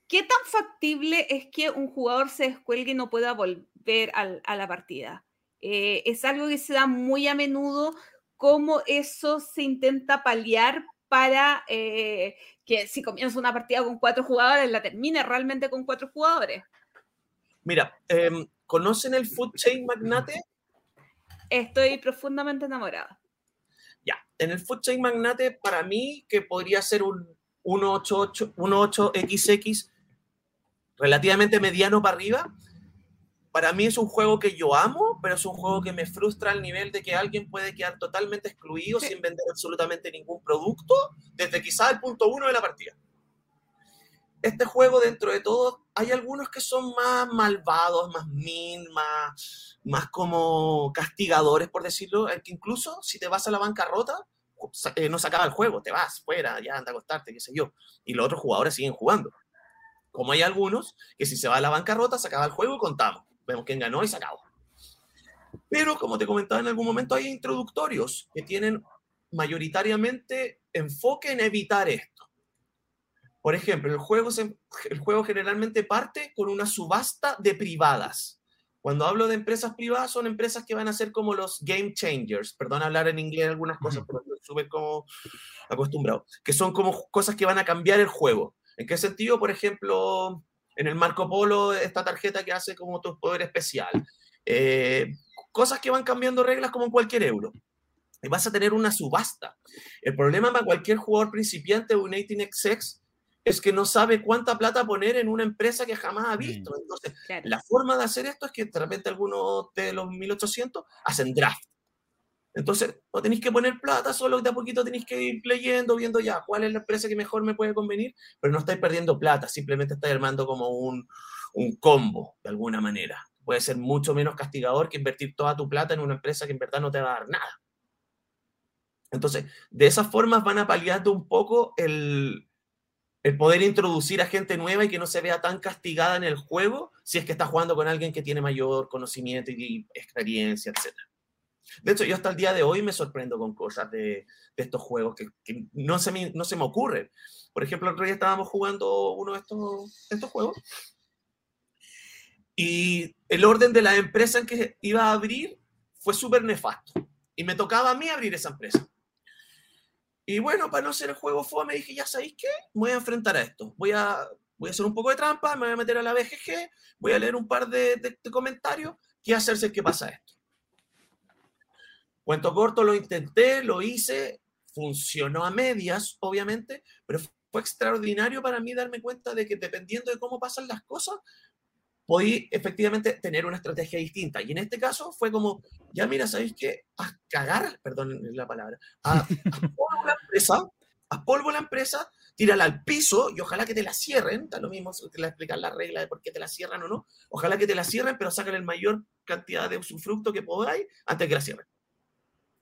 ¿Qué tan factible es que un jugador se descuelgue y no pueda volver al- a la partida? Eh, es algo que se da muy a menudo. ¿Cómo eso se intenta paliar para eh, que si comienza una partida con cuatro jugadores, la termine realmente con cuatro jugadores? Mira, em, ¿conocen el Food Chain Magnate? Estoy profundamente enamorada. Ya, en el Food Chain Magnate, para mí, que podría ser un 188 18XX relativamente mediano para arriba, para mí es un juego que yo amo, pero es un juego que me frustra al nivel de que alguien puede quedar totalmente excluido Sí. sin vender absolutamente ningún producto desde quizá el punto uno de la partida. Este juego, dentro de todo, hay algunos que son más malvados, más mean, más, más como castigadores, por decirlo, que incluso si te vas a la bancarrota, eh, no se acaba el juego, te vas fuera, ya anda a acostarte, qué sé yo. Y los otros jugadores siguen jugando. Como hay algunos que si se va a la bancarrota, se acaba el juego y contamos. Vemos quién ganó y se acabó. Pero, como te comentaba en algún momento, hay introductorios que tienen mayoritariamente enfoque en evitar esto. Por ejemplo, el juego, se- el juego generalmente parte con una subasta de privadas. Cuando hablo de empresas privadas, son empresas que van a ser como los game changers. Perdón hablar en inglés algunas cosas, pero súper como acostumbrado. Que son como cosas que van a cambiar el juego. ¿En qué sentido? Por ejemplo, en el Marco Polo, esta tarjeta que hace como tu poder especial. Eh, cosas que van cambiando reglas como en cualquier euro. Y vas a tener una subasta. El problema para cualquier jugador principiante de un 18xx es que no sabe cuánta plata poner en una empresa que jamás ha visto. Mm. Entonces, Claro. la forma de hacer esto es que de repente algunos de los 1800 hacen draft. Entonces, no tenéis que poner plata, solo de a poquito tenéis que ir leyendo, viendo ya cuál es la empresa que mejor me puede convenir, pero no estáis perdiendo plata, simplemente estáis armando como un, un combo, de alguna manera. Puede ser mucho menos castigador que invertir toda tu plata en una empresa que en verdad no te va a dar nada. Entonces, de esas formas van a paliando un poco el, el poder introducir a gente nueva y que no se vea tan castigada en el juego si es que está jugando con alguien que tiene mayor conocimiento y experiencia, etc. De hecho, yo hasta el día de hoy me sorprendo con cosas de, de estos juegos que, no, se me, no se me ocurren. Por ejemplo, el otro día estábamos jugando uno de estos, de estos juegos y el orden de la empresa en que iba a abrir fue súper nefasto. Y me tocaba a mí abrir esa empresa. Y bueno, para no hacer el juego fome, dije, ya sabéis qué, me voy a enfrentar a esto. Voy a, voy a hacer un poco de trampa, me voy a meter a la BGG, voy a leer un par de, de- comentarios, qué hacerse qué pasa esto. Cuento corto, lo intenté, lo hice, funcionó a medias, obviamente, pero fue extraordinario para mí darme cuenta de que dependiendo de cómo pasan las cosas, podí efectivamente tener una estrategia distinta. Y en este caso fue como, ya mira, ¿sabéis qué? A cagar, perdón la palabra, a, a <laughs> polvo la empresa, a polvo la empresa, tírala al piso y ojalá que te la cierren, está lo mismo que le explicar la regla de por qué te la cierran o no, ojalá que te la cierren, pero saquen el mayor cantidad de usufructo que podáis antes que la cierren.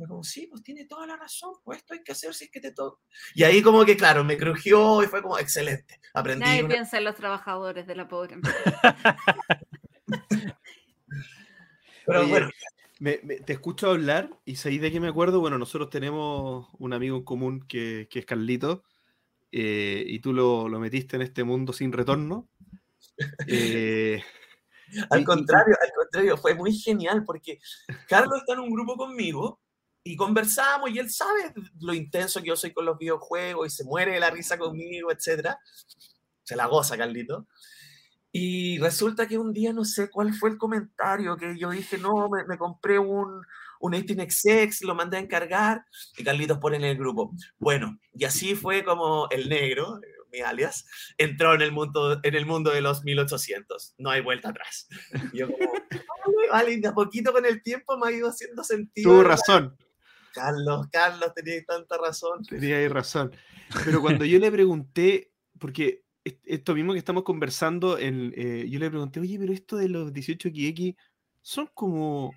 Fue como, sí, pues tiene toda la razón, pues esto hay que hacer si es que te toca. Y ahí como que, claro, me crujió y fue como, excelente, aprendí. Nadie una- piensa en los trabajadores de la pobre empresa. <laughs> Pero Oye, bueno, Me- me- te escucho hablar y sé de qué me acuerdo. Bueno, nosotros tenemos un amigo en común que, que es Carlito eh, y tú lo, lo metiste en este mundo sin retorno. Eh, <laughs> Al contrario, al contrario, fue muy genial porque Carlos está en un grupo conmigo y conversamos y él sabe lo intenso que yo soy con los videojuegos y se muere de la risa conmigo, etc. Se la goza, Carlito. Y resulta que un día no sé cuál fue el comentario que yo dije, no, me, me compré un, un 18XX, lo mandé a encargar y Carlitos pone en el grupo. Bueno, y así fue como el negro, mi alias, entró en el mundo, en el mundo de los 1800. No hay vuelta atrás. Y yo como, vale, vale, de a poquito con el tiempo me ha ido haciendo sentido. tuvo razón, Carlos, Carlos, tenías tanta razón. tenía ahí razón. Pero cuando yo le pregunté, porque est- esto mismo que estamos conversando, en, eh, yo le pregunté, oye, pero esto de los 18XX son como,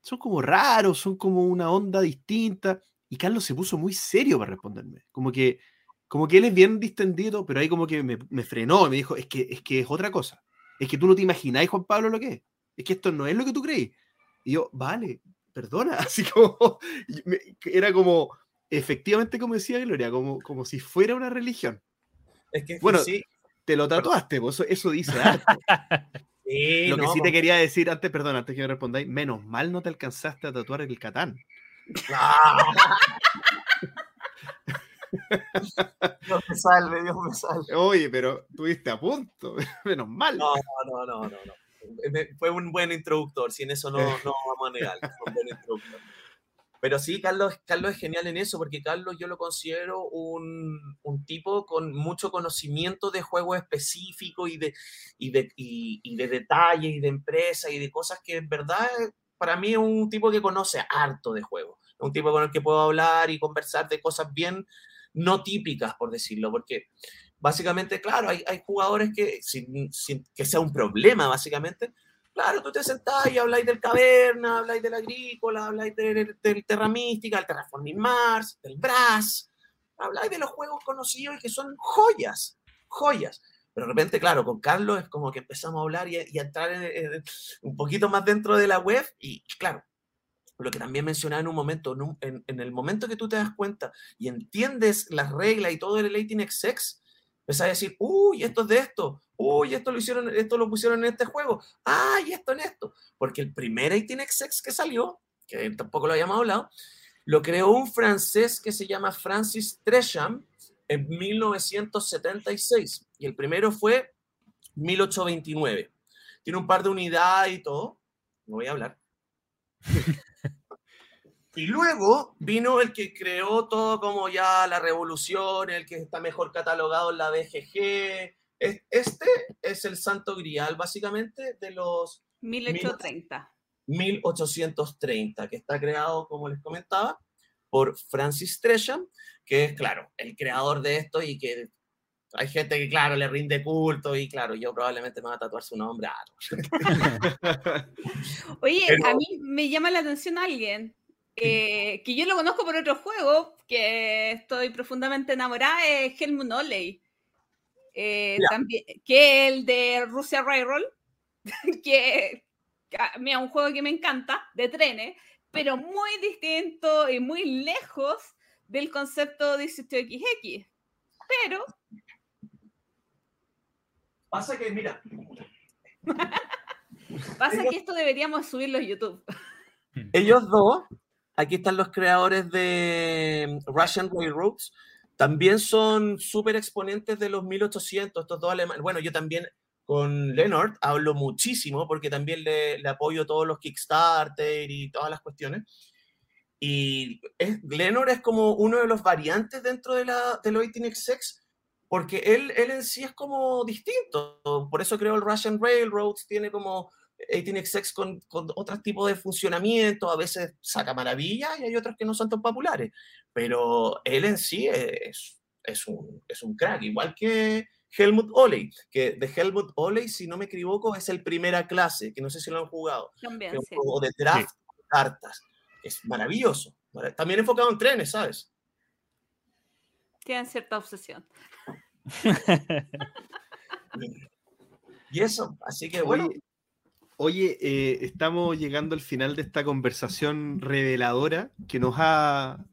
son como raros, son como una onda distinta. Y Carlos se puso muy serio para responderme. Como que, como que él es bien distendido, pero ahí como que me, me frenó y me dijo, es que, es que es otra cosa. Es que tú no te imagináis, Juan Pablo, lo que es. Es que esto no es lo que tú creí. Y yo, vale, perdona. <laughs> Así como, era como, efectivamente, como decía Gloria, como, como si fuera una religión. Es que Bueno, sí, Te lo tatuaste, pues, eso, eso dice harto. <laughs> sí, Lo que no, sí pues, te quería decir antes, perdón, antes que me respondáis, menos mal no te alcanzaste a tatuar el Catán. <laughs> Dios me salve, Dios me salve. Oye, pero estuviste a punto, menos mal. No, no, no, no, no. Me- Fue un buen introductor, si en eso no, no vamos a negar. fue un buen introductor. Pero sí, Carlos, Carlos es genial en eso, porque Carlos yo lo considero un, un tipo con mucho conocimiento de juego específico y de, y, de, y, y de detalles y de empresa y de cosas que en verdad para mí es un tipo que conoce harto de juego. Un tipo con el que puedo hablar y conversar de cosas bien no típicas, por decirlo, porque básicamente, claro, hay, hay jugadores que, sin, sin que sea un problema, básicamente, claro, tú te sentás y habláis del Caverna, habláis del Agrícola, habláis del, del Terra Mística, del Terraforming Mars, del Brass, habláis de los juegos conocidos y que son joyas, joyas. Pero de repente, claro, con Carlos es como que empezamos a hablar y, y a entrar en- en- un poquito más dentro de la web y, claro, lo que también mencionaba en un momento, en, un- en- en el momento que tú te das cuenta y entiendes las reglas y todo el 18xx, empezás a decir, uy, esto es de esto, uy, esto lo hicieron, esto lo pusieron en este juego, ah, y esto en esto. Porque el primer 18xx que salió, que tampoco lo habíamos hablado, lo creó un francés que se llama Francis Tresham en 1976. Y el primero fue 1829. Tiene un par de unidades y todo. No voy a hablar. <laughs> Y luego vino el que creó todo como ya la revolución, el que está mejor catalogado en la BGG. Este es el santo grial, básicamente, de los 1830. 1830, que está creado, como les comentaba, por Francis Tresham, que es, claro, el creador de esto y que hay gente que, claro, le rinde culto y, claro, yo probablemente me voy a tatuar su nombre. <laughs> Oye, a mí me llama la atención alguien eh, que yo lo conozco por otro juego, que estoy profundamente enamorada, es Helmut Oley. Eh, también, que el de Rusia Railroad, <laughs> que, es un juego que me encanta, de trenes, pero muy distinto y muy lejos del concepto 18XX. Pero... Pasa que, mira... <laughs> Pasa que esto deberíamos subirlo a YouTube. Ellos dos aquí están los creadores de Russian Railroads, también son súper exponentes de los 1800, estos dos alemanes. Bueno, yo también con Leonard hablo muchísimo porque también le, apoyo todos los Kickstarter y todas las cuestiones. Y es, Leonard es como uno de los variantes dentro de, la, de los 18xx porque él, él en sí es como distinto. Por eso creo el Russian Railroads tiene como 18xx con, con otros tipos de funcionamiento, a veces saca maravillas y hay otros que no son tan populares, pero él en sí es, es, un, es un crack, igual que Helmut Oley, que de Helmut Oley, si no me equivoco, es el primera clase, que no sé si lo han jugado, También, o de draft, cartas, es maravilloso, también enfocado en trenes, ¿sabes? Tienen cierta obsesión. <laughs> y eso, así que bueno. Oye, eh, estamos llegando al final de esta conversación reveladora que nos ha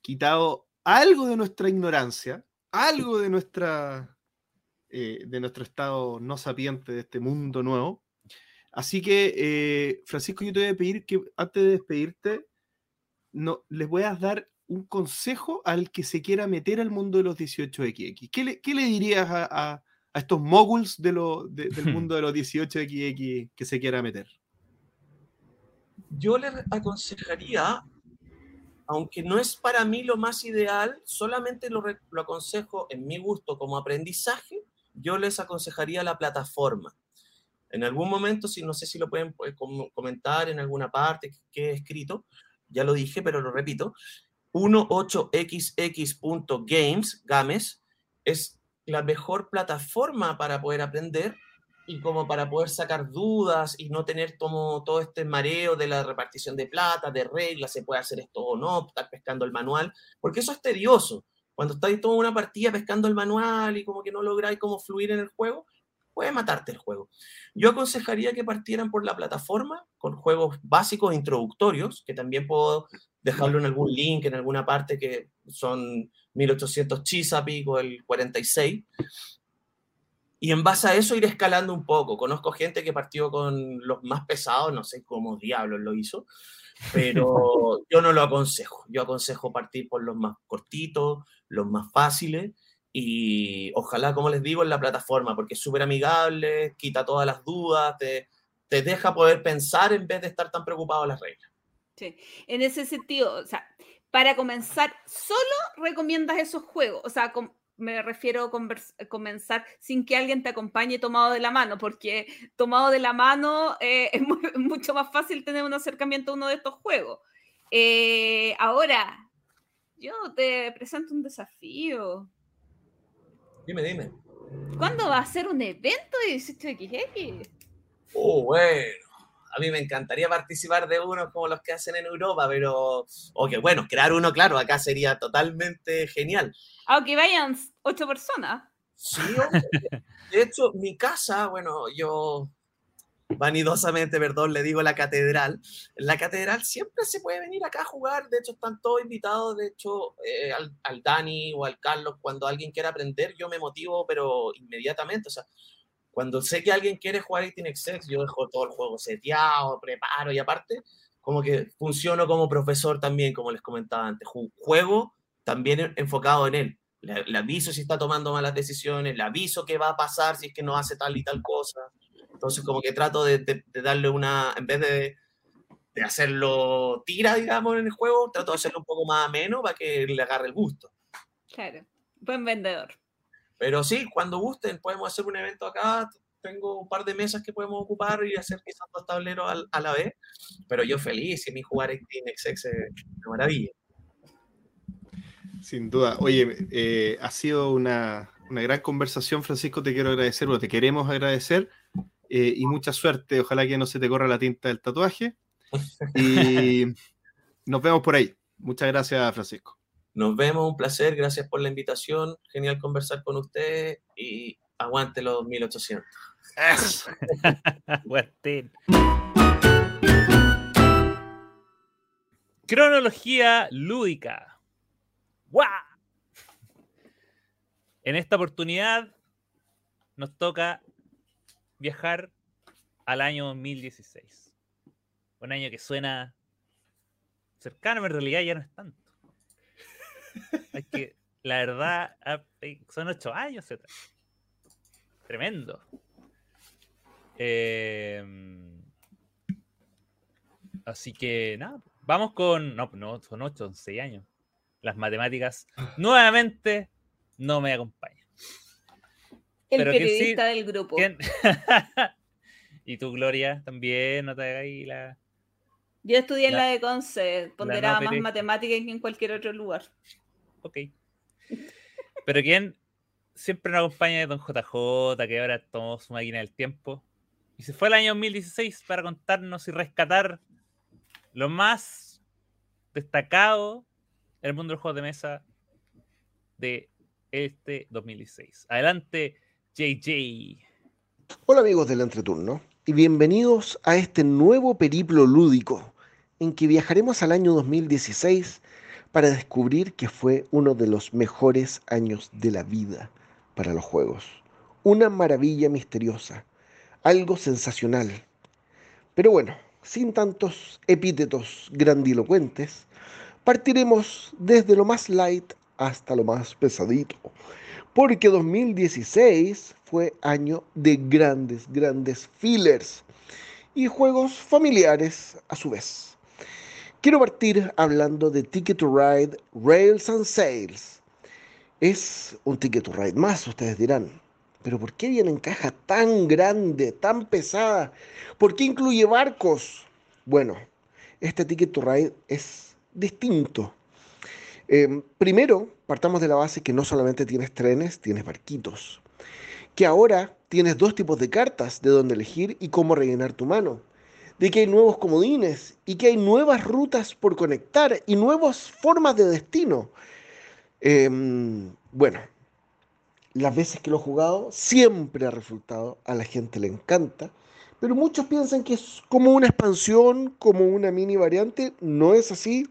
quitado algo de nuestra ignorancia, algo de, nuestra, eh, de nuestro estado no sapiente de este mundo nuevo. Así que, eh, Francisco, yo te voy a pedir que antes de despedirte, no, les voy a dar un consejo al que se quiera meter al mundo de los 18XX. ¿Qué le, qué le dirías a estos moguls de lo, del mundo de los 18XX que se quiera meter? Yo les aconsejaría, aunque no es para mí lo más ideal, solamente lo, lo aconsejo en mi gusto como aprendizaje, yo les aconsejaría la plataforma. En algún momento, si no sé si lo pueden pues, comentar en alguna parte que he escrito, ya lo dije, pero lo repito, 18xx.games, games, es la mejor plataforma para poder aprender y como para poder sacar dudas y no tener como todo este mareo de la repartición de plata, de reglas, se puede hacer esto o no, estar pescando el manual, porque eso es tedioso. Cuando estáis toda una partida pescando el manual y como que no lográis como fluir en el juego, puede matarte el juego. Yo aconsejaría que partieran por la plataforma con juegos básicos introductorios, que también puedo dejarlo en algún link, en alguna parte que son 1800 Chesapeake el 46. Y en base a eso ir escalando un poco. Conozco gente que partió con los más pesados, no sé cómo diablos lo hizo, pero <laughs> yo no lo aconsejo. Yo aconsejo partir por los más cortitos, los más fáciles y ojalá, como les digo, en la plataforma, porque es súper amigable, quita todas las dudas, te, te deja poder pensar en vez de estar tan preocupado en las reglas. Sí, en ese sentido, o sea, para comenzar, solo recomiendas esos juegos. O sea, me refiero a comenzar sin que alguien te acompañe tomado de la mano, porque tomado de la mano eh, <laughs> es, mucho más fácil tener un acercamiento a uno de estos juegos. Eh, ahora, yo te presento un desafío. Dime, dime. ¿Cuándo va a ser un evento de 18XX? Oh, bueno a mí me encantaría participar de uno como los que hacen en Europa, pero, o que bueno, crear uno, claro, acá sería totalmente genial. Aunque vayan ocho personas. Sí, de hecho, mi casa, bueno, yo vanidosamente, perdón, le digo la catedral. La catedral siempre se puede venir acá a jugar, de hecho están todos invitados, de hecho eh, al, al, Dani o al Carlos, cuando alguien quiera aprender, yo me motivo, pero inmediatamente, o sea, cuando sé que alguien quiere jugar 18xx, yo dejo todo el juego seteado, preparo y aparte, como que funciono como profesor también, como les comentaba antes. Juego también enfocado en él. Le, aviso si está tomando malas decisiones, le aviso qué va a pasar si es que no hace tal y tal cosa. Entonces, como que trato de, darle una, en vez de de hacerlo tira, digamos, en el juego, trato de hacerlo un poco más ameno para que le agarre el gusto. Claro, buen vendedor. Pero sí, cuando gusten, podemos hacer un evento acá. Tengo un par de mesas que podemos ocupar y hacer quizás dos tableros al- a, la vez. Pero yo feliz, y mi jugar en XX es una maravilla. Sin duda. Oye, eh, ha sido una, una gran conversación, Francisco. Te quiero agradecer, o te queremos agradecer. eh, y mucha suerte. Ojalá que no se te corra la tinta del tatuaje. Y <laughs> nos vemos por ahí. Muchas gracias, Francisco. Nos vemos, un placer, gracias por la invitación. Genial conversar con ustedes y aguante los 1800. Eso. <laughs> Cronología lúdica. ¡Guau! En esta oportunidad nos toca viajar al año 2016. Un año que suena cercano, pero en realidad ya no es tanto. Es que la verdad ha- eh, son ocho años. Tremendo. Em, así que nada, vamos con. No, no, son 8, son 6 años. Las matemáticas nuevamente no me acompañan. El Pero que sí- periodista del grupo. ¿Quién? <laughs> y tu Gloria también, no te hagas ahí la. Yo estudié en La- la de Conce, ponderaba más periodista. matemática que en cualquier otro lugar. Ok. Pero quién siempre nos acompaña es Don JJ, que ahora tomó su máquina del tiempo. Y se fue el año 2016 para contarnos y rescatar lo más destacado en el mundo del juego de mesa de este 2016. Adelante, JJ. Hola amigos del entreturno y bienvenidos a este nuevo periplo lúdico en que viajaremos al año 2016 para descubrir que fue uno de los mejores años de la vida para los juegos. Una maravilla misteriosa, algo sensacional. Pero bueno, sin tantos epítetos grandilocuentes, partiremos desde lo más light hasta lo más pesadito porque 2016 fue año de grandes, grandes fillers y juegos familiares a su vez. Quiero partir hablando de Ticket to Ride Rails and Sales. Es un Ticket to Ride más, ustedes dirán. Pero ¿por qué viene en caja tan grande, tan pesada? ¿Por qué incluye barcos? Bueno, este Ticket to Ride es distinto. Eh, primero, partamos de la base que no solamente tienes trenes, tienes barquitos. Que ahora tienes dos tipos de cartas de dónde elegir y cómo rellenar tu mano. De que hay nuevos comodines y que hay nuevas rutas por conectar y nuevas formas de destino. Eh, bueno, las veces que lo he jugado siempre ha resultado, a la gente le encanta, pero muchos piensan que es como una expansión, como una mini variante. No es así.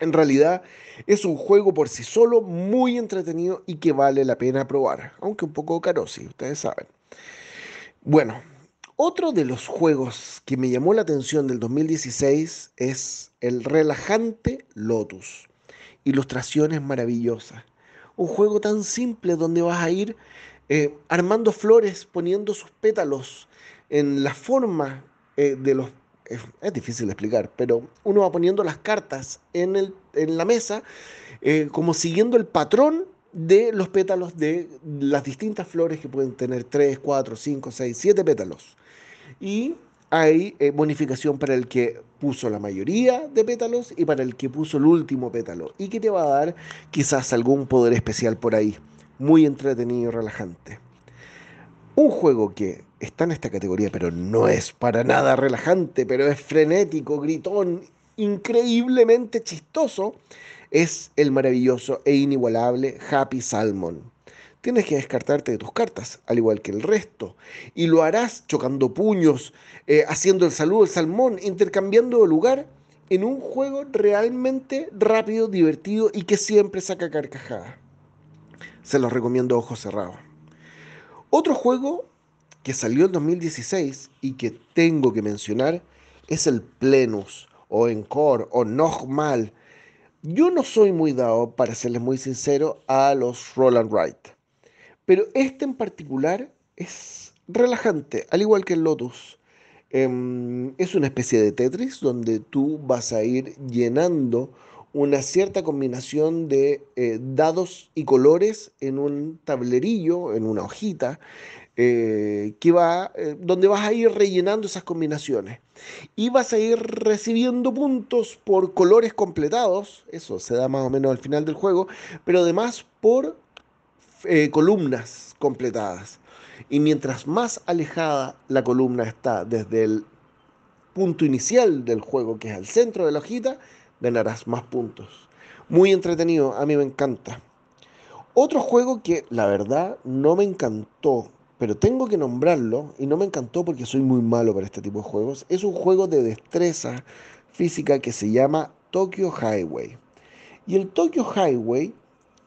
En realidad es un juego por sí solo muy entretenido y que vale la pena probar, aunque un poco caro, si ustedes saben. Bueno, otro de los juegos que me llamó la atención del 2016 es el relajante Lotus. Ilustraciones maravillosas. Un juego tan simple donde vas a ir eh, armando flores, poniendo sus pétalos en la forma eh, de los es, difícil de explicar, pero uno va poniendo las cartas en, el, en la mesa eh, como siguiendo el patrón de los pétalos de las distintas flores que pueden tener 3, 4, 5, 6, 7 pétalos. Y hay eh, bonificación para el que puso la mayoría de pétalos y para el que puso el último pétalo. Y que te va a dar quizás algún poder especial por ahí. Muy entretenido y relajante. Un juego que está en esta categoría, pero no es para nada relajante, pero es frenético, gritón, increíblemente chistoso, es el maravilloso e inigualable Happy Salmon. Tienes que descartarte de tus cartas, al igual que el resto, y lo harás chocando puños, eh, haciendo el saludo al salmón, intercambiando de lugar en un juego realmente rápido, divertido y que siempre saca carcajada. Se los recomiendo a ojos cerrados. Otro juego que salió en 2016 y que tengo que mencionar es el Plenus o Encore o Nochmal. Yo no soy muy dado, para serles muy sincero, a los Roland Wright. Pero este en particular es relajante, al igual que el Lotus. Em, es una especie de Tetris donde tú vas a ir llenando una cierta combinación de eh, dados y colores en un tablerillo, en una hojita, eh, que va, eh, donde vas a ir rellenando esas combinaciones. Y vas a ir recibiendo puntos por colores completados, eso se da más o menos al final del juego, pero además por columnas completadas. Y mientras más alejada la columna está desde el punto inicial del juego, que es al centro de la hojita, ganarás más puntos. Muy entretenido, a mí me encanta. Otro juego que la verdad no me encantó, pero tengo que nombrarlo, y no me encantó porque soy muy malo para este tipo de juegos, es un juego de destreza física que se llama Tokyo Highway. Y el Tokyo Highway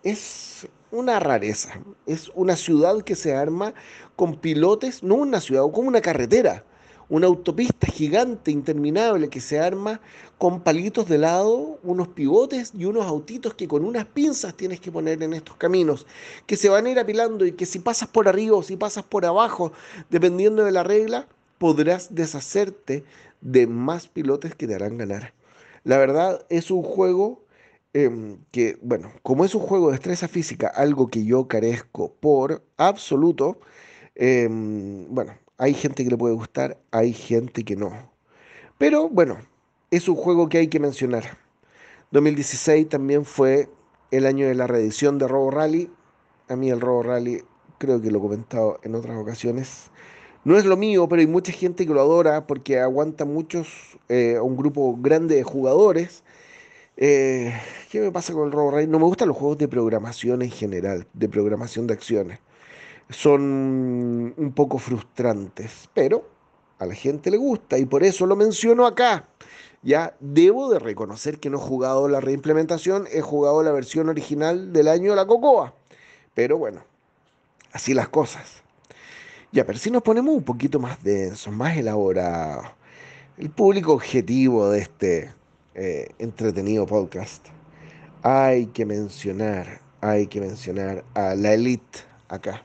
es una rareza, es una ciudad que se arma con pilotes, no una ciudad, como una carretera, una autopista gigante, interminable, que se arma con palitos de lado, unos pivotes y unos autitos que con unas pinzas tienes que poner en estos caminos, que se van a ir apilando y que si pasas por arriba o si pasas por abajo, dependiendo de la regla, podrás deshacerte de más pilotes que te harán ganar. La verdad es un juego em, que, bueno, como es un juego de destreza física, algo que yo carezco por absoluto, em, bueno, hay gente que le puede gustar, hay gente que no. Pero bueno, es un juego que hay que mencionar. 2016 también fue el año de la reedición de Robo Rally. A mí el Robo Rally, creo que lo he comentado en otras ocasiones, no es lo mío, pero hay mucha gente que lo adora porque aguanta muchos, eh, un grupo grande de jugadores. Eh, ¿Qué me pasa con el Robo Rally? No me gustan los juegos de programación en general, de programación de acciones son un poco frustrantes, pero a la gente le gusta y por eso lo menciono acá. Ya debo de reconocer que no he jugado la reimplementación, he jugado la versión original del año de la Cocoa. Pero bueno, así las cosas. Ya, pero si nos ponemos un poquito más densos, más elaborados, el público objetivo de este eh, entretenido podcast, hay que mencionar, hay que mencionar a la elite acá.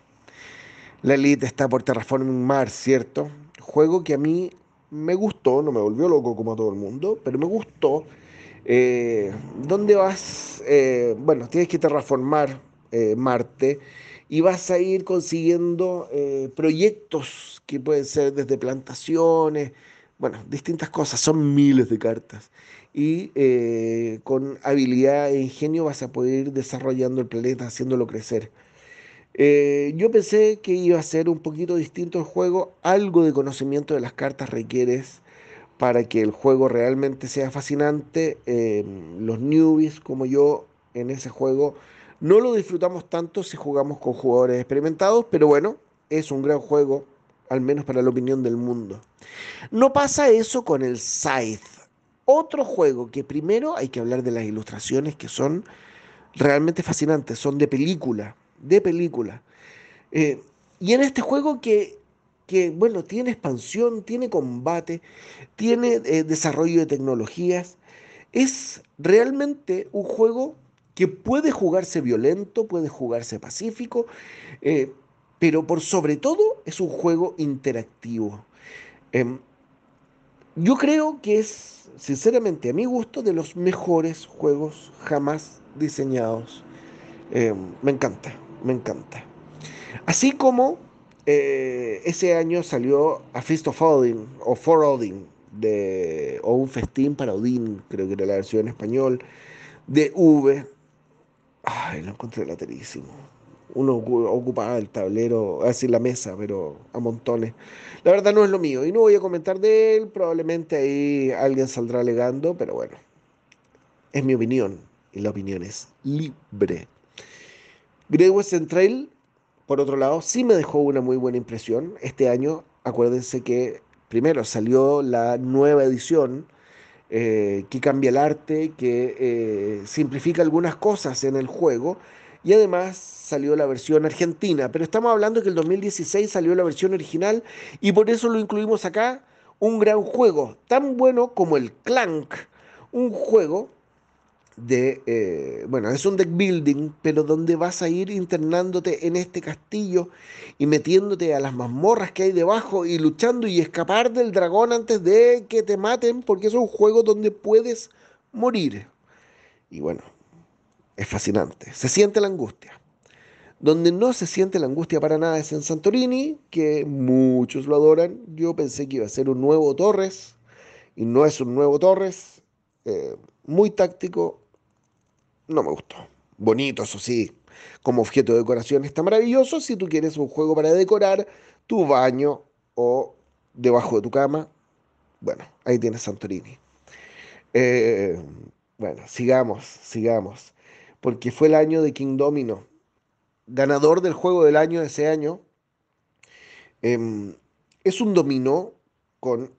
La Elite está por Terraforming Mars, ¿cierto? Juego que a mí me gustó, no me volvió loco como a todo el mundo, pero me gustó. Eh, ¿Dónde vas? Eh, bueno, tienes que terraformar Marte y vas a ir consiguiendo proyectos que pueden ser desde plantaciones, bueno, distintas cosas, son miles de cartas. Y con habilidad e ingenio vas a poder ir desarrollando el planeta, haciéndolo crecer. Eh, yo pensé que iba a ser un poquito distinto el juego, algo de conocimiento de las cartas requieres para que el juego realmente sea fascinante. Em, los newbies como yo en ese juego no lo disfrutamos tanto si jugamos con jugadores experimentados, pero bueno, es un gran juego, al menos para la opinión del mundo. No pasa eso con el Scythe, otro juego que primero hay que hablar de las ilustraciones que son realmente fascinantes, son de película de película. Eh, y en este juego que, que, bueno, tiene expansión, tiene combate, tiene eh, desarrollo de tecnologías, es realmente un juego que puede jugarse violento, puede jugarse pacífico, eh, pero por sobre todo es un juego interactivo. Em, yo creo que es, sinceramente, a mi gusto, de los mejores juegos jamás diseñados. Em, me encanta me encanta. Así como eh, ese año salió A Feast of Odin o For Odin de, o Un Festín para Odín, creo que era la versión en español, de V. Ay, lo encontré laterísimo. Uno ocupaba el tablero, así la mesa, pero a montones. La verdad no es lo mío y no voy a comentar de él. Probablemente ahí alguien saldrá alegando, pero bueno, es mi opinión y la opinión es libre. Great Western Trail, por otro lado, sí me dejó una muy buena impresión. Este año, acuérdense que primero salió la nueva edición eh, que cambia el arte, que eh, simplifica algunas cosas en el juego y además salió la versión argentina. Pero estamos hablando que el 2016 salió la versión original y por eso lo incluimos acá. Un gran juego, tan bueno como el Clank, un juego de, eh, bueno, es un deck building, pero donde vas a ir internándote en este castillo y metiéndote a las mazmorras que hay debajo y luchando y escapar del dragón antes de que te maten, porque es un juego donde puedes morir. Y bueno, es fascinante, se siente la angustia. Donde no se siente la angustia para nada es en Santorini, que muchos lo adoran. Yo pensé que iba a ser un nuevo Torres, y no es un nuevo Torres. Eh, muy táctico, no me gustó. Bonito, eso sí, como objeto de decoración está maravilloso. Si tú quieres un juego para decorar tu baño o debajo de tu cama, bueno, ahí tienes Santorini. Eh, bueno, sigamos, sigamos. Porque fue el año de King Domino, ganador del juego del año ese año. Em, es un dominó con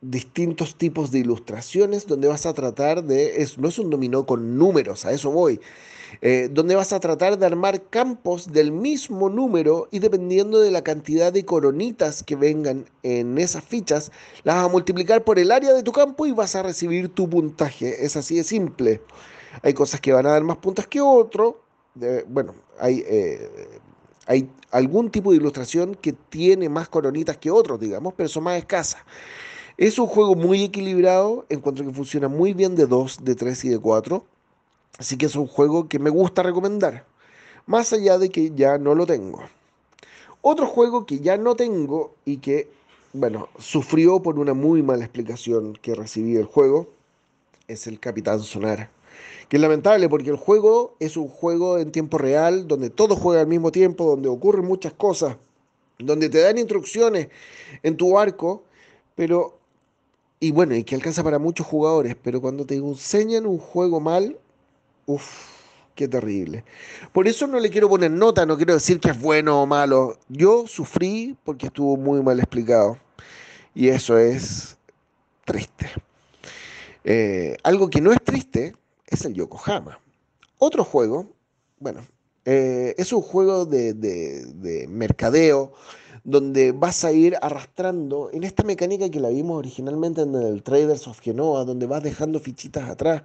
distintos tipos de ilustraciones donde vas a tratar de, es, no es un dominó con números, a eso voy, eh, donde vas a tratar de armar campos del mismo número y dependiendo de la cantidad de coronitas que vengan en esas fichas, las vas a multiplicar por el área de tu campo y vas a recibir tu puntaje. Es así de simple. Hay cosas que van a dar más puntas que otro. bueno, hay, eh, hay algún tipo de ilustración que tiene más coronitas que otros, digamos, pero son más escasas. Es un juego muy equilibrado, encuentro que funciona muy bien de 2, de 3 y de 4. Así que es un juego que me gusta recomendar, más allá de que ya no lo tengo. Otro juego que ya no tengo y que, bueno, sufrió por una muy mala explicación que recibí del juego, es el Capitán Sonar. Que es lamentable porque el juego es un juego en tiempo real, donde todo juega al mismo tiempo, donde ocurren muchas cosas, donde te dan instrucciones en tu arco, pero y bueno, y que alcanza para muchos jugadores, pero cuando te enseñan un juego mal, uff, qué terrible. Por eso no le quiero poner nota, no quiero decir que es bueno o malo. Yo sufrí porque estuvo muy mal explicado. Y eso es triste. Eh, algo que no es triste es el Yokohama. Otro juego, bueno, eh, es un juego de, de mercadeo donde vas a ir arrastrando en esta mecánica que la vimos originalmente en el Traders of Genoa, donde vas dejando fichitas atrás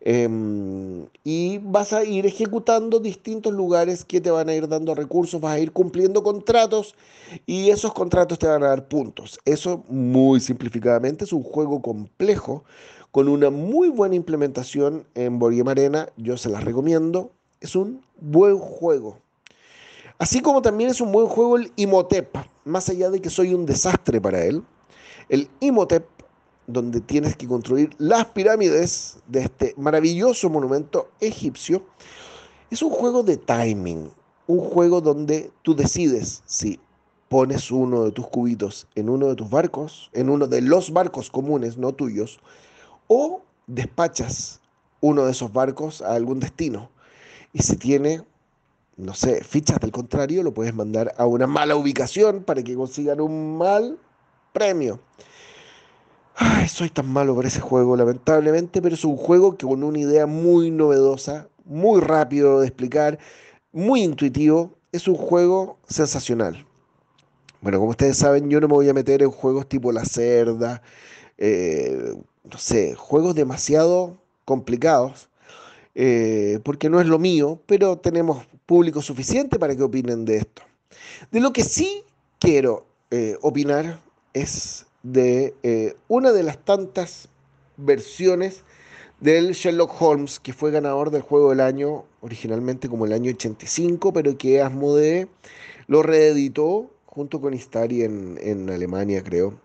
em, y vas a ir ejecutando distintos lugares que te van a ir dando recursos, vas a ir cumpliendo contratos y esos contratos te van a dar puntos. Eso muy simplificadamente es un juego complejo con una muy buena implementación en Board Arena, yo se las recomiendo, es un buen juego. Así como también es un buen juego el Imhotep, más allá de que soy un desastre para él. El Imhotep, donde tienes que construir las pirámides de este maravilloso monumento egipcio, es un juego de timing, un juego donde tú decides si pones uno de tus cubitos en uno de tus barcos, en uno de los barcos comunes, no tuyos, o despachas uno de esos barcos a algún destino. Y si tiene no sé, fichas del contrario, lo puedes mandar a una mala ubicación para que consigan un mal premio. Ay, soy tan malo para ese juego, lamentablemente, pero es un juego que con una idea muy novedosa, muy rápido de explicar, muy intuitivo, es un juego sensacional. Bueno, como ustedes saben, yo no me voy a meter en juegos tipo La Cerda, eh, no sé, juegos demasiado complicados, eh, porque no es lo mío, pero tenemos público suficiente para que opinen de esto. De lo que sí quiero eh, opinar es de eh, una de las tantas versiones del Sherlock Holmes, que fue ganador del juego del año, originalmente como el año 85, pero que Asmodee lo reeditó junto con Istari en, Alemania, creo,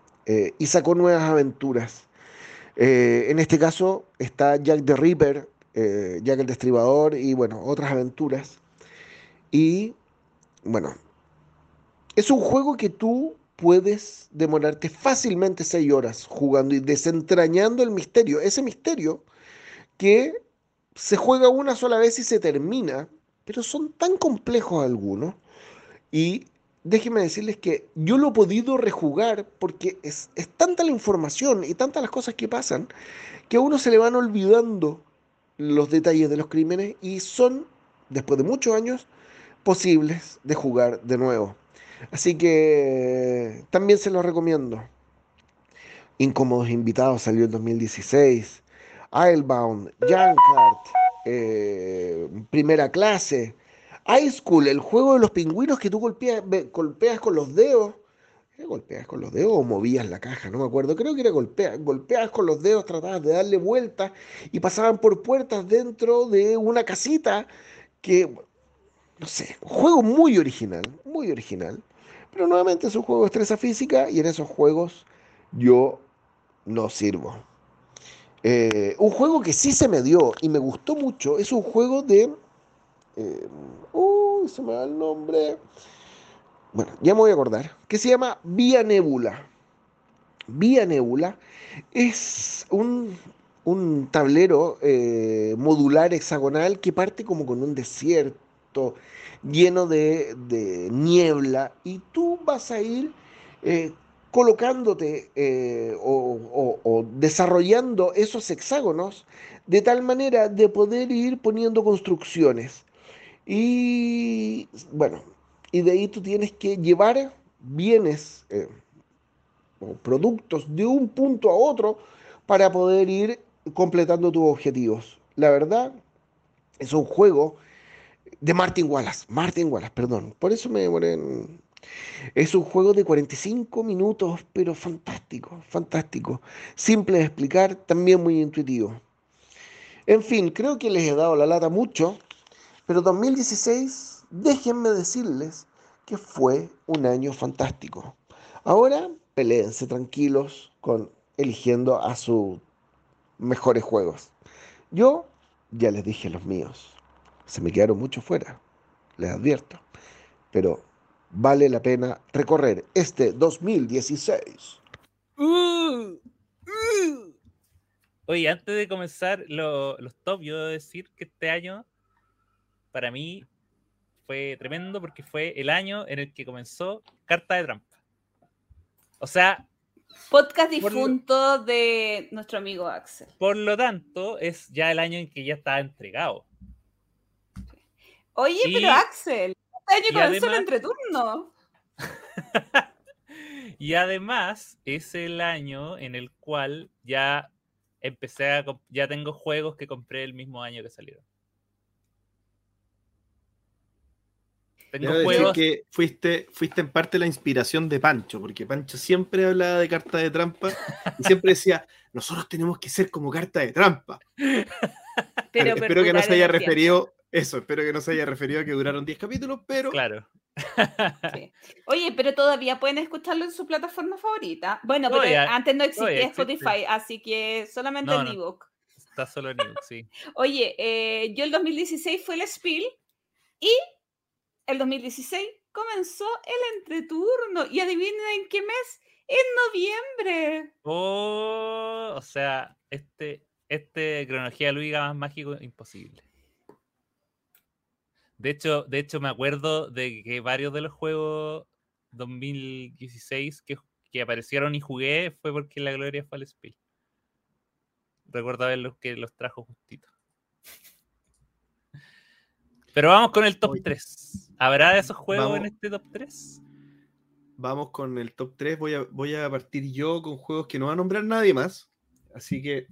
y sacó nuevas aventuras. En este caso está Jack the Ripper, Jack el Destribador y bueno, otras aventuras. Y bueno, es un juego que tú puedes demorarte fácilmente seis horas jugando y desentrañando el misterio. Ese misterio que se juega una sola vez y se termina, pero son tan complejos algunos. Y déjenme decirles que yo lo he podido rejugar porque es, tanta la información y tantas las cosas que pasan que a uno se le van olvidando los detalles de los crímenes y son, después de muchos años, posibles de jugar de nuevo. Así que también se los recomiendo. Incómodos Invitados salió en 2016. Islebound, Junkart, eh, Primera Clase, High School, el juego de los pingüinos que tú golpeas, golpeas con los dedos. golpeas con los dedos o movías la caja? No me acuerdo. Creo que era golpear. Golpeabas con los dedos, tratabas de darle vueltas y pasaban por puertas dentro de una casita que, no sé, juego muy original, muy original. Pero nuevamente es un juego de estresa física y en esos juegos yo no sirvo. Eh, un juego que sí se me dio y me gustó mucho es un juego de... Eh, uy, se me da el nombre. Bueno, ya me voy a acordar. Que se llama Vía Nebula. Vía Nebula es un, un tablero eh, modular hexagonal que parte como con un desierto lleno de, niebla y tú vas a ir eh, colocándote eh, o, desarrollando esos hexágonos de tal manera de poder ir poniendo construcciones. Y bueno, y de ahí tú tienes que llevar bienes eh, o productos de un punto a otro para poder ir completando tus objetivos. La verdad, es un juego de Martin Wallace. Martin Wallace, perdón. Por eso me demoré. Es un juego de 45 minutos, pero fantástico, fantástico. Simple de explicar, también muy intuitivo. En fin, creo que les he dado la lata mucho, pero 2016, déjenme decirles que fue un año fantástico. Ahora, peleense tranquilos con eligiendo a sus mejores juegos. Yo ya les dije los míos. Se me quedaron mucho fuera, les advierto. Pero vale la pena recorrer este 2016. Uh, uh. Oye, antes de comenzar los top, yo debo decir que este año para mí fue tremendo porque fue el año en el que comenzó Carta de Trampa. O sea... Podcast difunto de nuestro amigo Axel. Por lo tanto, es ya el año en que ya estaba entregado. Oye, pero Axel, este año comenzó el entreturno. <laughs> y además es el año en el cual ya empecé a ya tengo juegos que compré el mismo año que salieron. Tengo juegos que fuiste, fuiste en parte la inspiración de Pancho, porque Pancho siempre hablaba de carta de trampa y siempre decía, nosotros tenemos que ser como carta de trampa. <laughs> Pero, Espero que no se haya referido eso, espero que no se haya referido a que duraron 10 capítulos, pero. Claro. Oye, pero todavía pueden escucharlo en su plataforma favorita. Bueno, pero antes no existía Spotify, así que solamente en ebook. Está solo en ebook, sí. <laughs> Oye, eh, yo el 2016 fue el Spiel y el 2016 comenzó el entreturno. Y adivinen en qué mes. En noviembre. Oh, o sea, este, este cronología lúdica más mágico imposible. De hecho, de hecho, me acuerdo de que varios de los juegos 2016 que, que aparecieron y jugué fue porque la gloria fue al Spiel. Recuerdo ver los que los trajo justito. Pero vamos con el top 3. ¿Habrá de esos juegos en este top 3? Vamos con el top 3. Voy a, voy a partir yo con juegos que no va a nombrar nadie más. Así que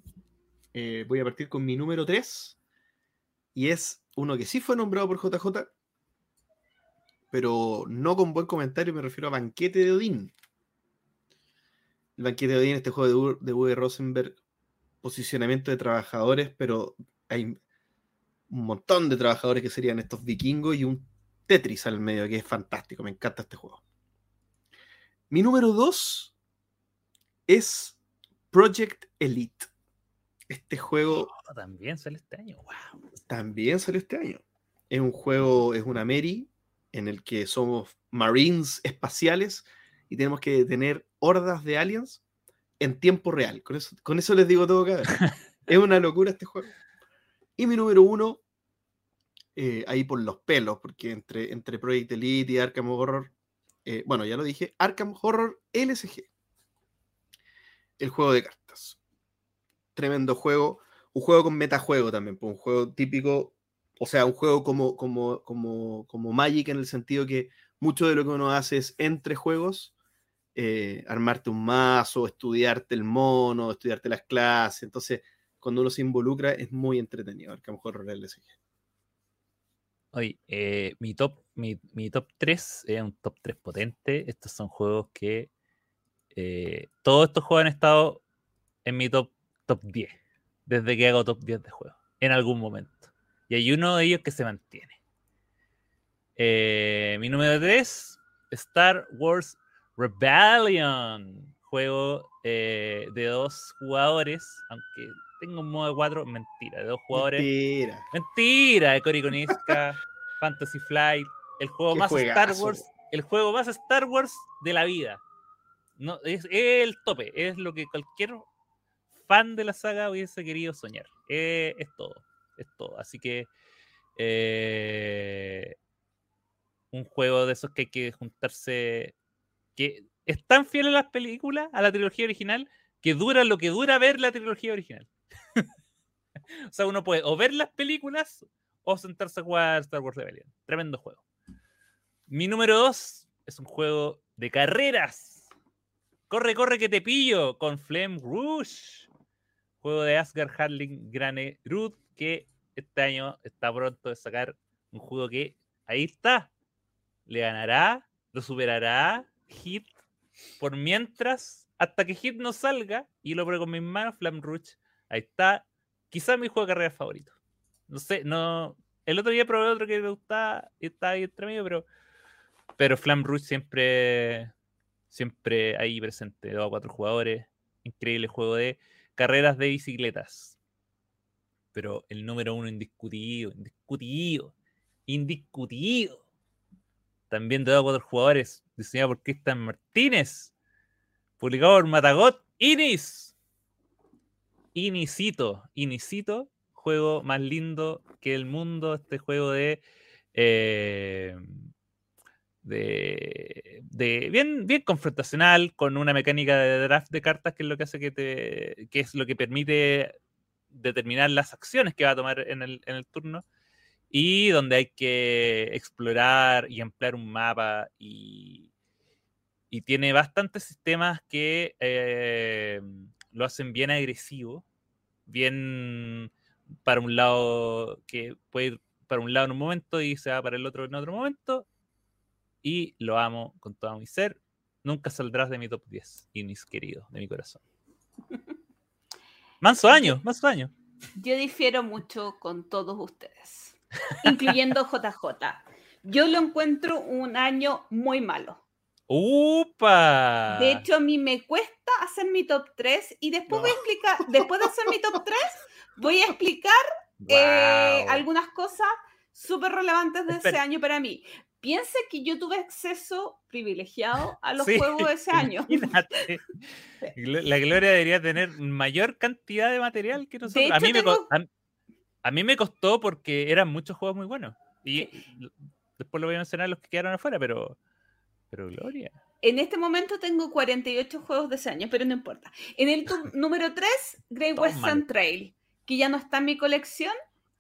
eh, voy a partir con mi número 3. Y es uno que sí fue nombrado por JJ, pero no con buen comentario, me refiero a Banquete de Odín. El Banquete de Odín, este juego de Uwe Rosenberg, posicionamiento de trabajadores, pero hay un montón de trabajadores que serían estos vikingos y un Tetris al medio, que es fantástico, me encanta este juego. Mi número 2 es Project Elite. Este juego. Oh, también sale este año. También salió este año. Es un juego, es una Mary en el que somos Marines espaciales y tenemos que detener hordas de aliens en tiempo real. Con eso, con eso les digo todo cada vez. <laughs> es una locura este juego. Y mi número uno, eh, ahí por los pelos, porque entre, entre Project Elite y Arkham Horror, eh, bueno, ya lo dije, Arkham Horror LSG. El juego de cartas tremendo juego. Un juego con metajuego también, pues, un juego típico, o sea, un juego como, como, como, como Magic en el sentido que mucho de lo que uno hace es entre juegos, eh, armarte un mazo, estudiarte el mono, estudiarte las clases. Entonces, cuando uno se involucra es muy entretenido. El Campo Horror LSG. Oye, eh, mi, top, mi, top 3 es un top 3 potente. Estos son juegos que eh, todos estos juegos han estado en mi top, top 10, desde que hago top 10 de juegos, en algún momento. Y hay uno de ellos que se mantiene. Eh, mi número 3, Star Wars Rebellion. Juego eh, de dos jugadores, aunque tengo un modo de cuatro, mentira, de dos jugadores. Mentira. Mentira, de Cory Coniska, <laughs> Fantasy Flight, el juego Qué más juegazo. Star Wars, el juego más Star Wars de la vida. No, es, es el tope, es lo que cualquier fan de la saga hubiese querido soñar. Eh, es todo, es todo. Así que eh, un juego de esos que hay que juntarse, que es tan fiel a las películas, a la trilogía original, que dura lo que dura ver la trilogía original. <laughs> o sea, uno puede o ver las películas o sentarse a jugar Star Wars Rebellion. Tremendo juego. Mi número 2 es un juego de carreras. Corre, corre que te pillo con Flame Rouge. Juego de Asgard Harling Grane Ruth que este año está pronto de sacar un juego que ahí está. Le ganará, lo superará Hit por mientras, hasta que Hit no salga y lo pruebo con mis manos, Flame Rouge. Ahí está. Quizás mi juego de carrera favorito. No sé, no. El otro día probé otro que me gustaba y estaba ahí entre medio, pero. Pero Flame Rouge siempre. Siempre ahí presente. Dos a cuatro jugadores. Increíble juego de carreras de bicicletas. Pero el número uno indiscutido, indiscutido, indiscutido. También de dos a cuatro jugadores. Diseñado por Cristian Martínez. Publicado por Matagot Inis. Inicito. Inicito. Juego más lindo que el mundo. Este juego de. eh, de, de bien, bien confrontacional, con una mecánica de draft de cartas que es lo que hace que te. que es lo que permite determinar las acciones que va a tomar en el, en el turno. Y donde hay que explorar y ampliar un mapa. Y, y tiene bastantes sistemas que eh, lo hacen bien agresivo. Bien para un lado que puede ir para un lado en un momento y se va para el otro en otro momento. Y lo amo con todo mi ser. Nunca saldrás de mi top 10, Inis querido, de mi corazón. <laughs> Manso año, manso año. Yo difiero mucho con todos ustedes, incluyendo <laughs> JJ. Yo lo encuentro un año muy malo. ¡Upa! De hecho, a mí me cuesta hacer mi top 3 y después voy a explicar, después de hacer mi top 3, voy a explicar <laughs> eh, Guau. algunas cosas súper relevantes de ese Espera. año para mí. Piense que yo tuve acceso privilegiado a los Sí, juegos de ese <laughs> año. imagínate. <laughs> La Gloria debería tener mayor cantidad de material que nosotros. a, hecho, mí me, co- tengo- a, a mí me costó porque eran muchos juegos muy buenos. Y l- después lo voy a mencionar los que quedaron afuera, pero, pero Gloria. En este momento tengo 48 juegos de ese año, pero no importa. En el <laughs> número 3, Great. Western Trail, que ya no está en mi colección.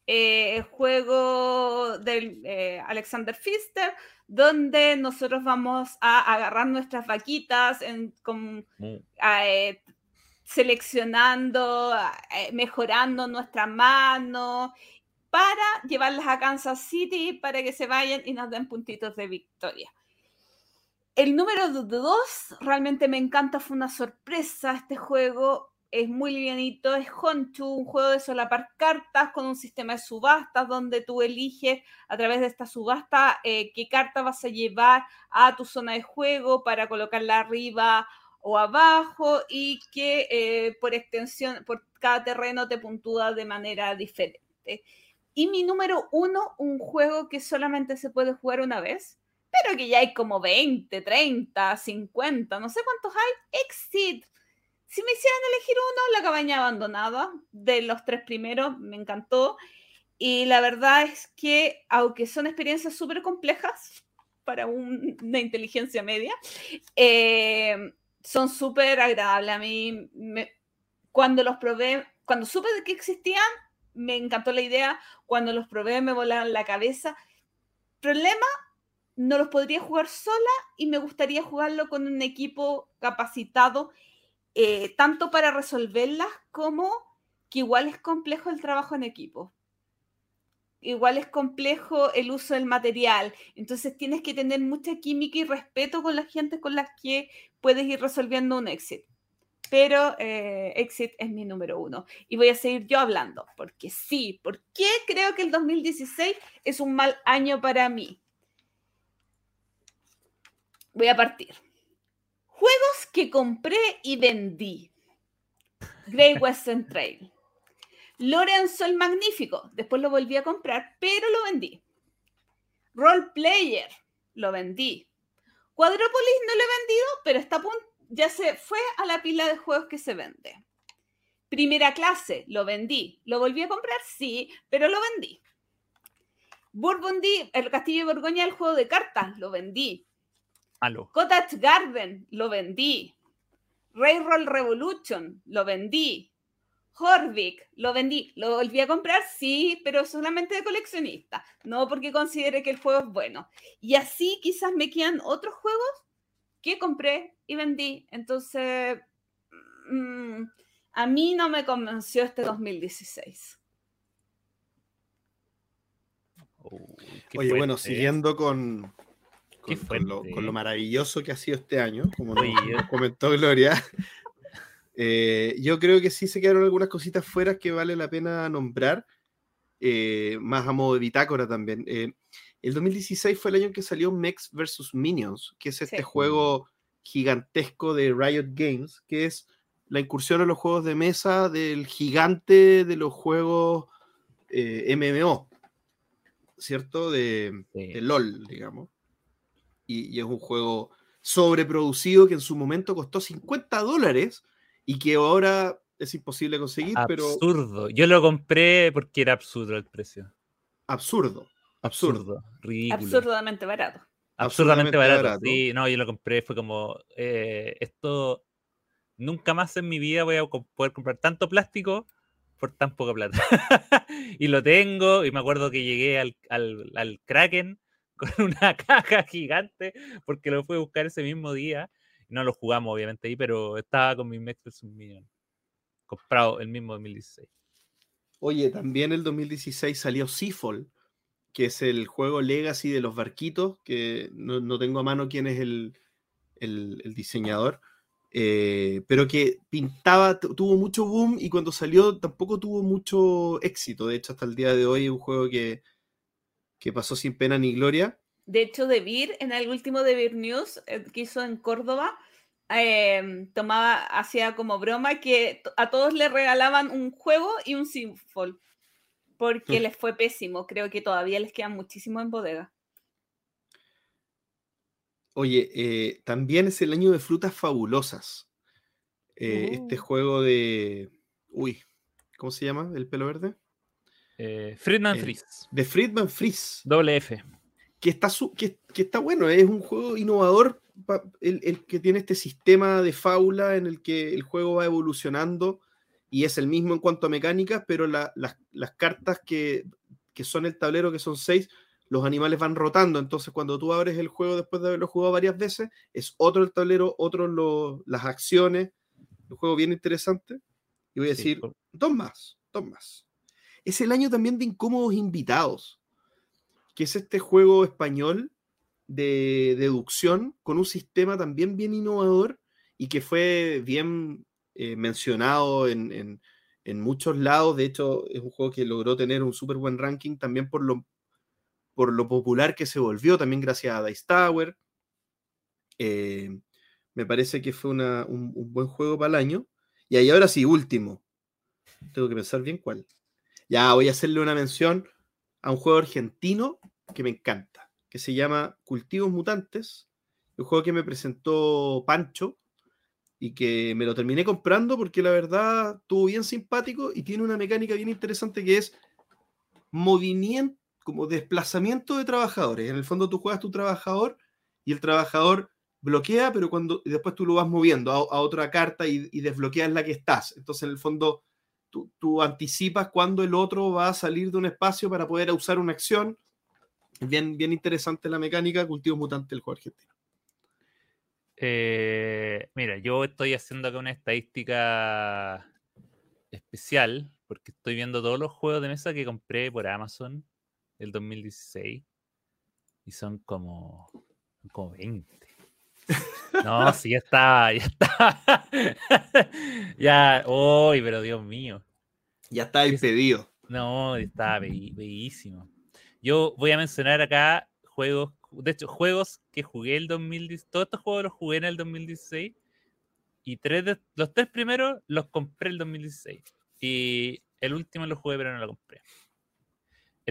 eh, el juego del eh, Alexander Pfister, donde nosotros vamos a agarrar nuestras vaquitas en, con, Mu- eh, seleccionando, mejorando nuestra mano para llevarlas a Kansas City para que se vayan y nos den puntitos de victoria. El número 2 realmente me encanta, fue una sorpresa este juego. Es muy livianito, es Honchu, un juego de solapar cartas con un sistema de subastas donde tú eliges a través de esta subasta eh, qué carta vas a llevar a tu zona de juego para colocarla arriba o abajo y que eh, por extensión, por cada terreno te puntúa de manera diferente. Y mi número uno, un juego que solamente se puede jugar una vez, pero que ya hay como 20, 30, 50, no sé cuántos hay. Exit. Si me hicieran elegir uno, La cabaña abandonada, de los tres primeros, me encantó. Y la verdad es que, aunque son experiencias súper complejas para un- una inteligencia media, eh, son súper agradables. A mí, me- cuando los probé, cuando supe de que existían, me encantó la idea. Cuando los probé, me volaron la cabeza. Problema, no los podría jugar sola y me gustaría jugarlo con un equipo capacitado, eh, tanto para resolverlas como que igual es complejo el trabajo en equipo. Igual es complejo el uso del material. Entonces tienes que tener mucha química y respeto con la gente con las que puedes ir resolviendo un exit. Pero eh, exit es mi número uno. Y voy a seguir yo hablando, porque sí, porque creo que el 2016 es un mal año para mí. Voy a partir. Juegos que compré y vendí. Great Western Trail. Lorenzo el Magnífico. Después lo volví a comprar, pero lo vendí. Role Player. Lo vendí. Quadropolis no lo he vendido, pero está ya se fue a la pila de juegos que se vende. Primera clase, lo vendí. ¿Lo volví a comprar? Sí, pero lo vendí. Burgundy, el Castillo de Borgoña, el juego de cartas, lo vendí. Cottage Garden, lo vendí. Railroad Revolution, lo vendí. Horvik, lo vendí. ¿Lo volví a comprar? Sí, pero solamente de coleccionista. No porque considere que el juego es bueno. Y así quizás me quedan otros juegos que compré y vendí. Entonces, mm, a mí no me convenció este 2016. Oye, bueno, siguiendo con, con, lo, maravilloso que ha sido este año, como <laughs> comentó Gloria. <laughs> Eh, yo creo que sí se quedaron algunas cositas fuera que vale la pena nombrar, eh, más a modo de bitácora también. Eh, el 2016 fue el año en que salió Mex vs. Minions, que es este juego gigantesco de Riot Games, que es la incursión en los juegos de mesa del gigante de los juegos MMO, ¿cierto? De, de LOL, digamos y, es un juego sobreproducido que en su momento costó 50 dólares y que ahora es imposible conseguir, pero... Absurdo. Yo lo compré porque era absurdo el precio. Absurdo. Absurdo. Absurdamente barato. Absurdamente, barato. Sí, no, yo lo compré, fue como, eh, esto, nunca más en mi vida voy a poder comprar tanto plástico por tan poca plata. <laughs> y lo tengo, y me acuerdo que llegué al, al, al Kraken con <laughs> una caja gigante porque lo fui a buscar ese mismo día. No lo jugamos, obviamente, ahí, pero estaba con mi Mex vs. Comprado el mismo 2016. Oye, también el 2016 salió Seafall, que es el juego Legacy de los barquitos, que no, tengo a mano quién es el, diseñador, eh, pero que pintaba, tuvo mucho boom y cuando salió tampoco tuvo mucho éxito. De hecho, hasta el día de hoy es un juego que que pasó sin pena ni gloria. De hecho, De Beer, en el último De Beer News eh, que hizo en Córdoba, em, tomaba, hacía como broma que a todos le regalaban un juego y un Sinful, porque mm. les fue pésimo. Creo que todavía les quedan muchísimo en bodega. Oye, eh, también es el año de frutas fabulosas. Eh, este oh. juego de. Uy, ¿cómo se llama? ¿El pelo verde? Eh, Friedman Freeze. De Friedman Freeze. Doble F. Que está, que, está bueno, es un juego innovador, el, que tiene este sistema de fábula en el que el juego va evolucionando y es el mismo en cuanto a mecánicas, pero las, cartas que, son el tablero, que son seis, los animales van rotando. Entonces, cuando tú abres el juego después de haberlo jugado varias veces, es otro el tablero, otro las acciones. Un juego bien interesante. Y voy a decir, dos más, dos más. Es el año también de incómodos invitados, que es este juego español de deducción con un sistema también bien innovador y que fue bien eh, mencionado en, muchos lados. De hecho, es un juego que logró tener un súper buen ranking también por lo, por lo popular que se volvió, también gracias a Dice Tower. Eh, me parece que fue un, un, buen juego para el año. Y ahí ahora sí, último. Tengo que pensar bien cuál. Ya voy a hacerle una mención a un juego argentino que me encanta, que se llama Cultivos Mutantes, un juego que me presentó Pancho y que me lo terminé comprando porque la verdad estuvo bien simpático y tiene una mecánica bien interesante que es movimiento, como desplazamiento de trabajadores. En el fondo tú juegas tu trabajador y el trabajador bloquea, pero cuando después tú lo vas moviendo a, otra carta y, y, desbloqueas la que estás. Entonces, en el fondo, tú, anticipas cuándo el otro va a salir de un espacio para poder usar una acción. Bien, bien interesante la mecánica, cultivo mutante del juego argentino. Eh, mira, yo estoy haciendo acá una estadística especial porque estoy viendo todos los juegos de mesa que compré por Amazon el 2016 y son como, como 20. No, sí, ya está, ya está. <laughs> ya, uy, pero Dios mío. Ya está impedido. No, está bellísimo. Yo voy a mencionar acá juegos, de hecho, juegos que jugué el 2016. Todos estos juegos los jugué en el 2016. Y tres de, los tres primeros los compré el 2016. Y el último lo jugué, pero no lo compré.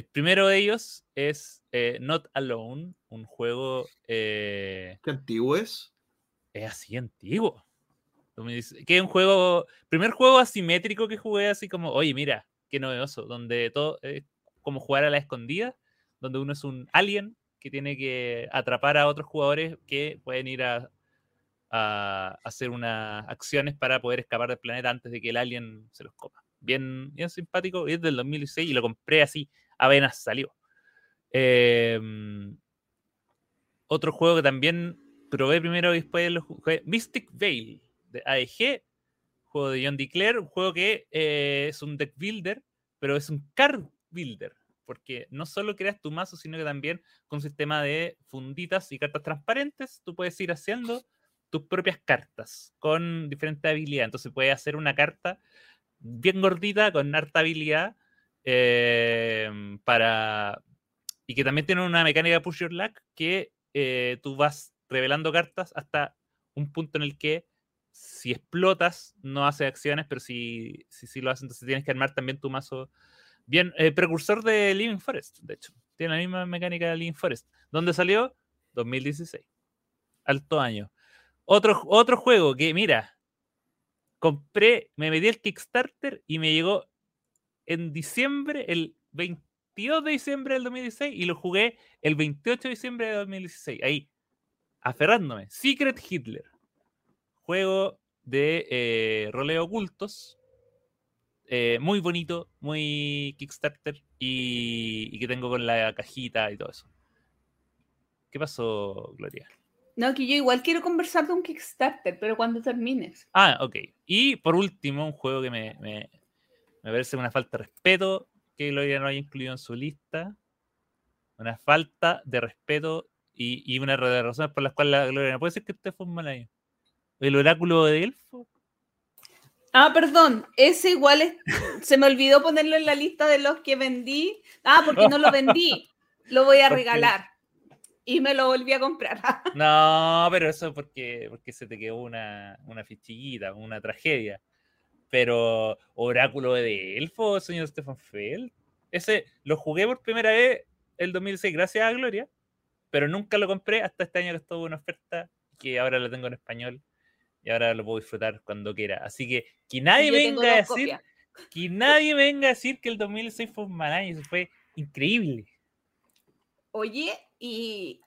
El primero de ellos es eh, Not Alone, un juego. Eh, ¿Qué antiguo es? Es así antiguo. Que es un juego. Primer juego asimétrico que jugué, así como, oye, mira, qué novedoso. Donde todo. Es como jugar a la escondida, donde uno es un alien que tiene que atrapar a otros jugadores que pueden ir a, a hacer unas acciones para poder escapar del planeta antes de que el alien se los coma. Bien, bien simpático. Es del 2006 y lo compré así apenas salió. Em, otro juego que también probé primero y después lo jugué, Mystic Veil de AEG, juego de John DeClaire, un juego que eh, es un deck builder, pero es un card builder, porque no solo creas tu mazo, sino que también con un sistema de funditas y cartas transparentes, tú puedes ir haciendo tus propias cartas con diferentes habilidades. Entonces puedes hacer una carta bien gordita con harta habilidad Em, para, y que también tiene una mecánica push your luck que eh, tú vas revelando cartas hasta un punto en el que si explotas no hace acciones, pero si, si, si lo haces, entonces tienes que armar también tu mazo. Bien, eh, precursor de Living Forest, de hecho. Tiene la misma mecánica de Living Forest. ¿Dónde salió? 2016. Alto año. Otro, otro juego que, mira, compré, me metí el Kickstarter y me llegó en diciembre, el 22 de diciembre del 2016 y lo jugué el 28 de diciembre de 2016. Ahí, aferrándome. Secret Hitler. Juego de eh, roleo ocultos. Eh, muy bonito, muy Kickstarter y, que tengo con la cajita y todo eso. ¿Qué pasó, Gloria? No, que yo igual quiero conversar de un Kickstarter, pero cuando termines. Ah, ok. Y por último, un juego que me, me parece una falta de respeto que Gloria no haya incluido en su lista. Una falta de respeto y, una de las razones por las cuales la Gloria no puede ser que usted fue un mal año. El oráculo de Elfo. Ah, perdón, ese igual es, se me olvidó ponerlo en la lista de los que vendí. Ah, porque no lo vendí. Lo voy a <laughs> regalar. Y me lo volví a comprar. <laughs> no, pero eso es porque, porque se te quedó una, una fichillita, una tragedia. Pero Oráculo de Elfo, señor Stefan Feld. Ese lo jugué por primera vez el 2006 gracias a Gloria, pero nunca lo compré hasta este año que estuvo en oferta, que ahora lo tengo en español y ahora lo puedo disfrutar cuando quiera. Así que que nadie venga a decir que nadie venga a decir que el 2006 fue un mal año, eso fue increíble. Oye, y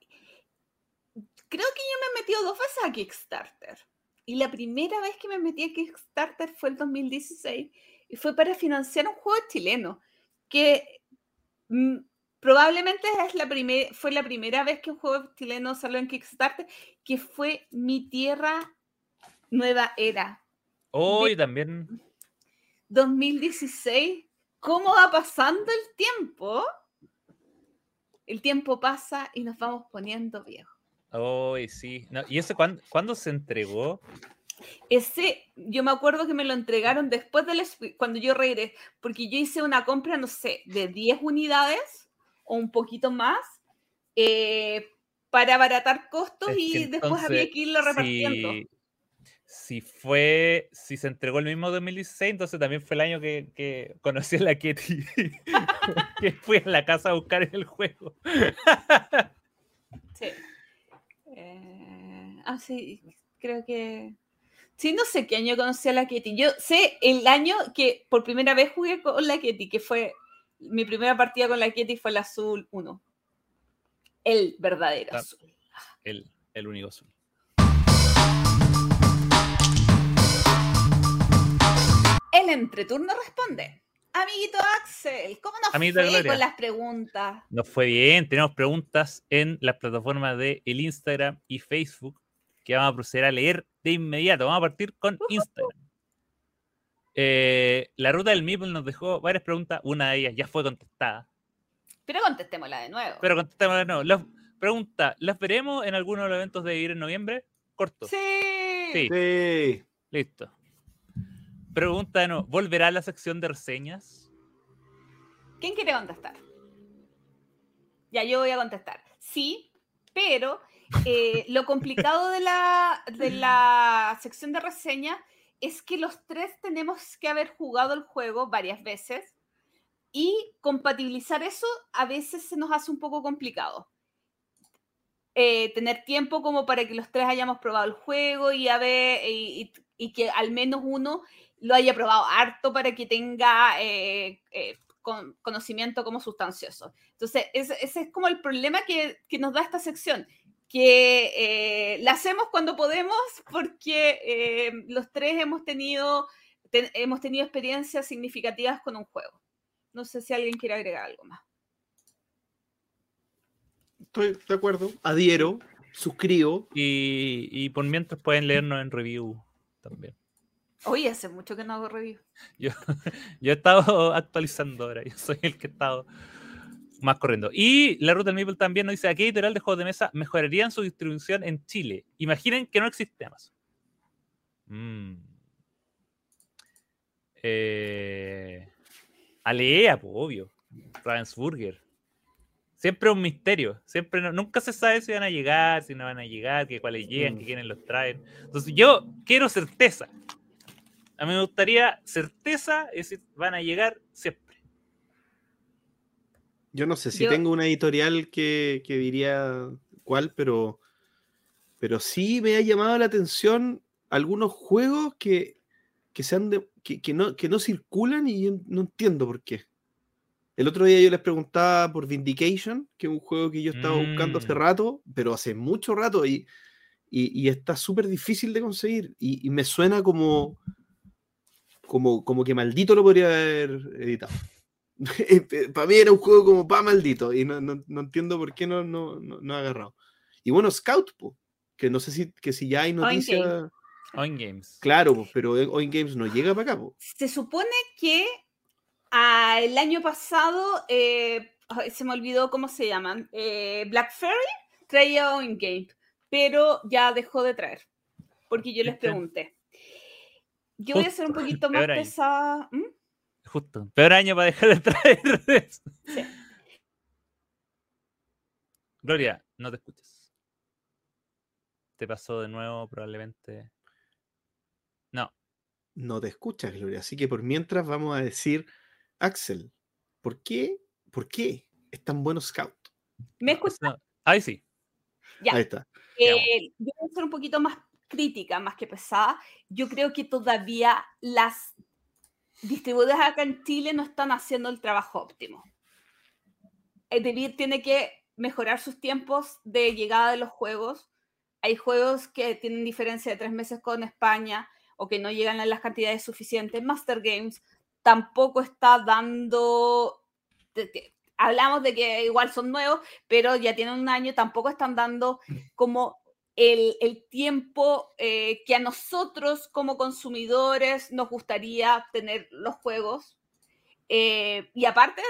creo que yo me he metido dos veces a Kickstarter. Y la primera vez que me metí a Kickstarter fue el 2016 y fue para financiar un juego chileno que mm, probablemente es la fue la primera vez que un juego chileno salió en Kickstarter, que fue Mi Tierra Nueva Era. Hoy también. 2016. ¿Cómo va pasando el tiempo? El tiempo pasa y nos vamos poniendo viejos. Uy, sí. ¿Y ese cuándo, se entregó? Ese, yo me acuerdo que me lo entregaron después del cuando yo regresé, porque yo hice una compra, no sé, de 10 unidades o un poquito más, eh, para abaratar costos y después había que irlo repartiendo. Si, fue, si se entregó el mismo 2016, entonces también fue el año que, que conocí a la Ketty, <laughs> que fui a la casa a buscar el juego. sí. Eh, ah, sí, creo que. Sí, no sé qué año conocí a la Ketty. Yo sé el año que por primera vez jugué con la Ketty, que fue mi primera partida con la Ketty fue el azul 1. El verdadero ah, azul. El, el único azul. El entreturno responde. Amiguito Axel, ¿cómo nos fue con las preguntas? Nos fue bien, tenemos preguntas en las plataformas de el Instagram y Facebook que vamos a proceder a leer de inmediato. Vamos a partir con Instagram. Eh, la ruta del Meeple nos dejó varias preguntas. Una de ellas ya fue contestada. Pero contestémosla de nuevo. Pero contestémosla de nuevo. La pregunta: ¿las veremos en alguno de los eventos de ir en noviembre? Corto. Sí. Sí. Sí. Listo. Pregunta de nuevo: ¿volverá la sección de reseñas? ¿Quién quiere contestar? Ya, yo voy a contestar. Sí, pero eh, lo complicado de la, de la sección de reseña es que los tres tenemos que haber jugado el juego varias veces y compatibilizar eso a veces se nos hace un poco complicado. Eh, tener tiempo como para que los tres hayamos probado el juego y, a y que al menos uno lo haya probado harto para que tenga eh, eh, con- conocimiento como sustancioso. Entonces, ese, ese es como el problema que, que nos da esta sección, que eh, la hacemos cuando podemos porque eh, los tres hemos tenido, te- hemos tenido experiencias significativas con un juego. No sé si alguien quiere agregar algo más. Estoy de acuerdo. Adhiero, suscribo. Y, y por mientras pueden leernos en review también. Oye, hace mucho que no hago review. Yo, <laughs> yo he estado actualizando ahora, yo soy el que he estado más corriendo. Y la ruta del Maple también nos dice, ¿a qué editorial de juegos de mesa mejorarían su distribución en Chile? Imaginen que no existe Amazon. Mm. Eh, Alea, pues, obvio. Ravensburger. Siempre un misterio. Siempre no- nunca se sabe si van a llegar, si no van a llegar, que cuáles llegan, Mm. que quiénes los traen. Entonces yo quiero certeza. A mí me gustaría certeza, es decir, van a llegar siempre. Yo no sé si Yo- tengo una editorial que, que diría cuál, pero, pero sí me ha llamado la atención algunos juegos que, que, se han de- que, que no, que no circulan y yo no entiendo por qué. El otro día yo les preguntaba por Vindication, que es un juego que yo estaba buscando hace Mm. rato, pero hace mucho rato y, y, y está súper difícil de conseguir. Y, y me suena como, como, como que maldito lo podría haber editado. <laughs> para mí era un juego como pa maldito y no, no- no entiendo por qué no, no, no, no ha agarrado. Y bueno, Scout, po, que no sé si, que si ya hay Oin noticias. On Games. Claro, pero Oin Games no llega para acá. po. Se supone que ah, el año pasado, eh, se me olvidó cómo se llaman, eh, Black Fairy traía in game, pero ya dejó de traer, porque yo les ¿Viste? pregunté. Yo voy a ser un <laughs> poquito más peor pesada. ¿Mm? Justo. Peor año para dejar de traer. Sí. Gloria, no te escuches. Te pasó de nuevo, probablemente. No. No te escuchas, Gloria. Así que por mientras vamos a decir, Axel, ¿por qué, por qué es tan bueno Scout? ¿Me escuchas? no. Ahí sí. Ya. Ahí está. Eh, yo voy a ser un poquito más crítica, más que pesada. Yo creo que todavía las distribuidoras acá en Chile no están haciendo el trabajo óptimo. El Devir tiene que mejorar sus tiempos de llegada de los juegos. Hay juegos que tienen diferencia de tres meses con España o que no llegan a las cantidades suficientes. Master Games tampoco está dando... Hablamos de que igual son nuevos, pero ya tienen un año, tampoco están dando como el, el tiempo eh, que a nosotros como consumidores nos gustaría tener los juegos. Eh, y aparte,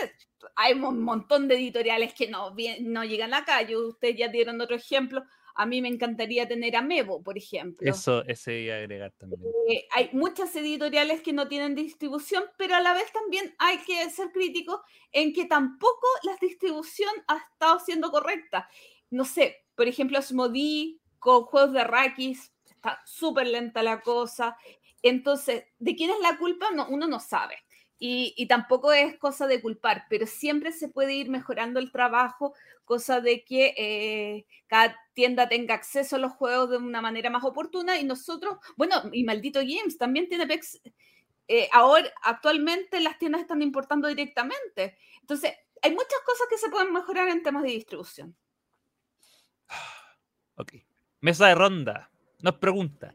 hay un montón de editoriales que no, no llegan acá. Yo, ustedes ya dieron otro ejemplo. A mí me encantaría tener a Mevo, por ejemplo. Eso, ese iba a agregar también. Eh, hay muchas editoriales que no tienen distribución, pero a la vez también hay que ser críticos en que tampoco la distribución ha estado siendo correcta. No sé, por ejemplo, Asmodee con juegos de Rakis, está súper lenta la cosa. Entonces, ¿de quién es la culpa? No, uno no sabe. Y, y tampoco es cosa de culpar, pero siempre se puede ir mejorando el trabajo, cosa de que eh, cada tienda tenga acceso a los juegos de una manera más oportuna y nosotros, bueno, y Maldito Games también tiene PEX. eh, ahora, actualmente las tiendas están importando directamente. Entonces, hay muchas cosas que se pueden mejorar en temas de distribución. Ok. Mesa de ronda. Nos pregunta: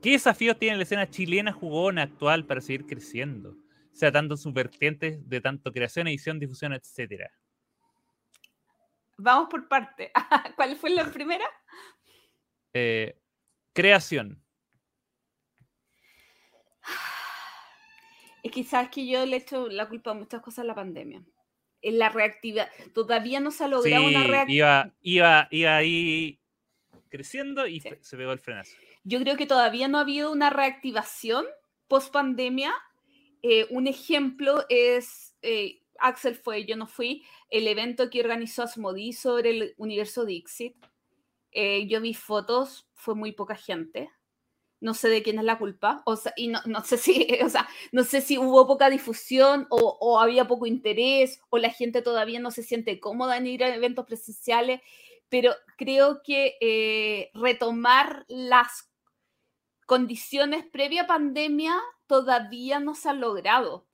¿Qué desafíos tiene la escena chilena jugona actual para seguir creciendo? O sea, tanto sus vertientes de tanto creación, edición, difusión, etcétera. Vamos por parte. <laughs> ¿Cuál fue la primera? Eh, creación. <sighs> Es sabes que yo le he hecho la culpa a muchas cosas a la pandemia. En la reactividad. Todavía no se ha logrado una reactividad. iba, iba, iba ahí creciendo y Sí. se pegó el frenazo. Yo creo que todavía no ha habido una reactivación post pandemia. un ejemplo es, eh, Axel fue, yo no fui, el evento que organizó Asmodee sobre el universo Dixit. Eh, yo vi fotos, fue muy poca gente. No sé de quién es la culpa. O sea, y no, no sé si, <laughs> o sea, no sé si hubo poca difusión o, o había poco interés o la gente todavía no se siente cómoda en ir a eventos presenciales. Pero creo que eh, retomar las condiciones previa pandemia todavía no se han logrado.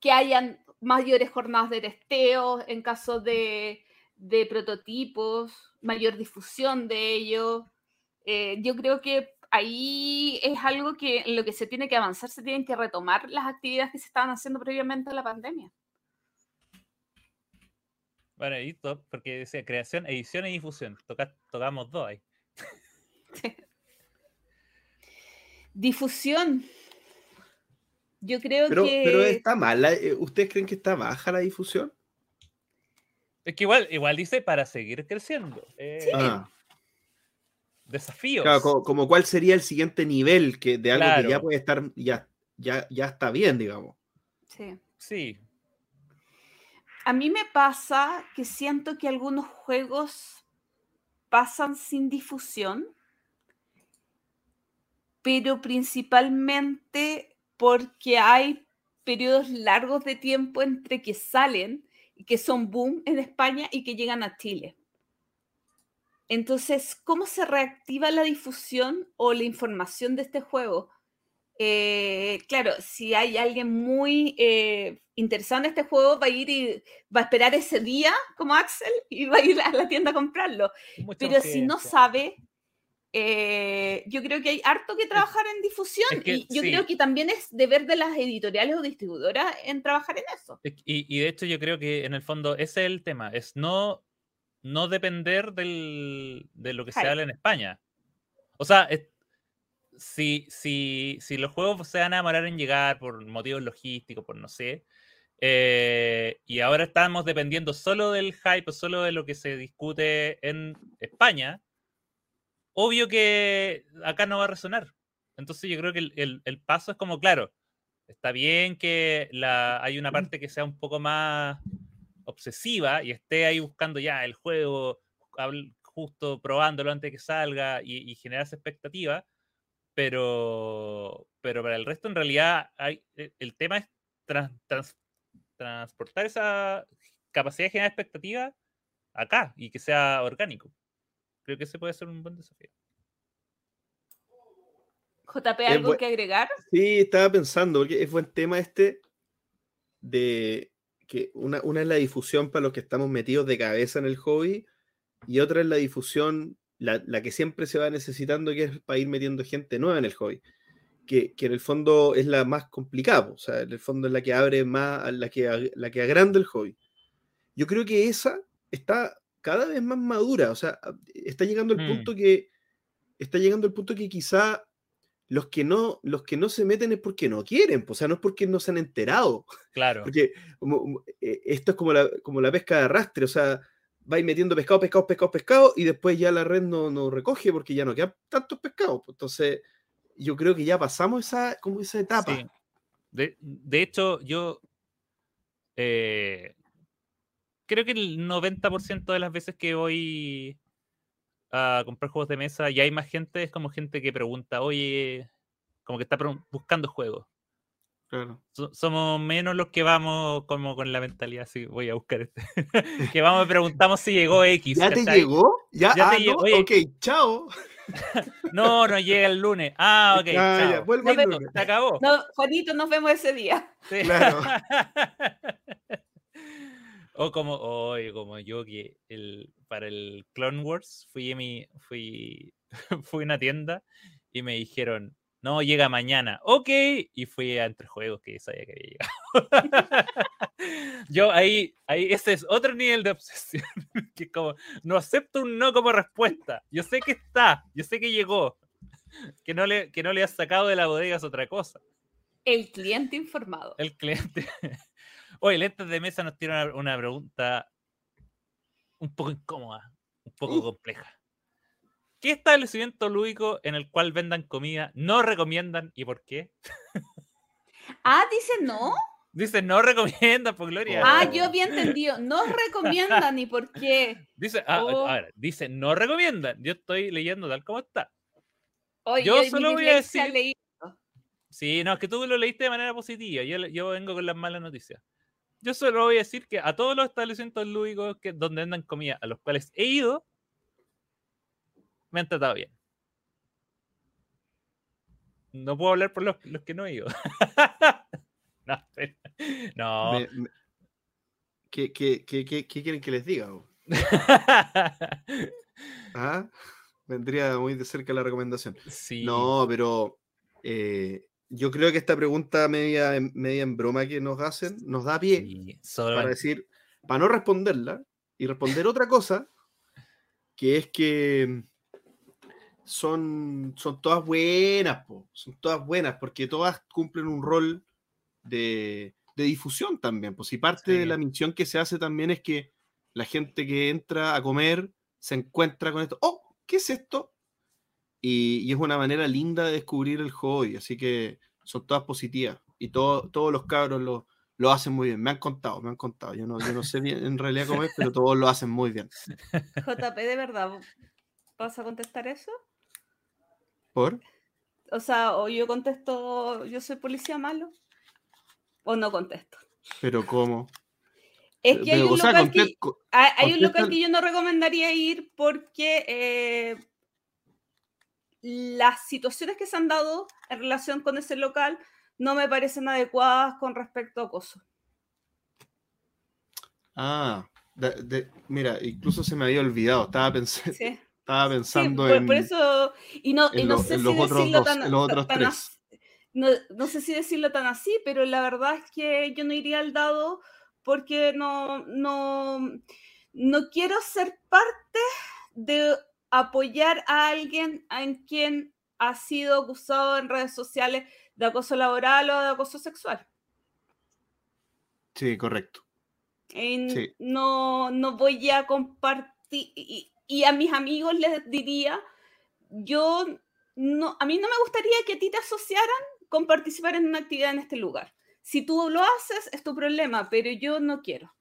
Que hayan mayores jornadas de testeo en caso de, de prototipos, mayor difusión de ellos. Eh, yo creo que ahí es algo que en lo que se tiene que avanzar, se tienen que retomar las actividades que se estaban haciendo previamente a la pandemia. Bueno, ahí to- porque decía creación, edición y difusión. Toca- tocamos dos ahí. <laughs> Difusión. Yo creo Pero, que... pero está mala. eh, ¿Ustedes creen que está baja la difusión? Es que igual, igual dice para seguir creciendo. eh, Ah, Desafíos. claro, como, cuál sería el siguiente nivel que, de algo que ya puede estar, ya, ya, ya está bien, digamos. Sí. Sí. A mí me pasa que siento que algunos juegos pasan sin difusión, pero principalmente porque hay periodos largos de tiempo entre que salen y que son boom en España y que llegan a Chile. Entonces, ¿cómo se reactiva la difusión o la información de este juego? Eh, claro, si hay alguien muy eh, interesado en este juego, va a ir y va a esperar ese día como Axel y va a ir a la tienda a comprarlo. mucha Pero si no sabe, eh, yo creo que hay harto que trabajar en difusión es que y yo sí. creo que también es deber de las editoriales o distribuidoras en trabajar en eso. Y, y de hecho yo creo que en el fondo ese es el tema, es no, no depender del- de lo que se habla en España. O sea, es- si, si, si los juegos se van a demorar en llegar por motivos logísticos, por no sé, eh, y ahora estamos dependiendo solo del hype, solo de lo que se discute en España, obvio que acá no va a resonar. Entonces yo creo que el, el- el paso es como, claro, está bien que la, hay una parte que sea un poco más obsesiva y esté ahí buscando ya el juego, justo probándolo antes de que salga y, y generarse expectativa, pero, pero para el resto en realidad hay, e- el tema es trans- trans- transportar esa capacidad de generar expectativa acá y que sea orgánico. Creo que ese puede ser un buen desafío. JP, ¿algo que agregar? Sí, estaba pensando, porque es buen tema este de que una, una es la difusión para los que estamos metidos de cabeza en el hobby y otra es la difusión, la, la que siempre se va necesitando, que es para ir metiendo gente nueva en el hobby, que, que en el fondo es la más complicada, o sea, en el fondo es la que abre más, la que, la que agranda el hobby. Yo creo que esa está cada vez más madura, o sea, está llegando el Mm. punto que está llegando el punto que quizá los que no los que no se meten es porque no quieren, o sea, no es porque no se han enterado, Claro. porque eh, esto es como la, como la pesca de arrastre, o sea, vais metiendo pescado, pescado, pescado, pescado, y después ya la red no, no recoge porque ya no quedan tantos pescados. pues, Entonces, yo creo que ya pasamos esa, como esa etapa. De, de hecho, yo eh, creo que el 90% de las veces que voy a comprar juegos de mesa y hay más gente, es como gente que pregunta, oye, como que está buscando juegos. Claro. So- somos menos los que vamos como con la mentalidad, así voy a buscar este. <laughs> que vamos y preguntamos si llegó X. ¿Ya te llegó? ¿Ya? Ya ah, te no, llegó, oye. Ok, chao. <laughs> No, no llega el lunes. Ah, ok. Ah, ya, chao. vuelvo el lunes. Se acabó. No, Juanito, nos vemos ese día. Sí. Claro. <laughs> o como, oye, como yo que el, para el Clone Wars fui a mi, fui, fui a una tienda y me dijeron, no, llega mañana. Ok, y fui a entre juegos que sabía que había llegado. <laughs> yo ahí, ahí, ese es otro nivel de obsesión. <laughs> que es como, no acepto un no como respuesta. Yo sé que está, yo sé que llegó. Que no le, que no le has sacado de la bodega es otra cosa. El cliente informado. El cliente. <laughs> Oye, Lentes de Mesa nos tiene una, una pregunta un poco incómoda, un poco Uh. compleja. ¿Qué establecimiento lúdico en el cual vendan comida no recomiendan y por qué? Ah, dice no. Dice no recomiendan, por gloria. Ah, Oh. yo había entendido. No recomiendan ni por qué. <laughs> Dice, ah, Oh. a ver, dice no recomiendan. Yo estoy leyendo tal como está. Oye, Yo solo voy a decir- Sí, no, es que tú lo leíste de manera positiva. Yo, yo vengo con las malas noticias. Yo solo voy a decir que a todos los establecimientos lúdicos que, donde vendan comida, a los cuales he ido, me han tratado bien. No puedo hablar por los, los que no he ido. <laughs> no, no. Me- me- ¿Qué, qué, qué, qué- quieren que les diga? <laughs> ¿Ah? Vendría muy de cerca la recomendación. sí. No, pero eh, yo creo que esta pregunta media, en- media en broma que nos hacen nos da pie sí, solo- para decir, para no responderla y responder otra cosa, que es que son, son todas buenas, po, son todas buenas, porque todas cumplen un rol de, de difusión también. Pues si parte de la misión que se hace también es que la gente que entra a comer se encuentra con esto. ¡Oh! ¿Qué es esto? Y, y es una manera linda de descubrir el hobby, así que son todas positivas. Y todo- todos los cabros lo, lo hacen muy bien. Me han contado, me han contado. Yo no, yo no sé bien en realidad cómo es, pero todos lo hacen muy bien. <laughs> JP, ¿de verdad vas a contestar eso? ¿Por? O sea, o yo contesto, yo soy policía malo, o no contesto. ¿Pero cómo? Es que hay un sea, local que, hay, hay un local que yo no recomendaría ir porque eh, las situaciones que se han dado en relación con ese local no me parecen adecuadas con respecto a acoso. Ah, de- de- mira, incluso se me había olvidado. Estaba, pens- Sí. Estaba Sí, pensando por, en, por eso, y no, y no lo- sé si los otros decirlo dos, tan, en los otros tan tres. as- no, no sé si decirlo tan así, pero la verdad es que yo no iría al dado porque no, no, no quiero ser parte de apoyar a alguien en quien ha sido acusado en redes sociales de acoso laboral o de acoso sexual. Sí, correcto. Sí. no, no voy a compartir, y, y a mis amigos les diría, yo no, a mí no me gustaría que a ti te asociaran con participar en una actividad en este lugar. Si tú lo haces, es tu problema, pero yo no quiero.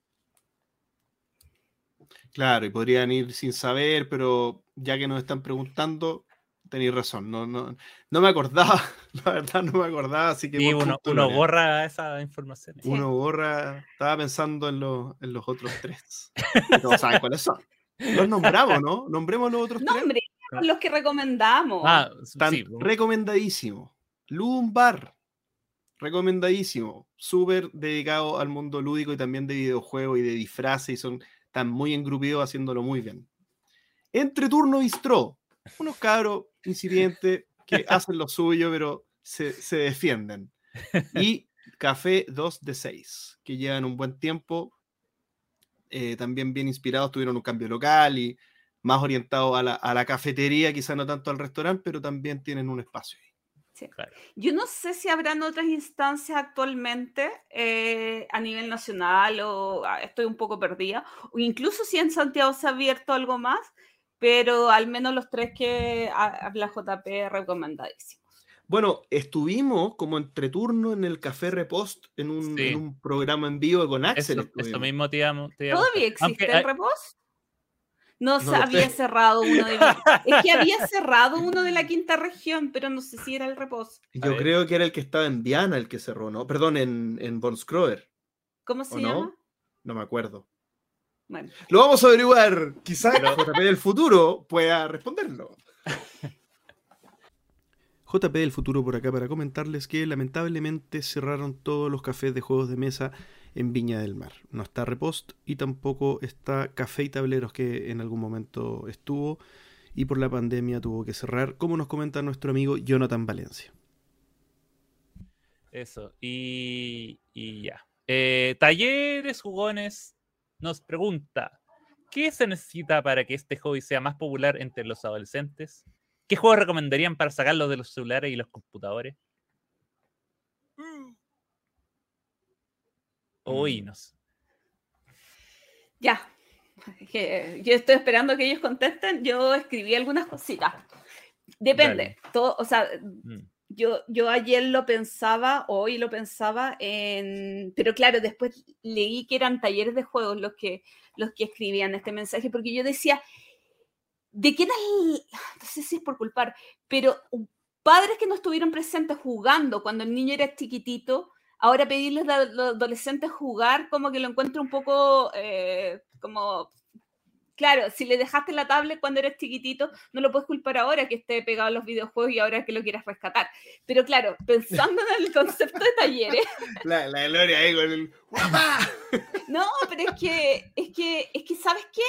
Claro, y podrían ir sin saber, pero ya que nos están preguntando, tenéis razón. No, no, no me acordaba, <laughs> la verdad no me acordaba, así que Y buen uno, uno borra esa información. Sí. Uno borra, estaba pensando en, los en los otros tres. <laughs> Todos saben cuáles son. Los nombramos, <laughs> ¿no? Nombremos los otros No, tres. hombre, los que recomendamos. Ah, Están sí, recomendadísimo. Lumbar, recomendadísimo. Súper dedicado al mundo lúdico y también de videojuegos y de disfraces y son están muy engrupidos haciéndolo muy bien. Entre turno bistró, unos cabros incipientes que <laughs> hacen lo suyo, pero se, se defienden. Y <laughs> Café 2 de 6, que llevan un buen tiempo, eh, también bien inspirados, tuvieron un cambio local y más orientados a la, a la cafetería, quizá no tanto al restaurante, pero también tienen un espacio ahí. Yo no sé si habrán otras instancias actualmente eh, a nivel nacional o ah, estoy un poco perdida, o incluso si en Santiago se ha abierto algo más, pero al menos los tres que ha- habla JP recomendadísimos. Bueno, estuvimos como entre turno en el Café Repost en un, Sí. en un programa en vivo con Axel. Eso, eso mismo te a ¿Todavía existe Aunque, el ah, repos? No, se lo había sé. cerrado uno de <laughs> Es que había cerrado uno de la quinta región, pero no sé si era el repos. A Yo creo que era el que estaba en Viana el que cerró, ¿no? Perdón, en, en Von Scroer, ¿Cómo se ¿o llama? no? No me acuerdo. Bueno, Lo vamos a averiguar. Quizás Pero- JP del futuro pueda responderlo. <laughs> JP del futuro por acá para comentarles que lamentablemente cerraron todos los cafés de juegos de mesa en Viña del Mar. No está Repost y tampoco está Café y Tableros que en algún momento estuvo y por la pandemia tuvo que cerrar, como nos comenta nuestro amigo Jonathan Valencia. Eso, y, y ya. Eh, Talleres Jugones nos pregunta, ¿qué se necesita para que este hobby sea más popular entre los adolescentes? ¿Qué juegos recomendarían para sacarlos de los celulares y los computadores? Uy, no sé. Ya. Que yo estoy esperando que ellos contesten. Yo escribí algunas cositas. Depende. Todo, o sea, Mm. yo, yo ayer lo pensaba, hoy lo pensaba, en, pero claro, después leí que eran talleres de juegos los que, los que escribían este mensaje, porque yo decía, ¿de quién es? No sé si es por culpar, pero padres que no estuvieron presentes jugando cuando el niño era chiquitito, ahora pedirles a los adolescentes jugar, como que lo encuentro un poco eh, como claro, si le dejaste la tablet cuando eres chiquitito, no lo puedes culpar ahora que esté pegado a los videojuegos y ahora que lo quieras rescatar. Pero claro, pensando en el concepto de talleres. <laughs> La, la Gloria ahí con el ¡Guapa! No, pero es que, es que, es que, ¿sabes qué?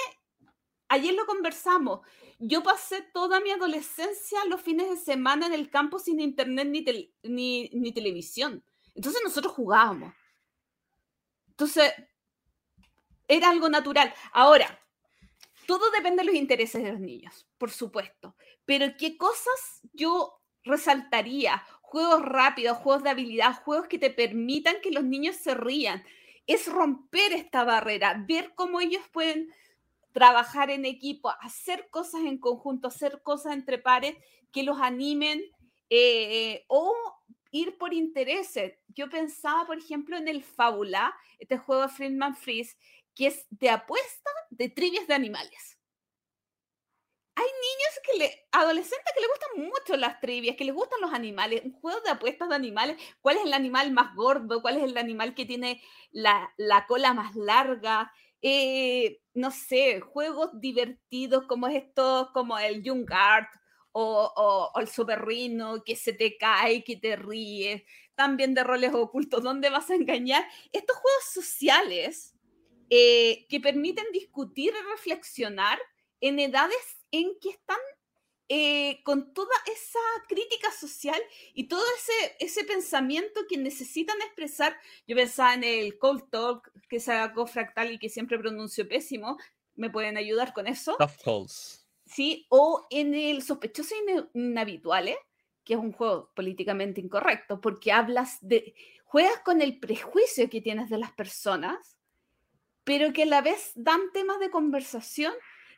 Ayer lo conversamos. Yo pasé toda mi adolescencia los fines de semana en el campo sin internet ni, ni televisión. Entonces nosotros jugábamos. Entonces, era algo natural. Ahora, todo depende de los intereses de los niños, por supuesto. Pero ¿qué cosas yo resaltaría? Juegos rápidos, juegos de habilidad, juegos que te permitan que los niños se rían. Es romper esta barrera, ver cómo ellos pueden trabajar en equipo, hacer cosas en conjunto, hacer cosas entre pares que los animen eh, o ir por intereses. Yo pensaba, por ejemplo, en el Fábula, este juego de Friedman Freeze, que es de apuesta de trivias de animales. Hay niños que le, adolescentes que les gustan mucho las trivias, que les gustan los animales, un juego de apuestas de animales, cuál es el animal más gordo, cuál es el animal que tiene la, la cola más larga, eh, no sé, juegos divertidos como estos, como el Young Art o, o- o el Super Rhino, que se te cae, que te ríes, también de roles ocultos, ¿dónde vas a engañar? Estos juegos sociales eh, que permiten discutir y reflexionar en edades en que están eh, con toda esa crítica social y todo ese, ese pensamiento que necesitan expresar. Yo pensaba en el Cold Talk que sacó Fractal y que siempre pronuncio pésimo. ¿Me pueden ayudar con eso? Tough calls. ¿sí? O en el sospechoso inhabituales, que es un juego políticamente incorrecto, porque hablas de, juegas con el prejuicio que tienes de las personas, pero que a la vez dan temas de conversación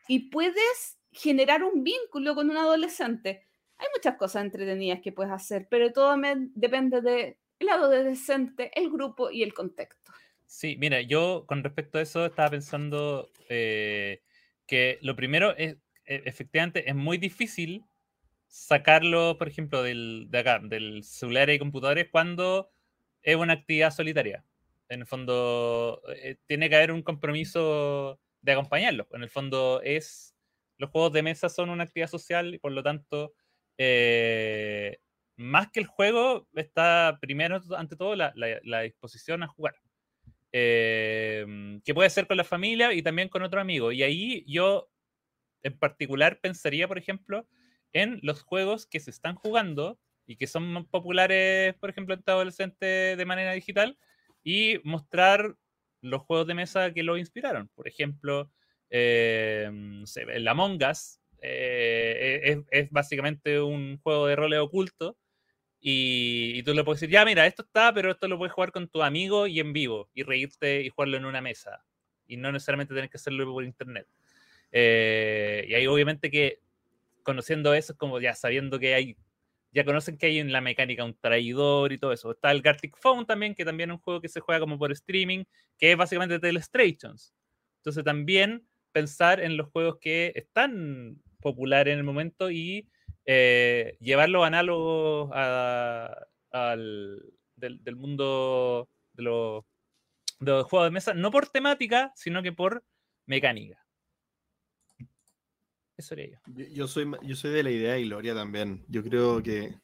y puedes generar un vínculo con un adolescente. Hay muchas cosas entretenidas que puedes hacer, pero todo depende del de decente, el grupo y el contexto. Sí, mira, yo con respecto a eso estaba pensando eh, que lo primero es, e- efectivamente, es muy difícil sacarlo, por ejemplo, del, de acá, del celular y computadores cuando es una actividad solitaria. En el fondo, eh, tiene que haber un compromiso de acompañarlo. En el fondo, es los juegos de mesa son una actividad social y por lo tanto, eh, más que el juego, está primero, ante todo, la- disposición a jugar eh, que puede ser con la familia y también con otro amigo. Y ahí yo en particular pensaría, por ejemplo, en los juegos que se están jugando y que son populares, por ejemplo, entre adolescentes de manera digital y mostrar los juegos de mesa que lo inspiraron. Por ejemplo, el Among Us eh, es, es básicamente un juego de roles oculto y, y tú le puedes decir, ya, mira, esto está, pero esto lo puedes jugar con tu amigo y en vivo, y reírte y jugarlo en una mesa. Y no necesariamente tener que hacerlo por internet. Eh, y ahí obviamente que conociendo eso es como ya sabiendo que hay, ya conocen que hay en la mecánica un traidor y todo eso. Está el Gartic Phone también, que también es un juego que se juega como por streaming, que es básicamente Telestrations. Entonces también pensar en los juegos que están populares en el momento y eh, llevarlos análogos a- al, del, mundo de los, de los juegos de mesa, no por temática, sino que por mecánica. Eso haría yo. Yo, yo soy, yo soy de la idea de Gloria también. Yo creo que,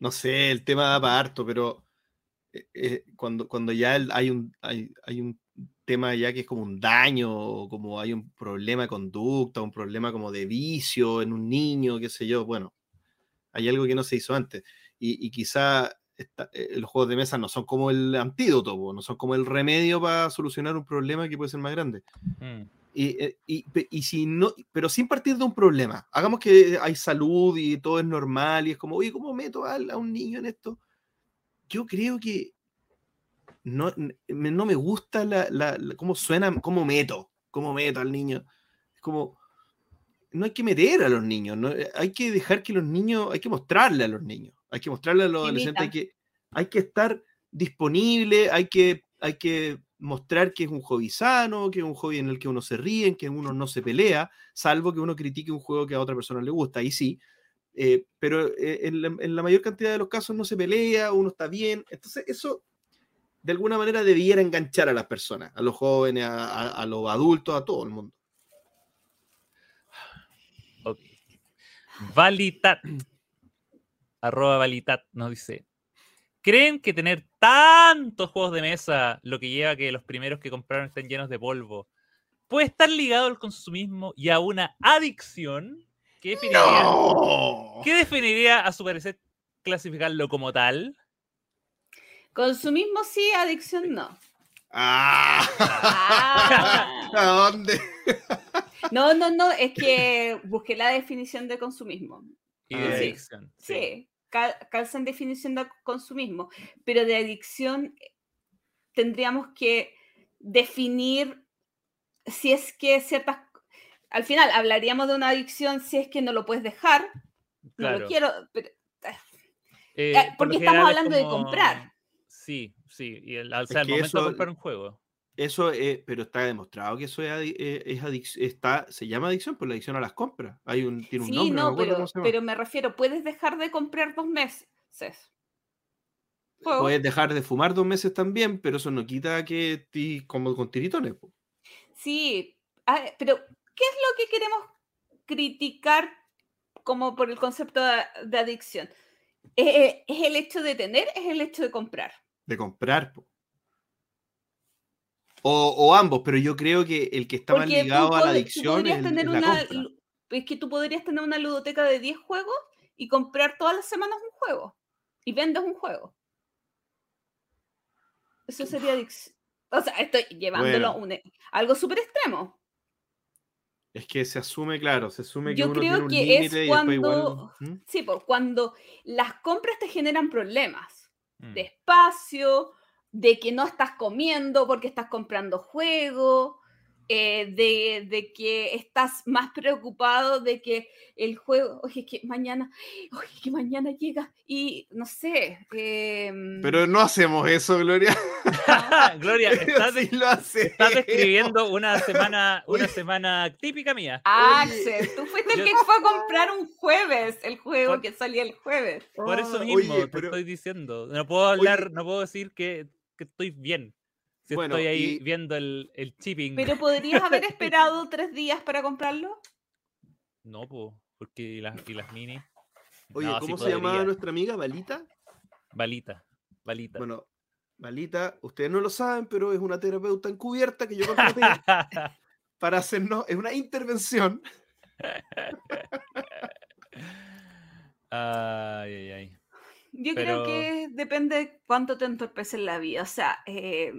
no sé, el tema da para harto, pero eh, eh, cuando, cuando ya el- hay, un, hay, hay un tema ya que es como un daño, o como hay un problema de conducta, un problema como de vicio en un niño, qué sé yo, bueno, hay algo que no se hizo antes. Y, y quizá esta- eh, los juegos de mesa no son como el antídoto, no son como el remedio para solucionar un problema que puede ser más grande. Mm. Y, eh, y, y si no, pero sin partir de un problema. Hagamos que hay salud y todo es normal y es como, oye, ¿cómo meto a, a un niño en esto? Yo creo que no, no me gusta la, la- la- cómo suena, cómo meto, cómo meto al niño. Es como, no hay que meter a los niños, no, hay que dejar que los niños, hay que mostrarle a los niños, hay que mostrarle a los adolescentes, hay que, hay que estar disponible, hay que, hay que mostrar que es un hobby sano, que es un hobby en el que uno se ríe, en que uno no se pelea, salvo que uno critique un juego que a otra persona le gusta, ahí sí. eh, pero eh, en, la, en la mayor cantidad de los casos no se pelea, uno está bien. Entonces, eso de alguna manera debiera enganchar a las personas, a los jóvenes, a, a- a los adultos, a todo el mundo. Valitat. Arroba Valitat nos dice. ¿Creen que tener tantos juegos de mesa, lo que lleva a que los primeros que compraron estén llenos de polvo, puede estar ligado al consumismo y a una adicción? ¿Qué definiría, ¡No! ¿qué definiría a su parecer clasificarlo como tal? Consumismo sí, adicción no. ¡Ah! Ah. <laughs> ¿A dónde? No, no, no, es que busqué la definición de consumismo. Y Ah, de sí. adicción. Sí, cal- calza en definición de consumismo, pero de adicción eh, tendríamos que definir si es que ciertas... Al final hablaríamos de una adicción si es que no lo puedes dejar, no lo quiero, pero Eh, Eh, por porque estamos es hablando de comprar. Sí, sí. Y el, o sea, momento de comprar un juego. Eso es, pero está demostrado que eso es, eh, es adic- está, se llama adicción por la adicción a las compras. Hay un, tiene un sí, nombre, no, no, pero, pero me refiero, puedes dejar de comprar dos meses. Juego. Puedes dejar de fumar dos meses también, pero eso no quita que ti, como con tiritones. po. Sí, ah, pero ¿qué es lo que queremos criticar como por el concepto de, de adicción? Eh, ¿Es el hecho de tener? ¿Es el hecho de comprar? De comprar. po. O, o ambos, pero yo creo que el que está más Porque ligado a la adicción es, el- tener es la una, compra. lu- es que tú podrías tener una ludoteca de 10 juegos y comprar todas las semanas un juego y vendes un juego. Eso sería adicción. O sea, estoy llevándolo Bueno. un e- algo súper extremo. Es que se asume, claro, se asume que Yo uno creo tiene un que es después igual. cuando- ¿Mm? Sí, por cuando las compras te generan problemas Mm. de espacio, de que no estás comiendo porque estás comprando juego, eh, de, de que estás más preocupado de que el juego, oye, que mañana, oye, que mañana llega y no sé. em, Pero no hacemos eso, Gloria. <laughs> Gloria, <laughs> estás, Sí lo hace. estás describiendo una semana, una semana típica mía. Axel, tú fuiste el que fue a comprar un jueves, el juego Por- que salía el jueves. Por eso Ah, mismo oye, te estoy diciendo. No puedo hablar, no puedo decir que, que estoy bien. Si Bueno, estoy ahí y- viendo el, el chipping. Pero podrías haber <laughs> esperado tres días para comprarlo. No, po, porque y las, y las mini. Oye, No, sí ¿cómo se llamaba nuestra amiga? ¿Balita? Balita. Balita. Bueno, Balita, ustedes no lo saben, pero es una terapeuta encubierta que yo contraté <laughs> para hacernos, es una intervención. <laughs> ay, ay, ay. Yo Pero- creo que depende de cuánto te entorpece en la vida. O sea, eh,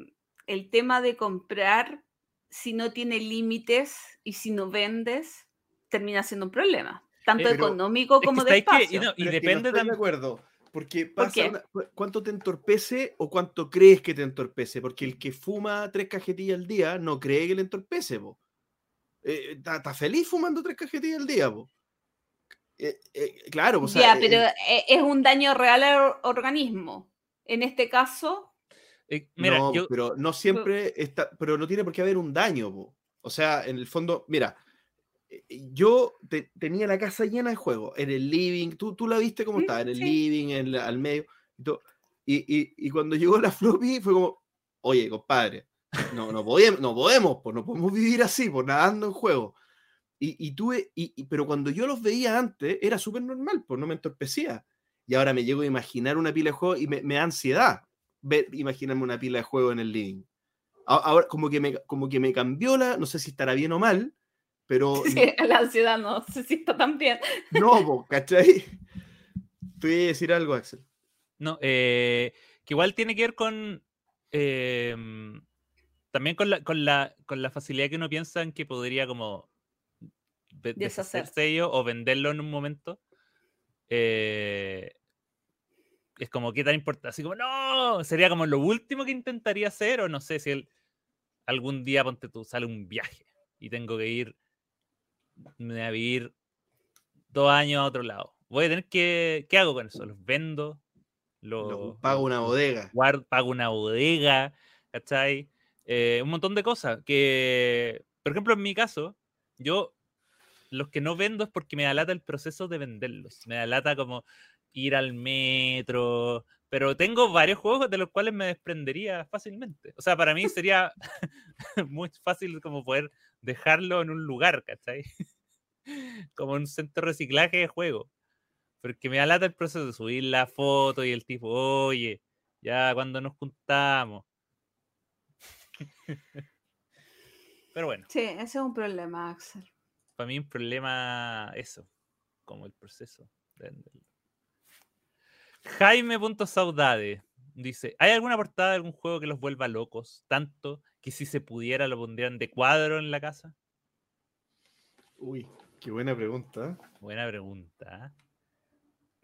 el tema de comprar, si no tiene límites y si no vendes, termina siendo un problema. Tanto pero- económico Es como de espacio. no, y Pero es que no depende estoy de también. acuerdo. Porque ¿Por pasa una- cuánto te entorpece o cuánto crees que te entorpece. Porque el que fuma tres cajetillas al día no cree que le entorpece. Eh, Está feliz fumando tres cajetillas al día, po. Eh, eh, claro, o sea, ya, eh, pero eh, eh, es un daño real al or- organismo. En este caso, eh, mira, no, yo. pero no siempre está, pero no tiene por qué haber un daño, po. O sea, en el fondo, mira, eh, yo te- tenía la casa llena de juegos, en el living, tú, tú la viste cómo Mm, estaba, en el sí. living, en la- al medio, y, y, y- cuando llegó la floppy fue como, oye, compadre, no, no podemos, no podemos, pues no podemos vivir así, pues nadando en juego. Y, y tuve, y, y- pero cuando yo los veía antes, era súper normal, pues no me entorpecía. Y ahora me llego a imaginar una pila de juegos y me, me da ansiedad ver, imaginarme una pila de juegos en el living. Ahora, como que, me, como que me cambió la, no sé si estará bien o mal, pero <laughs> sí, <laughs> la ansiedad no sé si está tan bien. no, po, ¿cachai? Te voy a decir algo, Axel. No, eh, que igual tiene que ver con. em, también con la, con, la, con la facilidad que uno piensa en que podría como Deshacerse. deshacerse de ello o venderlo en un momento. Eh, es como qué tan importante, así como, no, sería como lo último que intentaría hacer, o no sé si él algún día, ponte tú, sale un viaje y tengo que ir a vivir dos años a otro lado. Voy a tener que, ¿qué hago con eso? ¿Los vendo? Los, pago una bodega. pago una bodega, ¿cachai? Eh, un montón de cosas que, por ejemplo, en mi caso, yo los que no vendo es porque me da lata el proceso de venderlos. Me da lata como ir al metro, pero tengo varios juegos de los cuales me desprendería fácilmente. O sea, para mí sería <laughs> muy fácil como poder dejarlo en un lugar, ¿cachai? <laughs> como un centro de reciclaje de juego. Porque me da lata el proceso de subir la foto y el tipo, oye, ya cuando nos juntamos. <laughs> pero bueno. Sí, ese es un problema, Axel. Para mí un problema eso, como el proceso de venderlo. Jaime.saudade dice: ¿Hay alguna portada de algún juego que los vuelva locos? Tanto que si se pudiera lo pondrían de cuadro en la casa. Uy, qué buena pregunta. Buena pregunta.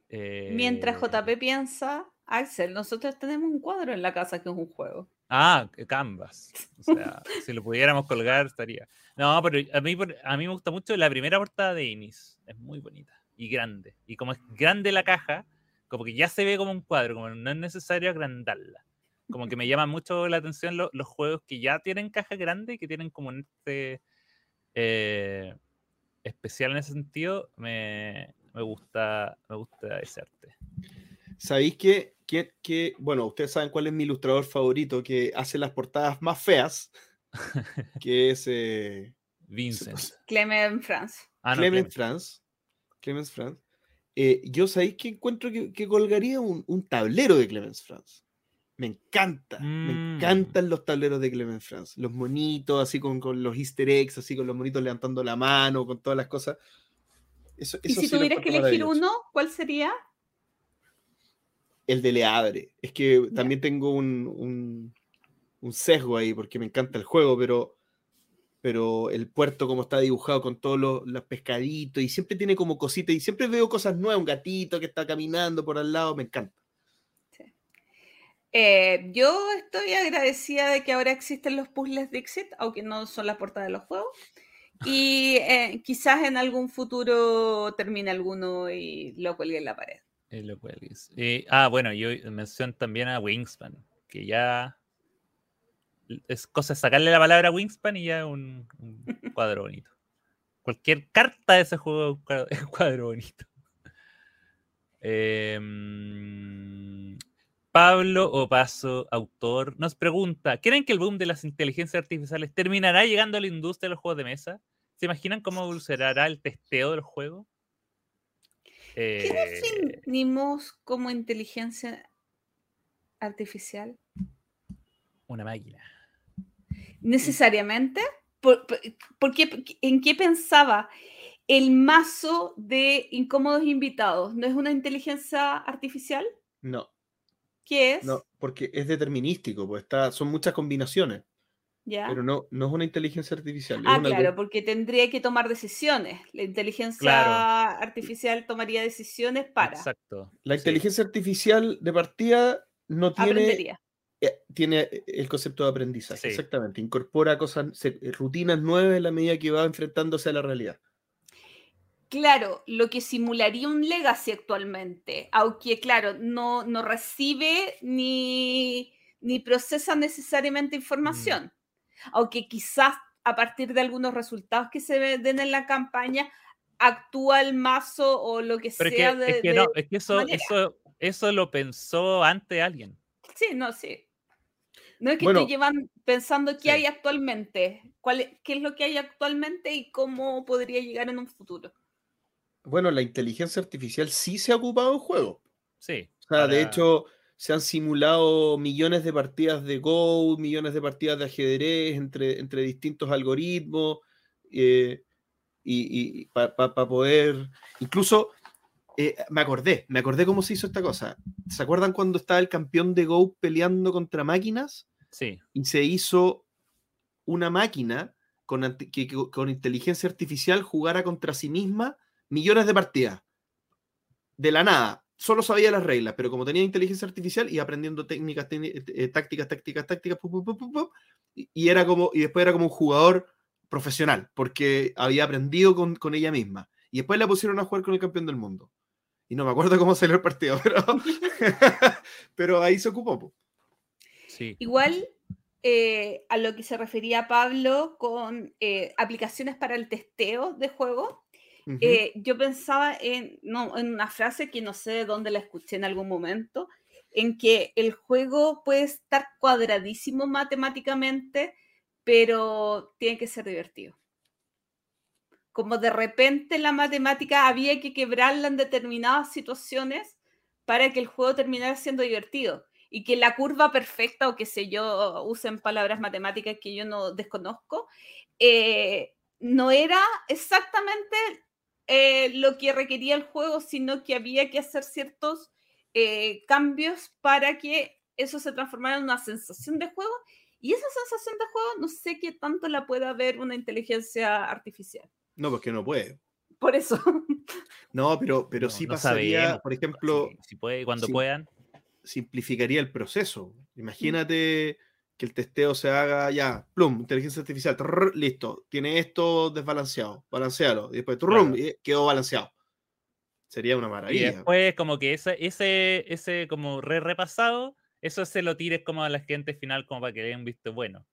Mientras JP eh, piensa, Axel, nosotros tenemos un cuadro en la casa que es un juego. Ah, Canvas. O sea, <laughs> si lo pudiéramos colgar estaría. No, pero a mí, a mí me gusta mucho la primera portada de Inis. Es muy bonita y grande. Y como es grande la caja, como que ya se ve como un cuadro, como no es necesario agrandarla. Como que me llama mucho la atención los juegos que ya tienen caja grande y que tienen como este eh, especial en ese sentido. Me, gusta, me gusta ese arte. ¿Sabéis que, que, bueno, ustedes saben cuál es mi ilustrador favorito que hace las portadas más feas? <laughs> que es eh, Vincent. <laughs> Clement France. Ah, Clement France. Clemens France. Eh, yo sabéis que encuentro que, colgaría un, tablero de Clemens France. Me encanta, me mm. encantan los tableros de Clemens France. Los monitos, así con, los easter eggs, así con los monitos levantando la mano, con todas las cosas. Eso, ¿Y si tuvieras que elegir uno, cuál sería? El de Leabre. Es que también tengo un, un, sesgo ahí porque me encanta el juego, pero pero el puerto como está dibujado con todos los, pescaditos y siempre tiene como cositas y siempre veo cosas nuevas, un gatito que está caminando por al lado, me encanta. Eh, yo estoy agradecida de que ahora existen los puzzles Dixit, aunque no son la portada de los juegos. Y <laughs> eh, quizás en algún futuro termine alguno y lo cuelgue en la pared. lo ah, bueno, yo menciono también a Wingspan, que ya es cosa de sacarle la palabra Wingspan y ya un, un <laughs> cuadro bonito. Cualquier carta de ese juego es un cuadro bonito. Em, Pablo Opaso, autor, nos pregunta: ¿Creen que el boom de las inteligencias artificiales terminará llegando a la industria de los juegos de mesa? ¿Se imaginan cómo evolucionará el testeo del juego? ¿Qué eh, definimos como inteligencia artificial? Una máquina necesariamente, porque ¿en qué pensaba? El mazo de incómodos invitados, ¿no es una inteligencia artificial? No. ¿Qué es? No, porque es determinístico, pues está, son muchas combinaciones. ¿Ya? Pero no, no es una inteligencia artificial. Ah, claro, porque tendría que tomar decisiones. La inteligencia artificial tomaría decisiones para. Exacto. La inteligencia artificial de partida no tiene. Eh, tiene eh, el concepto de aprendizaje, exactamente. Incorpora cosas, eh, rutinas nuevas en la medida que va enfrentándose a la realidad. Claro, lo que simularía un legacy actualmente, aunque claro, no, no recibe ni, ni procesa necesariamente mm. información, aunque quizás a partir de algunos resultados que se den en la campaña, actúa el mazo o lo que sea. de, es que no, es que eso, eso, eso lo pensó antes alguien. Sí, no, sí. No es que te llevan pensando qué hay actualmente, cuál, qué es lo que hay actualmente y cómo podría llegar en un futuro. Bueno, la inteligencia artificial sí se ha ocupado en juego. Sí. O sea, de hecho, se han simulado millones de partidas de Go, millones de partidas de ajedrez entre, entre distintos algoritmos, eh, y, para poder, incluso, eh, me acordé, me acordé cómo se hizo esta cosa. ¿Se acuerdan cuando estaba el campeón de Go peleando contra máquinas? Sí. Y se hizo una máquina con, que, con inteligencia artificial jugara contra sí misma millones de partidas. De la nada. solo sabía las reglas, pero como tenía inteligencia artificial, iba aprendiendo técnicas, eh, tácticas, tácticas, tácticas, y, era como, y después era como un jugador profesional, porque había aprendido con, con, ella misma. Y después la pusieron a jugar con el campeón del mundo. Y no me acuerdo cómo salió el partido, <laughs> pero, pero ahí se ocupó. Sí. Igual eh, a lo que se refería Pablo con eh, aplicaciones para el testeo de juego, eh, yo pensaba en, no, en una frase que no sé de dónde la escuché en algún momento, en que el juego puede estar cuadradísimo matemáticamente, pero tiene que ser divertido. Como de repente la matemática había que quebrarla en determinadas situaciones para que el juego terminara siendo divertido y que la curva perfecta o que sé yo, usen palabras matemáticas que yo no desconozco, eh, no era exactamente eh, lo que requería el juego, sino que había que hacer ciertos eh, cambios para que eso se transformara en una sensación de juego. Y esa sensación de juego no sé qué tanto la pueda ver una inteligencia artificial. No, porque no puede. Por eso. <laughs> No, pero, pero sí pasaría, por ejemplo. Si, puede, cuando puedan. Simplificaría el proceso. Mm. Imagínate que el testeo se haga ya, plum, inteligencia artificial, listo, tiene esto desbalanceado, balancealo, y después trrr, quedó balanceado. Sería una maravilla. Y después como que ese, ese, ese como re repasado, eso se lo tires como a la gente final como para que den un visto bueno.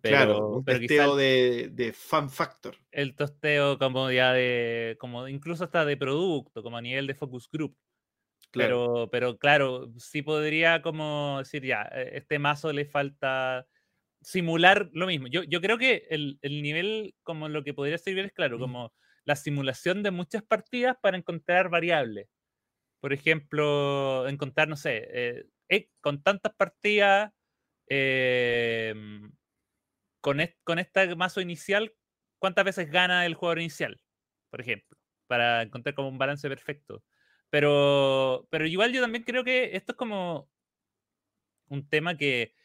Claro, un testeo de, de, fan factor. El tosteo como ya de, como incluso hasta de producto, como a nivel de focus group. Pero, pero claro, sí podría como decir, ya, e, este mazo le falta simular lo mismo. Yo, yo creo que el, el, nivel como lo que podría servir es, claro, como la simulación de muchas partidas para encontrar variables. Por ejemplo, encontrar, no sé, eh, eh, con tantas partidas, eh, con, con este mazo inicial, ¿cuántas veces gana el jugador inicial? Por ejemplo, para encontrar como un balance perfecto. Pero, pero igual yo también creo que esto es como un tema que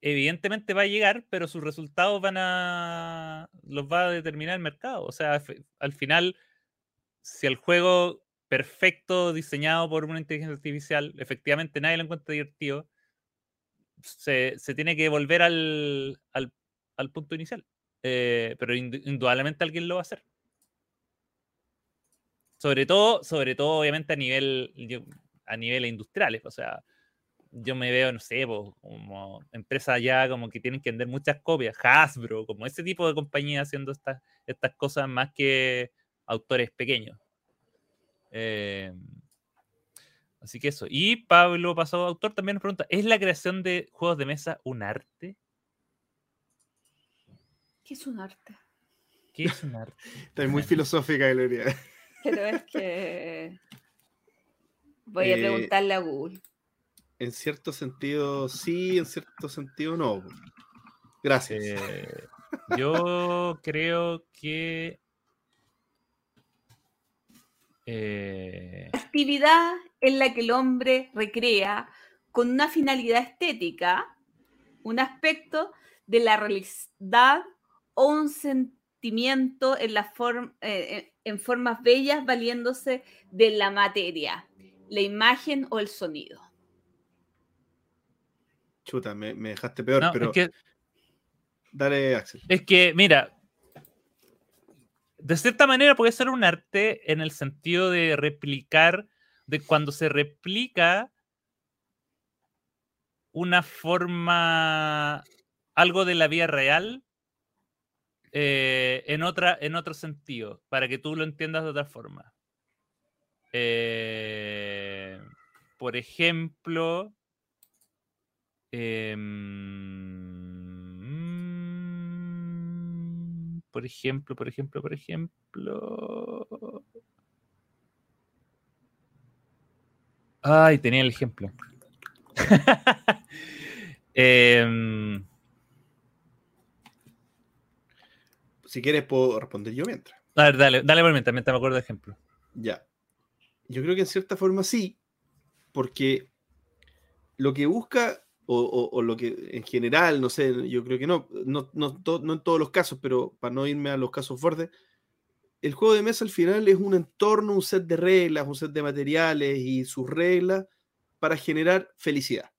evidentemente va a llegar, pero sus resultados van a los va a determinar el mercado. O sea, al final, si el juego perfecto diseñado por una inteligencia artificial, efectivamente nadie lo encuentra divertido, se, se tiene que volver al, al, al punto inicial. Eh, pero indudablemente alguien lo va a hacer. Sobre todo, sobre todo, obviamente, a nivel, a nivel industriales. O sea, yo me veo, no sé, como empresas ya como que tienen que vender muchas copias, Hasbro, como ese tipo de compañía haciendo estas, estas cosas más que autores pequeños. Eh, así que eso. Y Pablo Pasado Autor también nos pregunta, ¿es la creación de juegos de mesa un arte? ¿Qué es un arte? ¿Qué es un arte? <laughs> Está muy filosófica, Gloria. Pero es <laughs> que voy a eh, preguntarle a Google. En cierto sentido sí, en cierto sentido no. Gracias. Eh, yo creo que eh... actividad en la que el hombre recrea con una finalidad estética un aspecto de la realidad o un sentimiento en la eh, en formas bellas valiéndose de la materia, la imagen o el sonido. Chuta, me, dejaste peor, pero. Dale, Axel. Es que, mira, de cierta manera puede ser un arte en el sentido de replicar, de cuando se replica una forma, algo de la vida real, eh, en, otra, en otro sentido, para que tú lo entiendas de otra forma. Eh, por ejemplo, em, por ejemplo, por ejemplo, por ejemplo. Ay, tenía el ejemplo. <laughs> eh, Si quieres, puedo responder yo mientras. A ver, dale, dale por mientras, mientras me acuerdo de ejemplo. Ya. Yo creo que en cierta forma sí, porque lo que busca, o, lo que en general, no sé, yo creo que no, no, no, en todos los casos, pero para no irme a los casos fuertes, el juego de mesa al final es un entorno, un set de reglas, un set de materiales y sus reglas para generar felicidad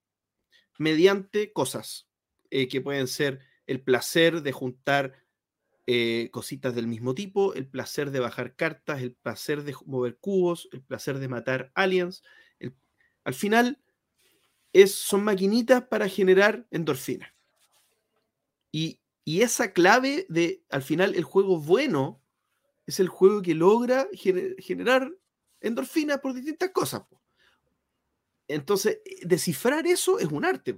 mediante cosas eh, que pueden ser el placer de juntar eh, cositas del mismo tipo, el placer de bajar cartas, el placer de mover cubos, el placer de matar aliens. al final es, son maquinitas para generar endorfina. Y, y, esa clave de, al final, el juego bueno es el juego que logra generar endorfina por distintas cosas. Entonces, eh, descifrar eso es un arte,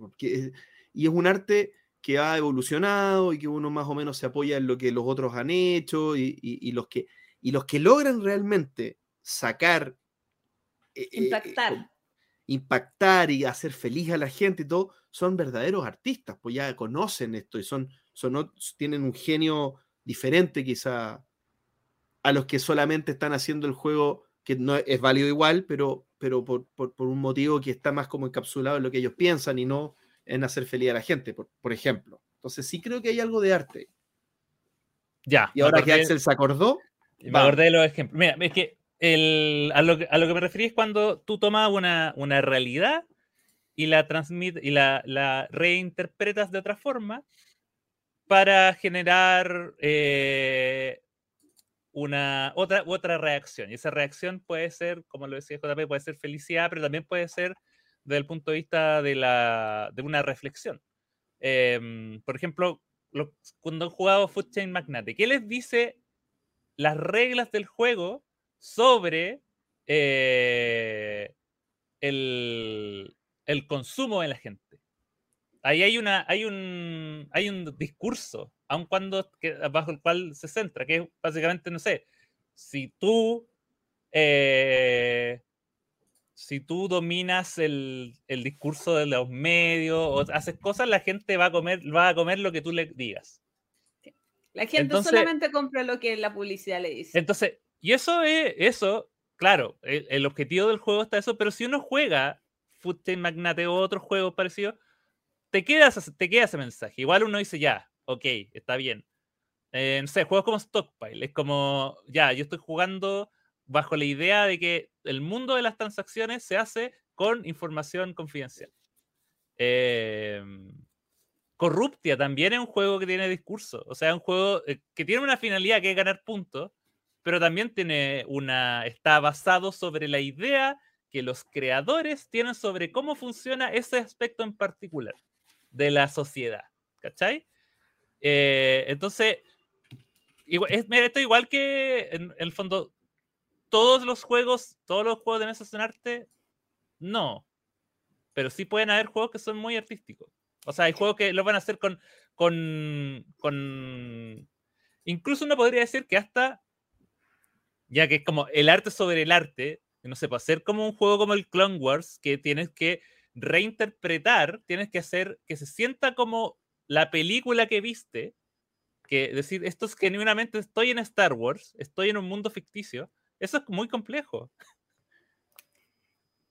y es un arte que ha evolucionado y que uno más o menos se apoya en lo que los otros han hecho y, los, que, y los que logran realmente sacar, eh, eh, impactar. y hacer feliz a la gente y todo, son verdaderos artistas, pues ya conocen esto y son, son, tienen un genio diferente quizá a los que solamente están haciendo el juego que no es válido igual, pero, pero por, un motivo que está más como encapsulado en lo que ellos piensan y no en hacer feliz a la gente, por, ejemplo. Entonces sí creo que hay algo de arte. Ya. Y ahora que Axel se acordó. Me acordé de los ejemplos. Mira, es que a, lo que, me referí es cuando tú tomas una, realidad y la transmites y la, reinterpretas de otra forma para generar eh, una otra, otra reacción. Y esa reacción puede ser, como lo decía JP, puede ser felicidad, pero también puede ser desde el punto de vista de, la, de una reflexión. Em, por ejemplo, cuando han jugado Food Chain Magnate, ¿qué les dice las reglas del juego sobre eh, el, el, consumo de la gente? Ahí hay, una, hay, un, hay un discurso, aun cuando bajo el cual se centra, que es básicamente, no sé, si tú eh, si tú dominas el, discurso de los medios o haces cosas, la gente va a comer, va a comer lo que tú le digas. La gente solamente compra lo que la publicidad le dice. Entonces, y eso es, eso, claro, el, objetivo del juego está eso, pero si uno juega Food Magnate o otros juegos parecidos, te queda, te queda ese mensaje. Igual uno dice, ya, ok, está bien. Eh, no sé, juegos como Stockpile, es como, ya, yo estoy jugando bajo la idea de que el mundo de las transacciones se hace con información confidencial. Em, Corruptia también es un juego que tiene discurso, o sea, un juego eh, que tiene una finalidad que es ganar puntos, pero también tiene una, está basado sobre la idea que los creadores tienen sobre cómo funciona ese aspecto en particular de la sociedad, ¿cachai? Eh, entonces, igual, es, esto igual que en el fondo todos los juegos, todos los juegos de mesa son arte, no. Pero sí pueden haber juegos que son muy artísticos. O sea, hay juegos que lo van a hacer con, con, con... Incluso uno podría decir que hasta, ya que es como el arte sobre el arte, no sé, para hacer como un juego como el Clone Wars, que tienes que reinterpretar, tienes que hacer que se sienta como la película que viste, que decir, esto es genuinamente estoy en Star Wars, estoy en un mundo ficticio, eso es muy complejo.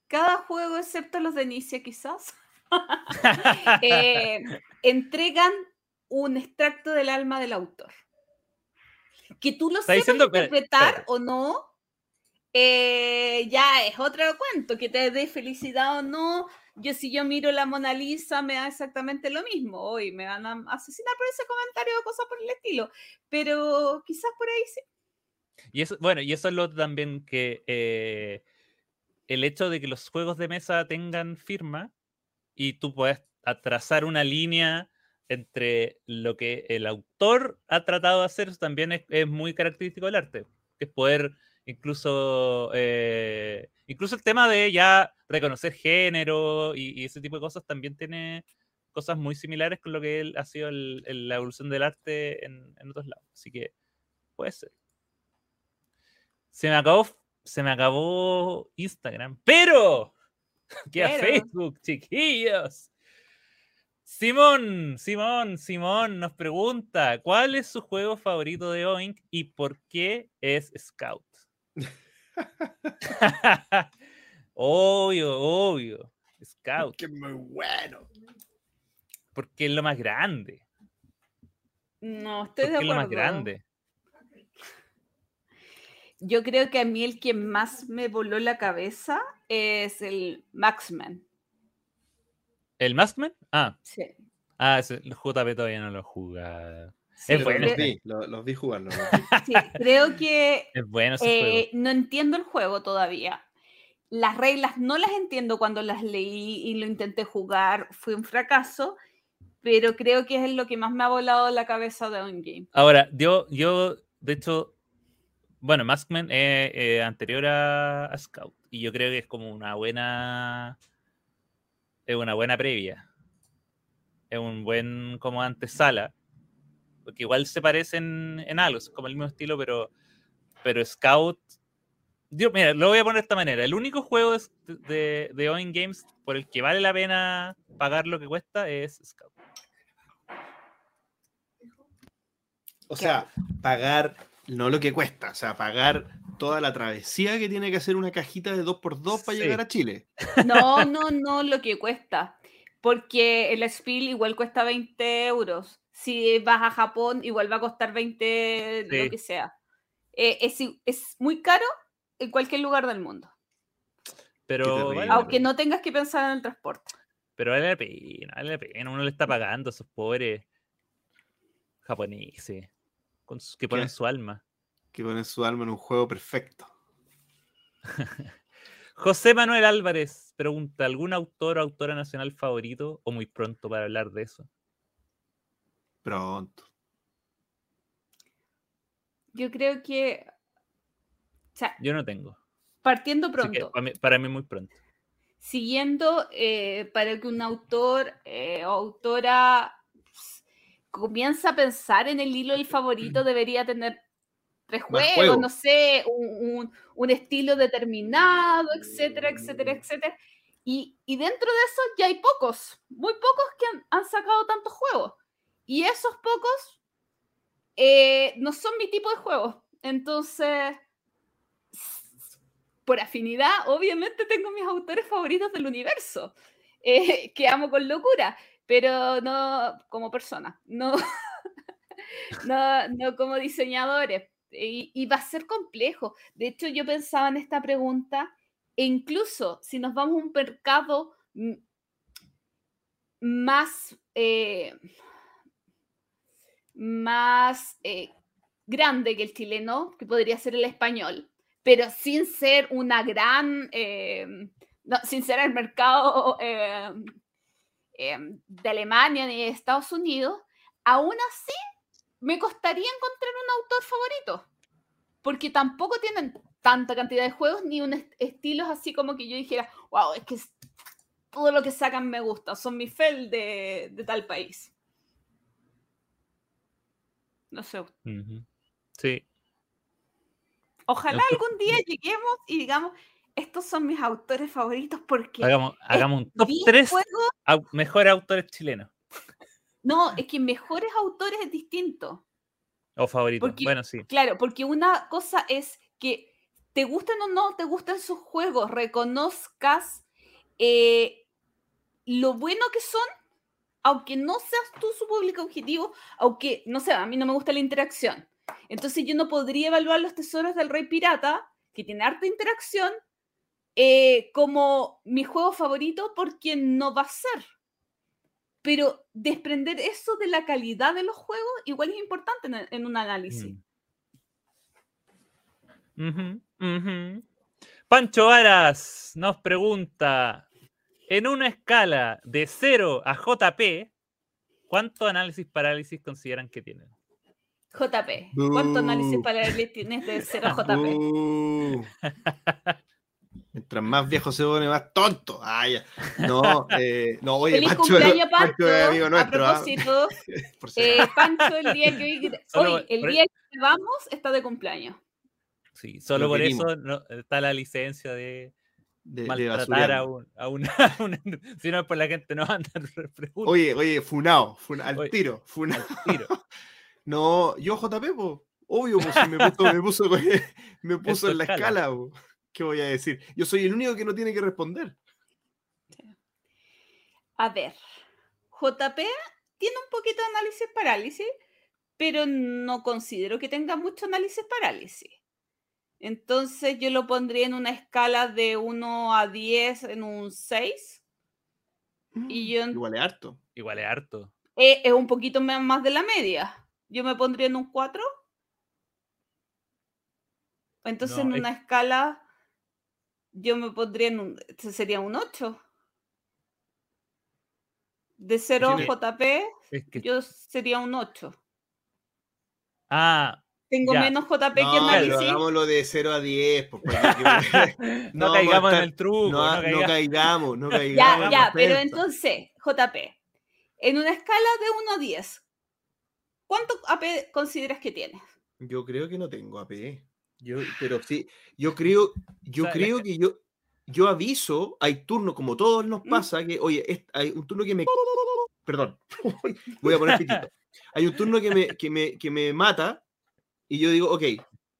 Cada juego, excepto los de Inicia, quizás, <laughs> eh, entregan un extracto del alma del autor. Que tú lo sepas interpretar o no, eh, ya es otro cuento. Que te dé felicidad o no. Yo, si yo miro la Mona Lisa, me da exactamente lo mismo. Hoy me van a asesinar por ese comentario o cosas por el estilo. Pero quizás por ahí sí. Y eso, bueno, y eso es lo también que eh, el hecho de que los juegos de mesa tengan firma y tú puedes trazar una línea entre lo que el autor ha tratado de hacer, también es, muy característico del arte, que es poder incluso, eh, incluso el tema de ya reconocer género y, ese tipo de cosas también tiene cosas muy similares con lo que ha sido la evolución del arte en, en otros lados. Así que puede ser. Se me acabó, se me acabó Instagram, pero <laughs> que a Facebook, chiquillos. Simón, Simón, Simón nos pregunta, ¿cuál es su juego favorito de Oink y por qué es Scout? <laughs> obvio, obvio. Scout. Que muy bueno. Porque es lo más grande. No, estoy de acuerdo. Es lo más grande. Yo creo que a mí el que más me voló la cabeza es el Maxman. ¿El Maskman? Ah, Sí. ah JP todavía no lo juega. Sí, Es bueno. los vi, lo- los vi jugarlo. los vi. <laughs> sí, creo que Es bueno ese eh, no entiendo el juego todavía. Las reglas no las entiendo cuando las leí y lo intenté jugar. Fue un fracaso, pero creo que es lo que más me ha volado la cabeza de un game. Ahora, yo, yo, de hecho, bueno, Maskman es eh, anterior a, a Scout. Y yo creo que es como una buena. Es una buena previa. Es un buen como antesala. Porque igual se parecen en algo, es como el mismo estilo, pero, pero Scout. Yo, mira, lo voy a poner de esta manera. El único juego de, de, de Owen Games por el que vale la pena pagar lo que cuesta es Scout. O sea, pagar no lo que cuesta, o sea, pagar toda la travesía que tiene que hacer una cajita de 2x2 para Sí. llegar a Chile. No, no, no lo que cuesta. Porque el Spiel igual cuesta 20 euros. Si vas a Japón, igual va a costar 20, Sí. lo que sea. Eh, es, muy caro en cualquier lugar del mundo. Pero vale Aunque no tengas que pensar en el transporte. Pero vale la pena, vale la pena. Uno le está pagando a esos pobres japoneses con que ponen ¿Qué? su alma. Que ponen su alma en un juego perfecto. <laughs> José Manuel Álvarez pregunta: ¿algún autor o autora nacional favorito o muy pronto para hablar de eso? Pronto. Yo creo que. O sea, Yo no tengo. partiendo pronto. para, mí, para mí muy pronto. siguiendo eh, para que un autor eh, o autora pues, comienza a pensar en el hilo del favorito, <clears throat> debería tener tres juegos, no sé, un, un- un estilo determinado, etcétera, etcétera, etcétera. Y, y dentro de eso ya hay pocos, muy pocos que han, han sacado tantos juegos. Y esos pocos eh, no son mi tipo de juegos. Entonces, por afinidad, obviamente tengo mis autores favoritos del universo, <laughs> eh, que amo con locura, pero no como persona, no, <laughs> no, no como diseñadores. Y, y va a ser complejo. De hecho, yo pensaba en esta pregunta, e incluso si nos vamos a un mercado más, eh, más eh, grande que el chileno, que podría ser el español, pero sin ser una gran, eh, sin ser el mercado de Alemania ni de Estados Unidos, aún así me costaría encontrar un autor favorito, porque tampoco tienen tanta cantidad de juegos ni un est- estilos así como que yo dijera, wow, es que todo lo que sacan me gusta, son mi fel de, de tal país. No sé. Sí. ojalá algún día lleguemos y digamos, estos son mis autores favoritos porque Hagamos, hagamos un top 10 3 juegos- mejores autores chilenos No, es que mejores autores es distinto. o favoritos. Bueno, sí. Claro, porque una cosa es que te gusten o no te gustan sus juegos, reconozcas eh, lo bueno que son, aunque no seas tú su público objetivo, aunque, no sé, a mí no me gusta la interacción. Entonces yo no podría evaluar los tesoros del Rey Pirata, que tiene harta interacción, eh, como mi juego favorito porque no va a ser. Pero desprender eso de la calidad de los juegos igual es importante en, en un análisis. Mm. Pancho Varas nos pregunta: en una escala de 0 a JP, ¿cuánto análisis parálisis consideran que tienen? JP. ¿Cuánto análisis el tienes de 0 a JP? <laughs> Mientras más viejo se pone, más tonto. Ah, ya. No, <laughs> eh, no, oye, Feliz Pancho, cumpleaños, <laughs> Pancho Pancho. amigo a nuestro. ¿ah? propósito, <laughs> Por si eh. Pancho, el día que hoy, Solo hoy, el día que vamos, está de cumpleaños. Sí, solo Lo por eso no- está la licencia de de, de maltratar a basureando. un, a una, a una- Si no, pues la gente no va a andar preguntas Oye, oye, funao, funa- al Oye. tiro, funao. al tiro. No, yo JP, po. Obvio, pues si me puso, me puso, me puso en la escala. escala, po. ¿Qué voy a decir? Yo soy el único que no tiene que responder. A ver, JP tiene un poquito de análisis parálisis, pero no considero que tenga mucho análisis parálisis. Entonces yo lo pondría en una escala de 1 a 10 en un 6. Y yo en- Igual es harto. Igual es harto. eh, es un poquito más de la media. Yo me pondría en un 4. Entonces No, en es- una escala yo me pondría en un, sería un 8. De 0 Tiene- JP, Es que... yo sería un 8. Ah, Tengo Ya. menos JP que No, en pero Navi, sí. hagámoslo de 0 a 10. Pues, para que- no, <laughs> No, caigamos a en estar- el truco. no, no no caiga- caigamos, no <laughs> Ya, caigamos. ya, pero Perfecto. entonces, JP, en una escala de 1 a 10, ¿cuánto AP consideras que tienes? Yo creo que no tengo AP. Yo, pero sí, yo creo, yo O sea, creo que yo, yo aviso, hay turnos como todos nos ¿Mm? pasa, que, oye, es- hay un turno que me. Perdón, <laughs> voy a poner pitito. Hay un turno que me, que me, que me mata y yo digo, ok,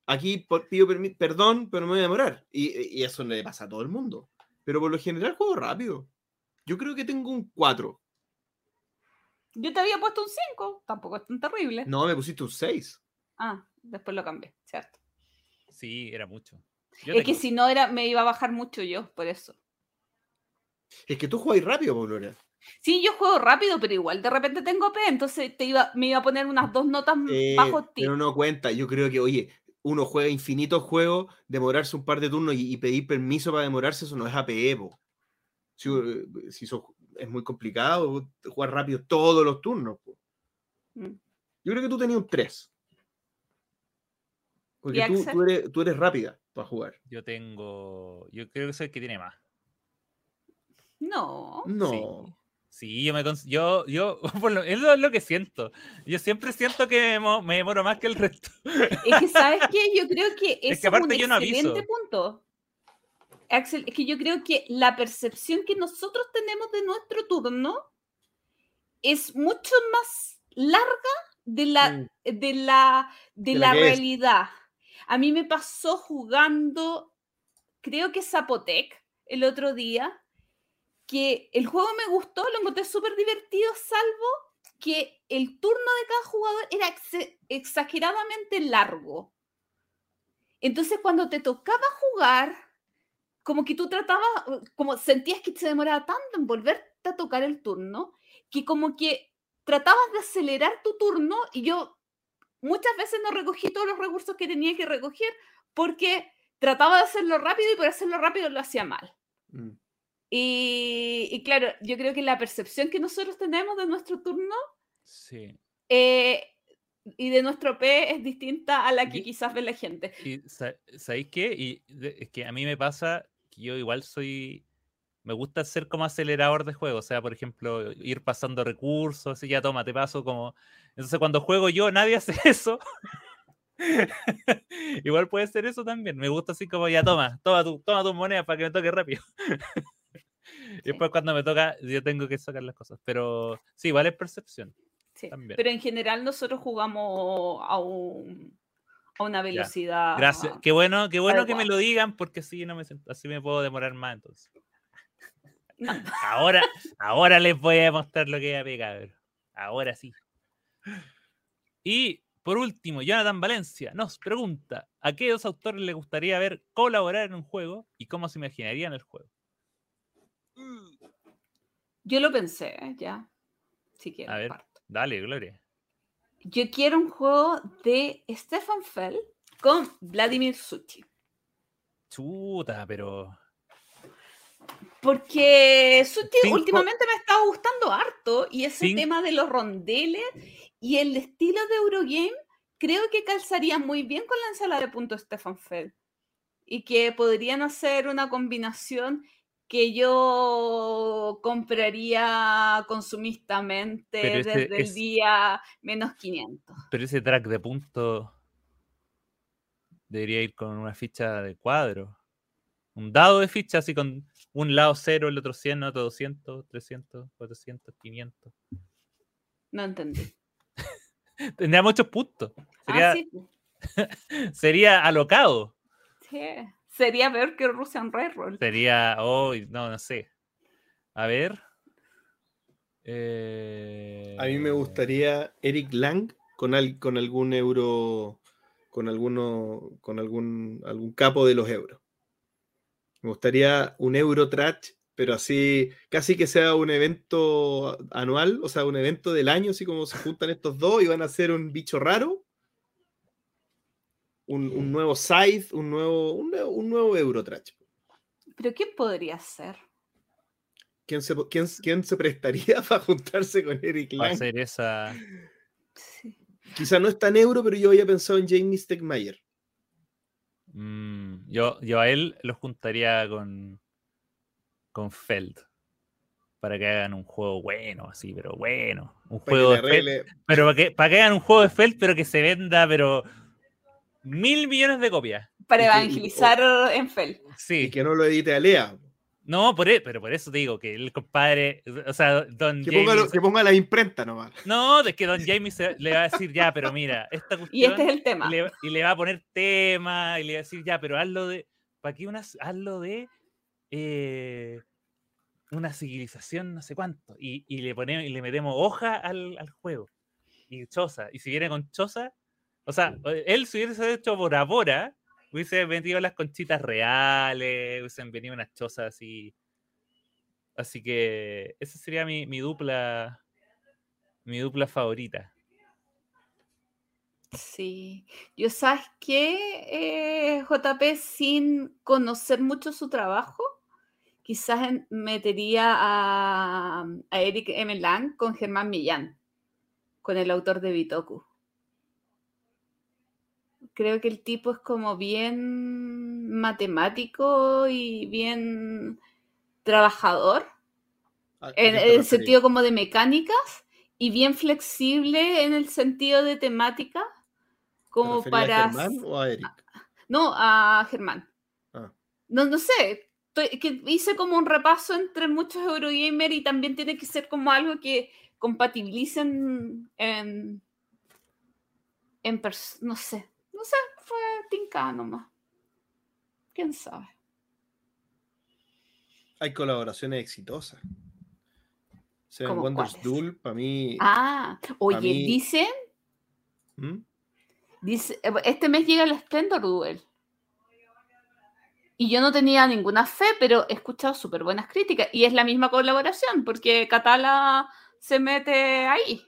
aquí pido perdón, pero me voy a demorar. Y, y eso le pasa a todo el mundo. Pero por lo general juego rápido. Yo creo que tengo un 4. Yo te había puesto un 5, tampoco es tan terrible. No, me pusiste un 6. Ah, después lo cambié, ¿cierto? Sí, era mucho. Yo es que si no era, me iba a bajar mucho yo, por eso. Es que tú jugáis rápido, Paulora. Sí, yo juego rápido, pero igual de repente tengo P, entonces te iba, me iba a poner unas dos notas Eh, bajo ti. pero no cuenta. Yo creo que, oye, uno juega infinitos juegos, demorarse un par de turnos y, y pedir permiso para demorarse, eso no es APE, po. Si, eh, si eso es muy complicado, jugar rápido todos los turnos. po. Mm. Yo creo que tú tenías un 3. Porque tú, eres, tú eres rápida para jugar. Yo tengo. Yo creo que soy el que tiene más. No. No. Sí, yo me cons- yo, yo, <laughs> por lo, es lo que siento. Yo siempre siento que me, demo- me demoro más que el resto. Es que, ¿sabes qué? <laughs> Yo creo que es, aparte un yo no excelente aviso. punto. Axel, es que yo creo que la percepción que nosotros tenemos de nuestro turno es mucho más larga de la, Mm. de la, de De la la que es. A mí me pasó jugando, creo que Zapotec, el otro día, que el juego me gustó, lo encontré súper divertido, salvo que el turno de cada jugador era exageradamente largo. Entonces, cuando te tocaba jugar, como que tú tratabas, como sentías que se demoraba tanto en volverte a tocar el turno, que como que tratabas de acelerar tu turno y yo muchas veces no recogí todos los recursos que tenía que recoger porque trataba de hacerlo rápido y por hacerlo rápido lo hacía mal. Mm. Y, y claro, yo creo que la percepción que nosotros tenemos de nuestro turno Sí. eh, y de nuestro P es distinta a la que Y- quizás ve la gente. Y ¿sabéis qué? Y es que a mí me pasa que yo igual soy. Me gusta ser como acelerador de juego. O sea, por ejemplo, ir pasando recursos, así ya toma, te paso como. Entonces, cuando juego yo, nadie <laughs> hace eso. <laughs> igual puede ser eso también. Me gusta así como ya toma, toma tu, toma tus monedas para que me toque rápido. <laughs> Y después cuando me toca, yo tengo que sacar las cosas. Pero sí, igual es percepción. Sí, también. Pero en general nosotros jugamos a, un, a una velocidad. Gracias. Qué bueno, qué bueno que me lo digan, porque así no me así me puedo demorar más entonces. <laughs> Ahora, ahora les voy a mostrar lo que es AP, cabrón. Ahora sí. Y por último, Jonathan Valencia nos pregunta: ¿a qué dos autores les gustaría ver colaborar en un juego y cómo se imaginarían el juego? Yo lo pensé, ¿eh? ya. Si quieres. A ver. parto. Dale, Gloria. Yo quiero un juego de Stefan Fell con Vladimir Suchi. Chuta, pero. Porque Cinco- últimamente me está gustando harto y ese tema de los rondeles y el estilo de Eurogame creo que calzaría muy bien con la ensalada de punto Stefan Feld y que podrían hacer una combinación que yo compraría consumistamente ese desde el día menos 500. Pero ese track de punto debería ir con una ficha de cuadro. Un dado de ficha, así con un lado 0, el otro 100, otro 200, 300, 400, 500. No entendí. <laughs> Tendría muchos puntos. Sería, Ah, sí, <laughs> sería alocado. sí. Sería peor que Russian Railroad. Sería, oh, no, no sé. A ver. Eh, A mí me gustaría Eric Lang con, al- con algún euro con alguno, con algún, algún capo de los euros. Me gustaría un Eurotrash, pero así, casi que sea un evento anual, o sea, un evento del año, así como se juntan estos dos y van a hacer un bicho raro. Un, un nuevo Scythe, un nuevo, un nuevo, un nuevo Eurotrash. ¿Pero qué podría ser? ¿Quién se, quién, quién se prestaría <laughs> para juntarse con Eric Lang? ser esa. Sí. Quizá no es tan euro, pero yo había pensado en Jamie Stegmaier. Mm, yo, yo a él lo juntaría con, con Feld. Para que hagan un juego bueno, así, pero bueno. Un Para juego de Feld. Pero para que, para que hagan un juego de Feld, pero que se venda, pero mil millones de copias. Para Y que- y- evangelizar en Fel. Sí. Y que no lo edite Alea. No, por e- pero por eso te digo que el compadre, o sea, Don Que Jamie ponga, lo- que ponga la imprenta nomás. No, es que Don <laughs> Jamie se- le va a decir, ya, pero mira, esta cuestión... Y este es el tema. y le, y le va a poner tema, y le va a decir, ya, pero hazlo de... ¿Para qué unas, hazlo de... eh, una civilización, no sé cuánto. Y, y le ponemos, y le metemos hoja al, al juego. Y choza. Y si viene con choza, o sea, él si hubiese hecho Bora Bora, hubiese metido las conchitas reales, hubiesen venido unas chozas así. Así que esa sería mi, mi dupla. Mi dupla favorita. Sí. Yo, ¿sabes qué? Eh, JP, sin conocer mucho su trabajo, quizás metería a, a Eric M. Lang con Germán Millán, con el autor de Bitoku. Creo que el tipo es como bien matemático y bien trabajador, ¿A- a en el sentido como de mecánicas y bien flexible en el sentido de temática, ¿Te como referís a para... Germán o a Eric? No, a Germán. Ah. No, no sé, estoy- que hice como un repaso entre muchos Eurogamer y también tiene que ser como algo que compatibilicen en... en pers- no sé, no sé, fue tinca nomás. ¿Quién sabe? Hay colaboraciones exitosas. Seven ¿Cómo Wonders? Duel, para mí. Ah, oye, mí- dicen ¿Mm? Dice, eh, este mes llega el Splendor Duel. Y yo no tenía ninguna fe, pero he escuchado súper buenas críticas. Y es la misma colaboración, porque Catala se mete ahí.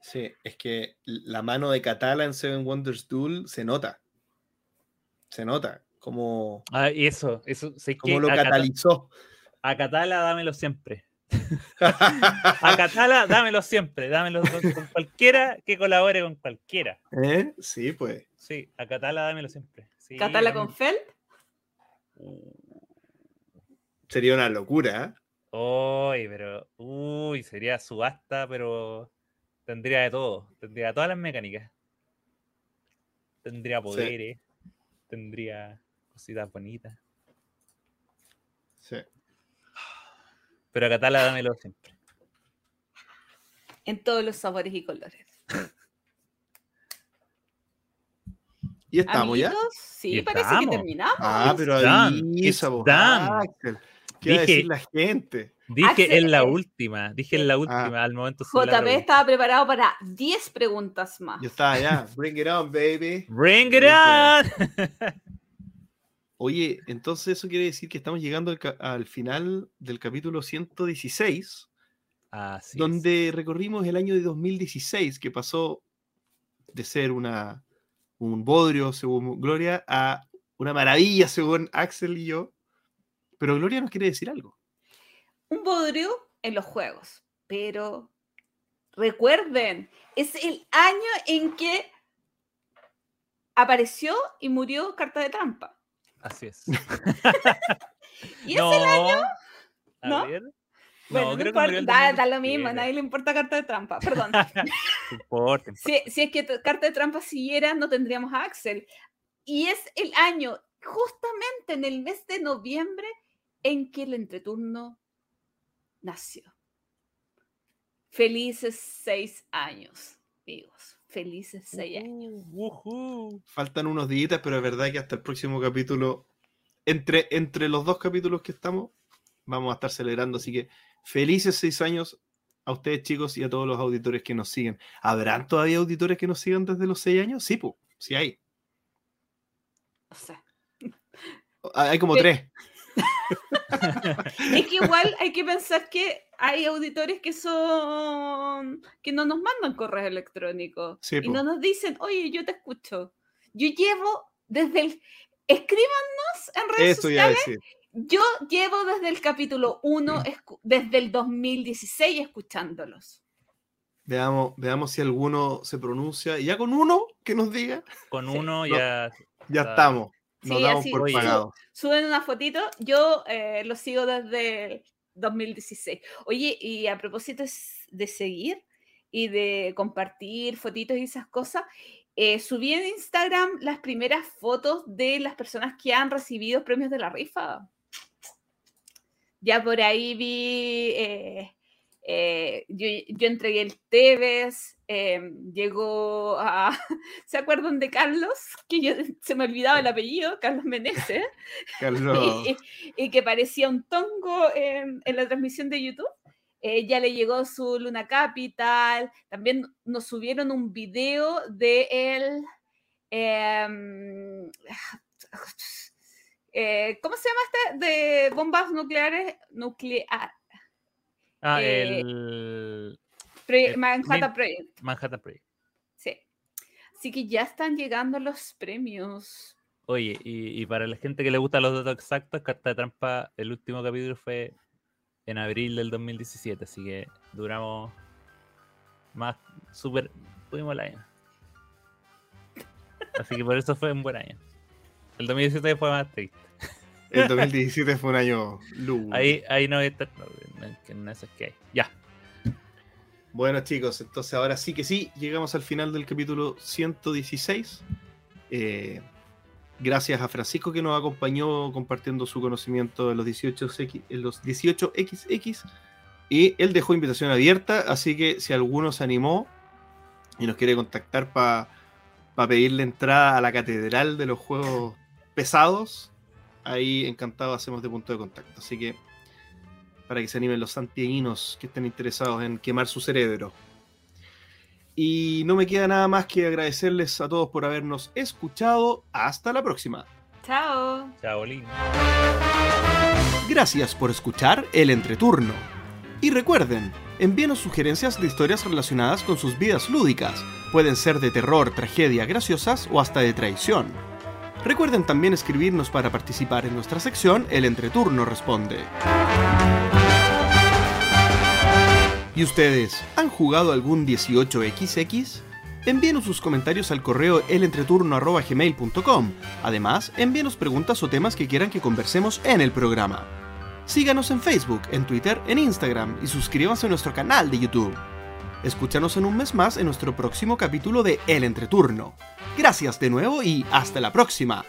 Sí, es que la mano de Catala en Seven Wonders Duel se nota. Se nota. Como, Ah, y eso, eso, sé que como lo a Cata- catalizó. a Catala dámelo siempre. <laughs> A Catala dámelo siempre, dámelo con, con cualquiera que colabore con cualquiera. ¿Eh? Sí, pues. Sí, a Catala dámelo siempre. Sí, Catala dámelo. con Feld. Sería una locura. ¿eh? Uy, pero. Uy, sería subasta, pero. Tendría de todo. Tendría todas las mecánicas. Tendría poderes. Tendría cositas bonitas. Sí. Pero a Catala dámelo siempre. En todos los sabores y colores. ¿Y estamos ya? Amiguitos, Sí, Y parece estamos. que terminamos. Ah, pero vos, done. Axel. ¿Qué va a decir la gente? Dije Axel, en la eh, última. Dije en la última, al momento. JP estaba preparado para 10 preguntas más. Yo estaba ya. Bring it on, baby. Bring it on. Oye, entonces eso quiere decir que estamos llegando al, final del capítulo 116, Así es. donde recorrimos el año de 2016, que pasó de ser una, un bodrio, según Gloria, a una maravilla, según Axel y yo. Pero Gloria nos quiere decir algo. Un bodrio en los juegos. Pero recuerden, es el año en que apareció y murió Carta de Trampa. Así es. <laughs> Y no. es el año. A ¿no? ver. Bueno, no, importa, da, da lo mismo, a 2017. nadie le importa Carta de Trampa. Perdón. No <laughs> importa, si, si es que Carta de Trampa siguiera, no tendríamos a Axel. Y es el año, justamente en el mes de noviembre, en que el entreturno nació. Felices seis años, amigos. Felices seis años. Ujú. Faltan unos días, pero es verdad que hasta el próximo capítulo, entre, entre los dos capítulos que estamos, vamos a estar celebrando. Así que felices seis años a ustedes chicos y a todos los auditores que nos siguen. ¿Habrán todavía auditores que nos sigan desde los seis años? Sí, pues, sí hay. O sea, Hay como tres. <laughs> es que igual hay que pensar que hay auditores que son que no nos mandan correos electrónicos Sí, y po. no nos dicen, oye, yo te escucho. Yo llevo desde el escríbanos en redes Eso sociales. Yo llevo desde el capítulo 1, desde el 2016 escuchándolos. Veamos, veamos si alguno se pronuncia. Y ya con uno que nos diga, Con Sí. uno No. ya. ya Ah. estamos. Nos Sí, damos así, por oye. pagados. Suben una fotito, yo eh, lo sigo desde el 2016. Oye, y a propósito de seguir y de compartir fotitos y esas cosas, eh, subí en Instagram las primeras fotos de las personas que han recibido premios de la rifa. Ya por ahí vi, eh, eh, yo, yo entregué el Tevez, eh, llegó a... <laughs> ¿Se acuerdan de Carlos? <laughs> Que yo, <laughs> se me olvidaba el apellido, Carlos Meneses, Carlos. y, y que parecía un tongo en, en la transmisión de YouTube. Eh, ya le llegó su Luna Capital, también nos subieron un video de él. em, <sighs> eh, ¿Cómo se llama este? De bombas nucleares. Nuclear. Ah, Eh, el Manhattan Project. Manhattan Project. Sí. Así que ya están llegando los premios. Oye, y, y para la gente que le gustan los datos exactos, Carta de Trampa, el último capítulo fue en abril del 2017, así que duramos más, súper, tuvimos el año. Así que por eso fue un buen año. El 2017 fue más triste. El 2017 fue un año lúgubre. Ahí, ahí no está, no, no, que no es que hay. Ya. Bueno, chicos, entonces ahora sí que sí, llegamos al final del capítulo 116. Eh, gracias a Francisco que nos acompañó compartiendo su conocimiento de los 18X, en los 18XX. Y él dejó invitación abierta, así que si alguno se animó y nos quiere contactar para pedirle entrada a la catedral de los juegos pesados, ahí encantado hacemos de punto de contacto. Así que para que se animen los santiaguinos que estén interesados en quemar su cerebro. Y no me queda nada más que agradecerles a todos por habernos escuchado. Hasta la próxima. Chao. Chao, Lin. Gracias por escuchar el entreturno. Y recuerden, envíenos sugerencias de historias relacionadas con sus vidas lúdicas. Pueden ser de terror, tragedia, graciosas o hasta de traición. Recuerden también escribirnos para participar en nuestra sección El Entreturno Responde. ¿Y ustedes han jugado algún 18XX? Envíenos sus comentarios al correo elentreturno.gmail.com. Además, envíenos preguntas o temas que quieran que conversemos en el programa. Síganos en Facebook, en Twitter, en Instagram y suscríbanse a nuestro canal de YouTube. Escúchanos en un mes más en nuestro próximo capítulo de El Entreturno. Gracias de nuevo y hasta la próxima.